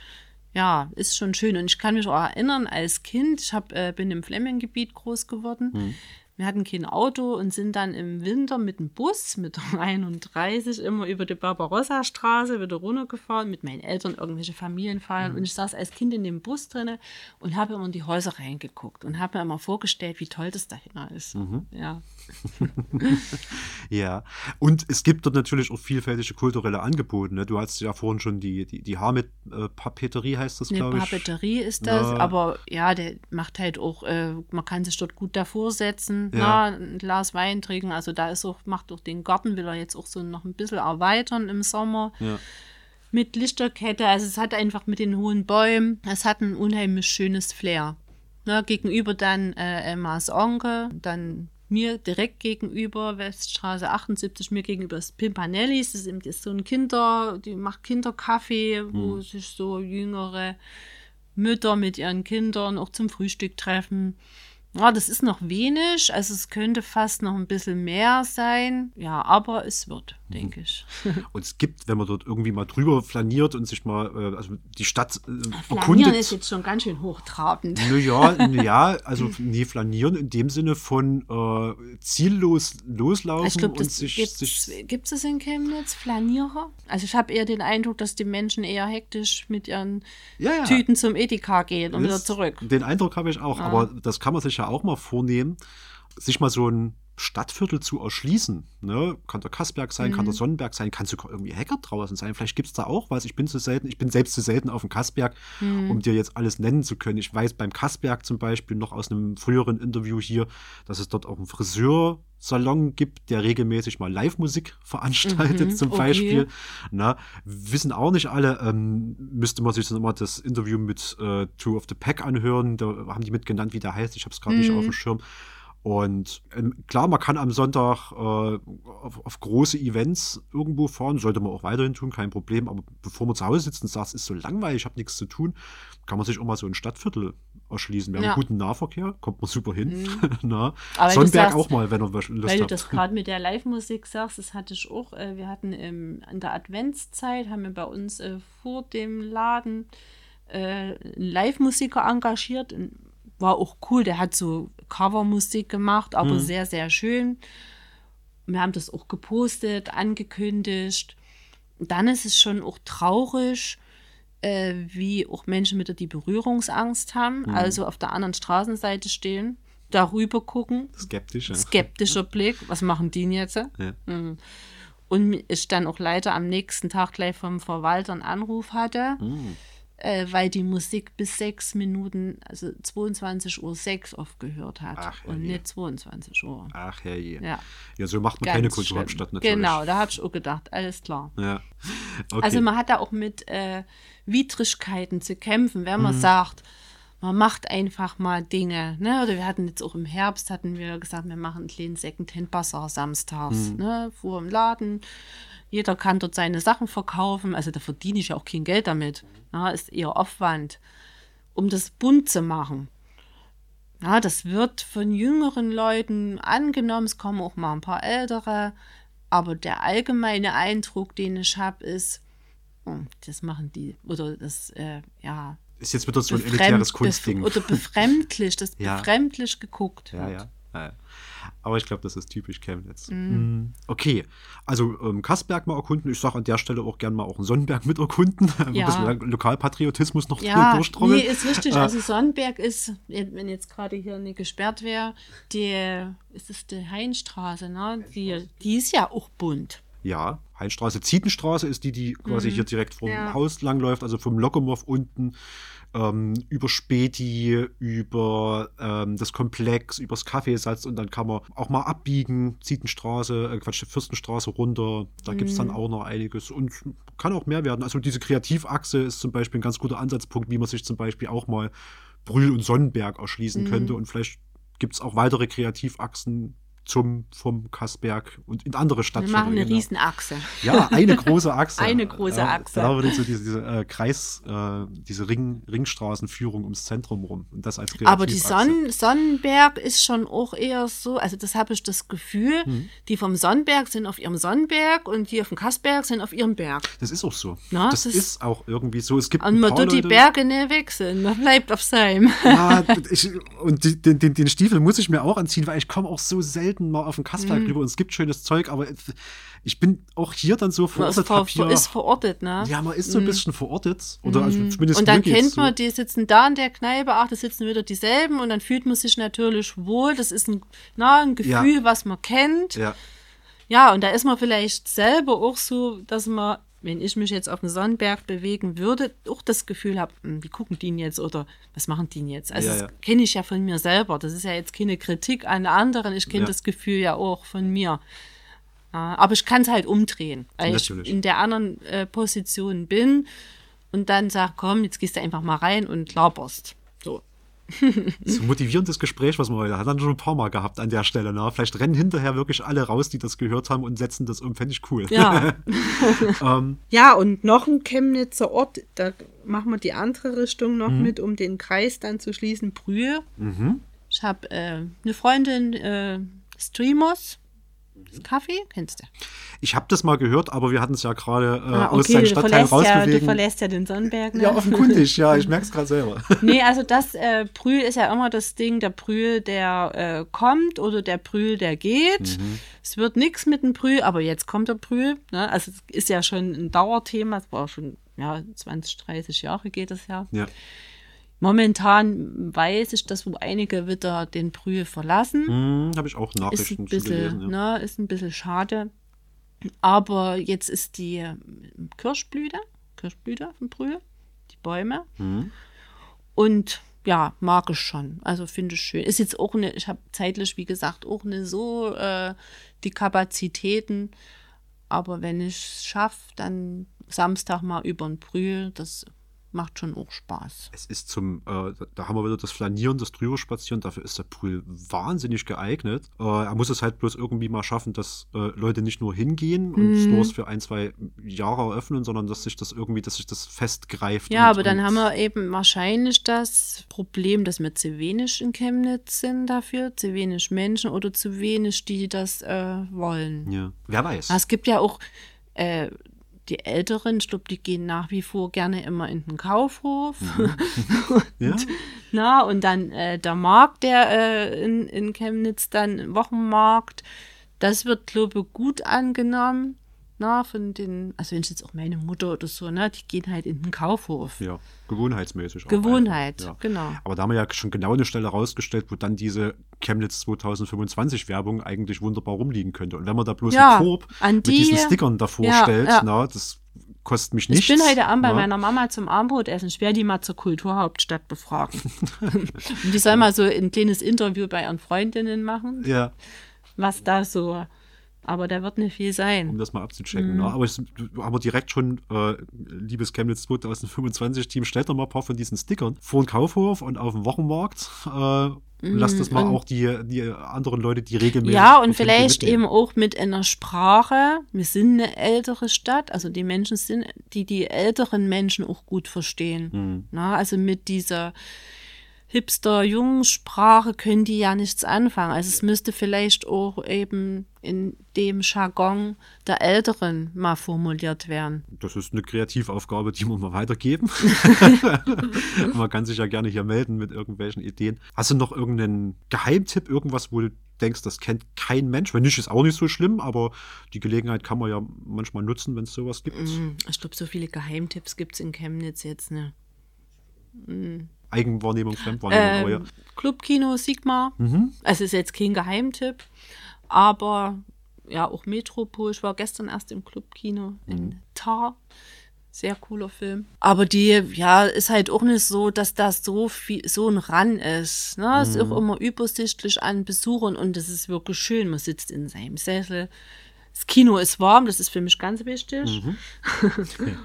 ja, ist schon schön. Und ich kann mich auch erinnern, als Kind, ich hab, äh, bin im Flemminggebiet groß geworden. Mhm. Wir hatten kein Auto und sind dann im Winter mit dem Bus, mit der 31, immer über die Barbarossa-Straße wieder runtergefahren, mit meinen Eltern irgendwelche Familienfeiern. Und ich saß als Kind in dem Bus drinne und habe immer in die Häuser reingeguckt und habe mir immer vorgestellt, wie toll das dahinter ist. Ja. Ja, und es gibt dort natürlich auch vielfältige kulturelle Angebote. Ne? Du hast ja vorhin schon die, die, die Hamid-Papeterie, heißt das, glaube ich. Papeterie ist das, Ja. aber ja, der macht halt auch, äh, man kann sich dort gut davor setzen, Ja. na, ein Glas Wein trinken. Also da ist auch, macht auch den Garten, will er jetzt auch so noch ein bisschen erweitern im Sommer. Ja. Mit Lichterkette, also es hat einfach mit den hohen Bäumen, es hat ein unheimlich schönes Flair. Ne, gegenüber dann äh, Emmas Onkel, dann mir direkt gegenüber, Weststraße 78, mir gegenüber ist Pimpanellis, das ist, eben, das ist so ein Kinder, die macht Kinderkaffee, wo sich so jüngere Mütter mit ihren Kindern auch zum Frühstück treffen. Ja, das ist noch wenig, also es könnte fast noch ein bisschen mehr sein, ja, aber es wird. Denke ich. Und es gibt, wenn man dort irgendwie mal drüber flaniert und sich mal, äh, also die Stadt äh, Flanieren erkundet. ist jetzt schon ganz schön hochtrabend. Naja, ja, also nee, flanieren in dem Sinne von äh, ziellos loslaufen Ich glaube, und sich, gibt es es in Chemnitz, Flanierer? Also ich habe eher den Eindruck, dass die Menschen eher hektisch mit ihren Ja, ja. Tüten zum Edeka gehen und wieder Das- zurück. Den Eindruck habe ich auch, aber das kann man sich ja auch mal vornehmen, sich mal so ein Stadtviertel zu erschließen. Ne? Kann der Kassberg sein, kann der Mhm. Sonnenberg sein, kann sogar irgendwie Hacker draußen sein. Vielleicht gibt es da auch was. Ich bin zu selten, ich bin selbst zu selten auf dem Kassberg, Mhm. um dir jetzt alles nennen zu können. Ich weiß beim Kassberg zum Beispiel noch aus einem früheren Interview hier, dass es dort auch einen Friseursalon gibt, der regelmäßig mal Live-Musik veranstaltet, Mhm, zum okay. Beispiel. Na, wissen auch nicht alle, ähm, müsste man sich dann mal das Interview mit äh, Two of the Pack anhören. Da haben die mit genannt, wie der heißt. Ich habe es gerade nicht auf dem Schirm. Und ähm, klar, man kann am Sonntag äh, auf, auf große Events irgendwo fahren, sollte man auch weiterhin tun, kein Problem. Aber bevor man zu Hause sitzt und sagt, es ist so langweilig, ich habe nichts zu tun, kann man sich auch mal so ein Stadtviertel erschließen. Wir haben Ja. einen guten Nahverkehr, kommt man super hin. Na, wenn du Sonnenberg sagst- auch mal, wenn er Lust Weil du hat. das gerade mit der Live-Musik sagst, das hatte ich auch. Äh, wir hatten im, in der Adventszeit, haben wir bei uns äh, vor dem Laden äh, einen Live-Musiker engagiert. Und War auch cool, der hat so Covermusik gemacht, aber Mhm. sehr, sehr schön. Wir haben das auch gepostet, angekündigt. Dann ist es schon auch traurig, äh, wie auch Menschen wieder die Berührungsangst haben, Mhm. also auf der anderen Straßenseite stehen, darüber gucken, Skeptisch, ja. skeptischer Blick, was machen die denn jetzt? Ja. Mhm. Und ich dann auch leider am nächsten Tag gleich vom Verwalter einen Anruf hatte, Mhm. Äh, weil die Musik bis sechs Minuten, also 22 Uhr sechs aufgehört hat Ach, und nicht 22 Uhr. Ach herrje. Ja, Ja, so macht man ganz keine. Kulturhauptstadt natürlich. Genau, da habe ich auch gedacht, alles klar. Ja. Okay. Also man hat da auch mit äh, Widrigkeiten zu kämpfen, wenn Mhm. man sagt, man macht einfach mal Dinge. Ne? Oder wir hatten jetzt auch im Herbst, hatten wir gesagt, wir machen einen kleinen Secondhand-Bazar samstags Mhm. ne? vor dem Laden. Jeder kann dort seine Sachen verkaufen. Also da verdiene ich ja auch kein Geld damit. Ja, ist eher Aufwand, um das bunt zu machen. Ja, das wird von jüngeren Leuten angenommen. Es kommen auch mal ein paar ältere. Aber der allgemeine Eindruck, den ich habe, ist, oh, das machen die, oder das, äh, ja, ist jetzt wieder so ein elitäres Kunstding. Oder befremdlich, das Ja. befremdlich geguckt wird. ja. ja. Aber ich glaube, das ist typisch Chemnitz. Mhm. Mm, Okay, also ähm, Kassberg mal erkunden. Ich sage an der Stelle auch gerne mal auch einen Sonnenberg mit erkunden. Ja. Ein bisschen Lokalpatriotismus noch Ja, nee, durchtrommeln. ist richtig. Äh, Also Sonnenberg ist, wenn jetzt gerade hier nicht gesperrt wäre, die, ist es die Heinstraße, ne? Die, die ist ja auch bunt. Ja, Heinstraße, Zietenstraße ist die, die quasi hier direkt vom Mhm. Ja. Haus langläuft, also vom Lokomov unten ähm, über Späti, über ähm, das Komplex, übers Kaffeesatz und dann kann man auch mal abbiegen, Zietenstraße, äh, Quatsch, Fürstenstraße runter, da gibt es dann Mhm. auch noch einiges und kann auch mehr werden. Also diese Kreativachse ist zum Beispiel ein ganz guter Ansatzpunkt, wie man sich zum Beispiel auch mal Brühl und Sonnenberg erschließen Mhm. könnte und vielleicht gibt es auch weitere Kreativachsen zum, vom Kassberg und in andere Wir Stadtviertel. machen eine genau. Riesenachse. Ja, eine große Achse. Eine große ja, Achse. Da würde so diese, diese äh, Kreis, äh, diese Ring, Ringstraßenführung ums Zentrum rum. Und das als Aber die Kreativachse. Sonn Sonnenberg ist schon auch eher so, also das habe ich das Gefühl, Mhm. die vom Sonnenberg sind auf ihrem Sonnenberg und die auf dem Kassberg sind auf ihrem Berg. Das ist auch so. Na, das das- ist auch irgendwie so. Es gibt Und man tut die Berge nicht wechseln, man bleibt auf seinem. Ja, ich, und die, den, den, den Stiefel muss ich mir auch anziehen, weil ich komme auch so selten mal auf den Kassberg Mhm. und es gibt schönes Zeug, aber ich bin auch hier dann so Man ist, verortet. ver ist verortet, ne? ja, man ist so ein bisschen verortet. Oder also zumindest Und dann kennt so. man, die sitzen da in der Kneipe, ach, da sitzen wieder dieselben und dann fühlt man sich natürlich wohl. Das ist ein, na, ein Gefühl, Ja. was man kennt. Ja, Ja, und da ist man vielleicht selber auch so, dass man, wenn ich mich jetzt auf den Sonnenberg bewegen würde, auch das Gefühl habe, hm, wie gucken die denn jetzt oder was machen die denn jetzt? Also Ja, das ja. kenne ich ja von mir selber. Das ist ja jetzt keine Kritik an anderen. Ich kenne Ja. das Gefühl ja auch von mir. Ja, aber ich kann es halt umdrehen, weil Natürlich. ich in der anderen äh, Position bin und dann sag, komm, jetzt gehst du einfach mal rein und laberst. So. ein motivierendes Gespräch, was wir heute hatten, schon ein paar Mal gehabt an der Stelle. Ne? Vielleicht rennen hinterher wirklich alle raus, die das gehört haben und setzen das um. Fände ich cool. Ja. ähm, Ja, und noch ein Chemnitzer Ort, da machen wir die andere Richtung Mhm. noch mit, um den Kreis dann zu schließen, Brühe. Ich habe äh, eine Freundin, äh, Streamos, Kaffee, kennst du? Ich habe das mal gehört, aber wir hatten es ja gerade äh, Ah, aus okay, seinem du Stadtteil verlässt, ja, du verlässt ja den Sonnenberg. Ne? ja, offenkundig, ja, ich merke es gerade selber. Nee, also das äh, Brühl ist ja immer das Ding, der Brühl, der äh, kommt oder der Brühl, der geht. Mhm. Es wird nichts mit dem Brühl, aber jetzt kommt der Brühl. Ne? Also es ist ja schon ein Dauerthema, es war schon ja, 20, 30 Jahre geht es ja. Ja. Momentan weiß ich, dass wo einige wieder den Brühl verlassen. Hm, habe ich auch ist Nachrichten ein zu gelesen. bisschen, Ja. ne, ist ein bisschen schade. Aber jetzt ist die ähm, Kirschblüte, Kirschblüte von Brühl, die Bäume. Mhm. Und ja, mag ich schon. Also finde ich schön. Ist jetzt auch eine, ich habe zeitlich, wie gesagt, auch nicht so äh, die Kapazitäten. Aber wenn ich es schaffe, dann Samstag mal über den Brühl, das macht schon auch Spaß. Es ist zum, äh, da haben wir wieder das Flanieren, das Drüberspazieren, dafür ist der Pool wahnsinnig geeignet. Äh, er muss es halt bloß irgendwie mal schaffen, dass äh, Leute nicht nur hingehen und Mhm. Stores für ein, zwei Jahre eröffnen, sondern dass sich das irgendwie, dass sich das festgreift. Ja, aber dann haben wir eben wahrscheinlich das Problem, dass wir zu wenig in Chemnitz sind dafür, zu wenig Menschen oder zu wenig, die das äh, wollen. Ja, wer weiß. Es gibt ja auch äh, die Älteren, ich glaube, die gehen nach wie vor gerne immer in den Kaufhof. ja? Na, und dann äh, der Markt, der äh, in, in Chemnitz dann, Wochenmarkt, das wird, glaube ich, gut angenommen. Na, von den, also wenn es jetzt auch meine Mutter oder so, ne, die gehen halt in den Kaufhof. ja, gewohnheitsmäßig. Gewohnheit, einfach, genau. Aber da haben wir ja schon genau eine Stelle rausgestellt, wo dann diese Chemnitz 2025 Werbung eigentlich wunderbar rumliegen könnte. Und wenn man da bloß Ja, einen Korb an mit die- diesen Stickern davor Ja, stellt, ja. na, das kostet mich nichts. Ich bin heute Abend bei meiner Mama zum Abendbrotessen. Ich werde die mal zur Kulturhauptstadt befragen. und die soll mal so ein kleines Interview bei ihren Freundinnen machen, Ja, was da so. Aber da wird nicht viel um sein. das mal abzuchecken. Mhm. Ne? Aber es, aber direkt schon, äh, liebes Chemnitz 2025 Team, stellt doch mal ein paar von diesen Stickern vor den Kaufhof und auf dem Wochenmarkt. Äh, lasst das mal Mhm. und- auch die, die anderen Leute, die regelmäßig. Ja, und vielleicht mitnehmen. eben auch mit einer Sprache. Wir sind eine ältere Stadt, also die Menschen sind, die die älteren Menschen auch gut verstehen. Mhm. Na, also mit dieser Hipster-Jungensprache können die ja nichts anfangen. Also es müsste vielleicht auch eben in dem Jargon der Älteren mal formuliert werden. Das ist eine Kreativaufgabe, die wir mal weitergeben. Man kann sich ja gerne hier melden mit irgendwelchen Ideen. Hast du noch irgendeinen Geheimtipp, irgendwas, wo du denkst, das kennt kein Mensch? Wenn nicht, ist auch nicht so schlimm, aber die Gelegenheit kann man ja manchmal nutzen, wenn es sowas gibt. Mm, Ich glaube, so viele Geheimtipps gibt es in Chemnitz jetzt ne? Eigenwahrnehmung, Fremdwahrnehmung, aber ja. Ähm, Clubkino Sigma. Mhm. Also ist jetzt kein Geheimtipp, aber ja, auch Metropol. Ich war gestern erst im Clubkino Mhm. in Tar. Sehr cooler Film. Aber die, ja, ist halt auch nicht so, dass das so viel, so ein Ran ist. Ne? Ist Mhm. auch immer übersichtlich an Besuchern und das ist wirklich schön. Man sitzt in seinem Sessel. Das Kino ist warm, das ist für mich ganz wichtig. Mhm.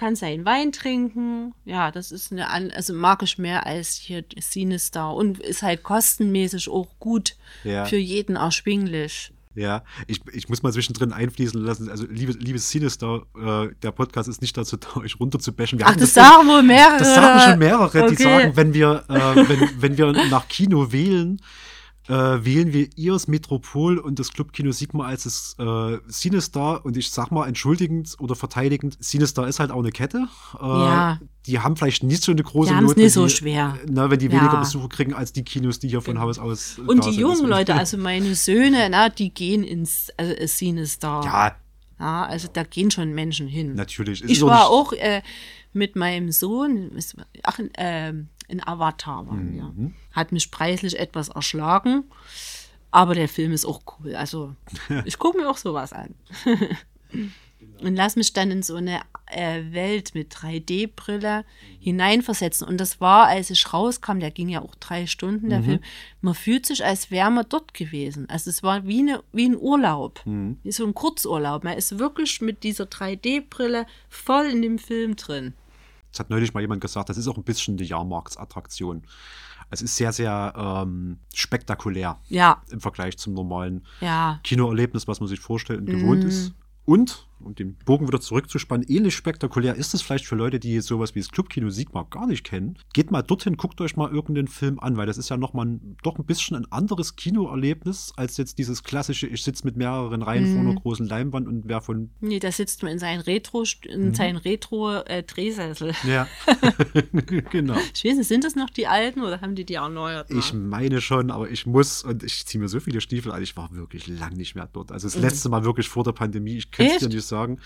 kann seinen Wein trinken. Ja, das ist eine, also mag ich mehr als hier Cinestar und ist halt kostenmäßig auch gut Ja. für jeden erschwinglich. Ja, ich, ich muss mal zwischendrin einfließen lassen. Also, liebes, liebes Sinister, äh, der Podcast ist nicht dazu da, euch runterzubashen. Wir Ach, das ja- sagen wohl mehrere. Das sagen schon mehrere, die Okay. sagen, wenn wir, äh, wenn, wenn wir nach Kino wählen, äh, wählen wir ihrs Metropol und das Clubkino Sigma als das äh, Cinestar. Und ich sag mal entschuldigend oder verteidigend, Cinestar ist halt auch eine Kette. Äh, Ja. Die haben vielleicht nicht so eine große Not, nicht so die, schwer. Na, wenn die Ja. weniger Besucher kriegen als die Kinos, die hier von Haus aus. äh, Und die sind. jungen Leute, also meine Söhne, na, die gehen ins also, äh, Cinestar. Ja, Ja, also da gehen schon Menschen hin. natürlich. Es Ich ist war auch äh, mit meinem Sohn, ach, ähm, in Avatar waren. Mhm. Hat mich preislich etwas erschlagen, aber der Film ist auch cool. Also ich gucke mir auch sowas an. Und lass mich dann in so eine äh, Welt mit 3D-Brille hineinversetzen. Und das war, als ich rauskam, der ging ja auch drei Stunden, Mhm. der Film, man fühlt sich, als wäre man dort gewesen. Also es war wie, eine, wie ein Urlaub, Mhm. wie so ein Kurzurlaub. Man ist wirklich mit dieser 3D-Brille voll in dem Film drin. Das hat neulich mal jemand gesagt, das ist auch ein bisschen eine Jahrmarktsattraktion. Es ist sehr, sehr ähm, spektakulär Ja, im Vergleich zum normalen ja. Kinoerlebnis, was man sich vorstellt und Mhm. gewohnt ist. Und um den Bogen wieder zurückzuspannen, ähnlich spektakulär ist es vielleicht für Leute, die sowas wie das Clubkino Sigmar gar nicht kennen. Geht mal dorthin, guckt euch mal irgendeinen Film an, weil das ist ja nochmal ein, doch ein bisschen ein anderes Kinoerlebnis als jetzt dieses klassische, ich sitze mit mehreren Reihen mhm. vor einer großen Leinwand und wer von. Nee, da sitzt man in seinen Retro, in mhm. seinen Retro-Drehsessel. Äh, ja, genau. Ich weiß nicht, sind das noch die alten oder haben die die erneuert? Ich meine schon, aber ich muss und ich ziehe mir so viele Stiefel an, ich war wirklich lang nicht mehr dort. Also das mhm. letzte Mal wirklich vor der Pandemie, ich könnte es dir nicht sagen.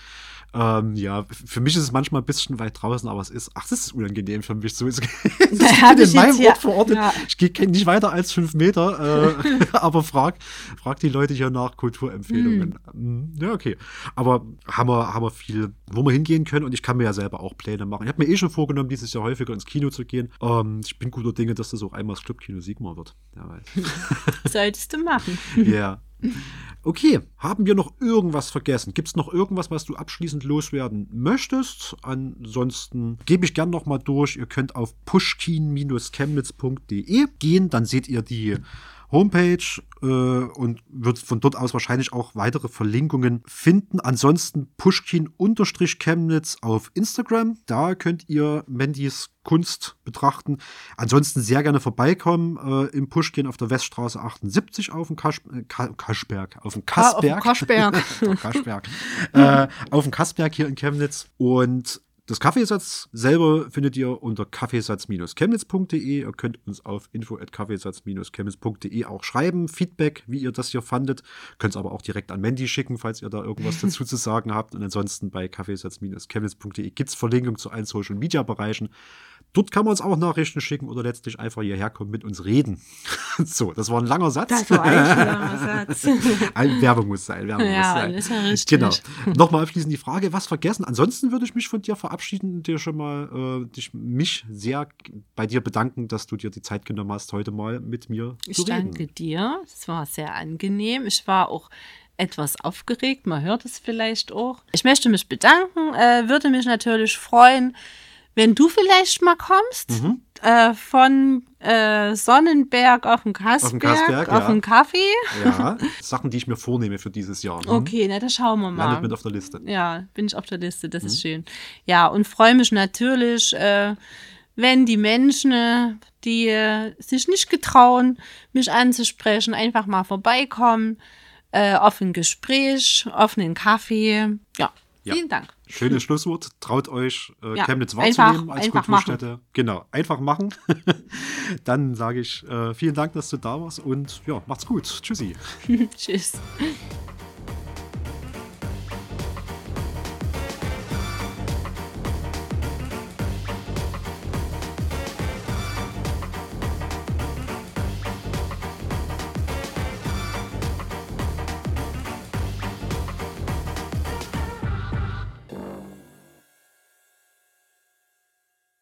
Ähm, ja, für mich ist es manchmal ein bisschen weit draußen, aber es ist, ach, das ist unangenehm für mich. So ist, ich bin in meinem Ort verortet. Ja. Ich gehe nicht weiter als fünf Meter, äh, aber frag, frag die Leute hier nach Kulturempfehlungen. Hm. Ja, okay. Aber haben wir, haben wir viel, wo wir hingehen können und ich kann mir ja selber auch Pläne machen. Ich habe mir eh schon vorgenommen, dieses Jahr häufiger ins Kino zu gehen. Ähm, ich bin guter Dinge, dass das auch einmal das Clubkino Sigmar wird. Ja, Solltest du machen. Ja. Okay, haben wir noch irgendwas vergessen? Gibt es noch irgendwas, was du abschließend loswerden möchtest? Ansonsten gebe ich gern noch mal durch. Ihr könnt auf pushkin-chemnitz.de gehen, dann seht ihr die Homepage äh, und wird von dort aus wahrscheinlich auch weitere Verlinkungen finden. Ansonsten Pushkin-Chemnitz auf Instagram. Da könnt ihr Mandys Kunst betrachten. Ansonsten sehr gerne vorbeikommen äh, im Pushkin auf der Weststraße 78 auf dem Kasch, äh, Kaschberg, auf dem Kassberg. Ah, auf dem Kaschberg. Kaschberg. äh, auf dem Kassberg hier in Chemnitz. Und das Kaffeesatz selber findet ihr unter kaffeesatz-chemnitz.de. Ihr könnt uns auf info@kaffeesatz-chemnitz.de auch schreiben, Feedback, wie ihr das hier fandet. Könnt es aber auch direkt an Mandy schicken, falls ihr da irgendwas dazu zu sagen habt. Und ansonsten bei kaffeesatz-chemnitz.de gibt es Verlinkungen zu allen Social Media Bereichen. Dort kann man uns auch Nachrichten schicken oder letztlich einfach hierher kommen, mit uns reden. so, das war ein langer Satz. Das war ein langer Satz. ein Werbung muss sein. Werbung ja, muss sein. ist ja richtig. Genau. Nochmal abschließend die Frage, was vergessen? Ansonsten würde ich mich von dir verabschieden und dir schon mal äh, dich, mich sehr bei dir bedanken, dass du dir die Zeit genommen hast, heute mal mit mir ich zu reden. Ich danke dir. Es war sehr angenehm. Ich war auch etwas aufgeregt. Man hört es vielleicht auch. Ich möchte mich bedanken, äh, würde mich natürlich freuen, wenn du vielleicht mal kommst, mhm. äh, von äh, Sonnenberg auf den Kassberg, auf auf ja. den Kaffee. Ja, Sachen, die ich mir vornehme für dieses Jahr. Mhm. Okay, na, da schauen wir mal. Landet mit auf der Liste. Ja, bin ich auf der Liste, das mhm. ist schön. Ja, und freue mich natürlich, äh, wenn die Menschen, die äh, sich nicht getrauen, mich anzusprechen, einfach mal vorbeikommen, äh, auf ein Gespräch, auf einen Kaffee. Ja, ja. vielen Dank. Schönes Schlusswort. Traut euch, äh, ja, Chemnitz wahrzunehmen als Kulturstätte. Machen. Genau, einfach machen. Dann sage ich äh, vielen Dank, dass du da warst und ja, macht's gut. Tschüssi. Tschüss.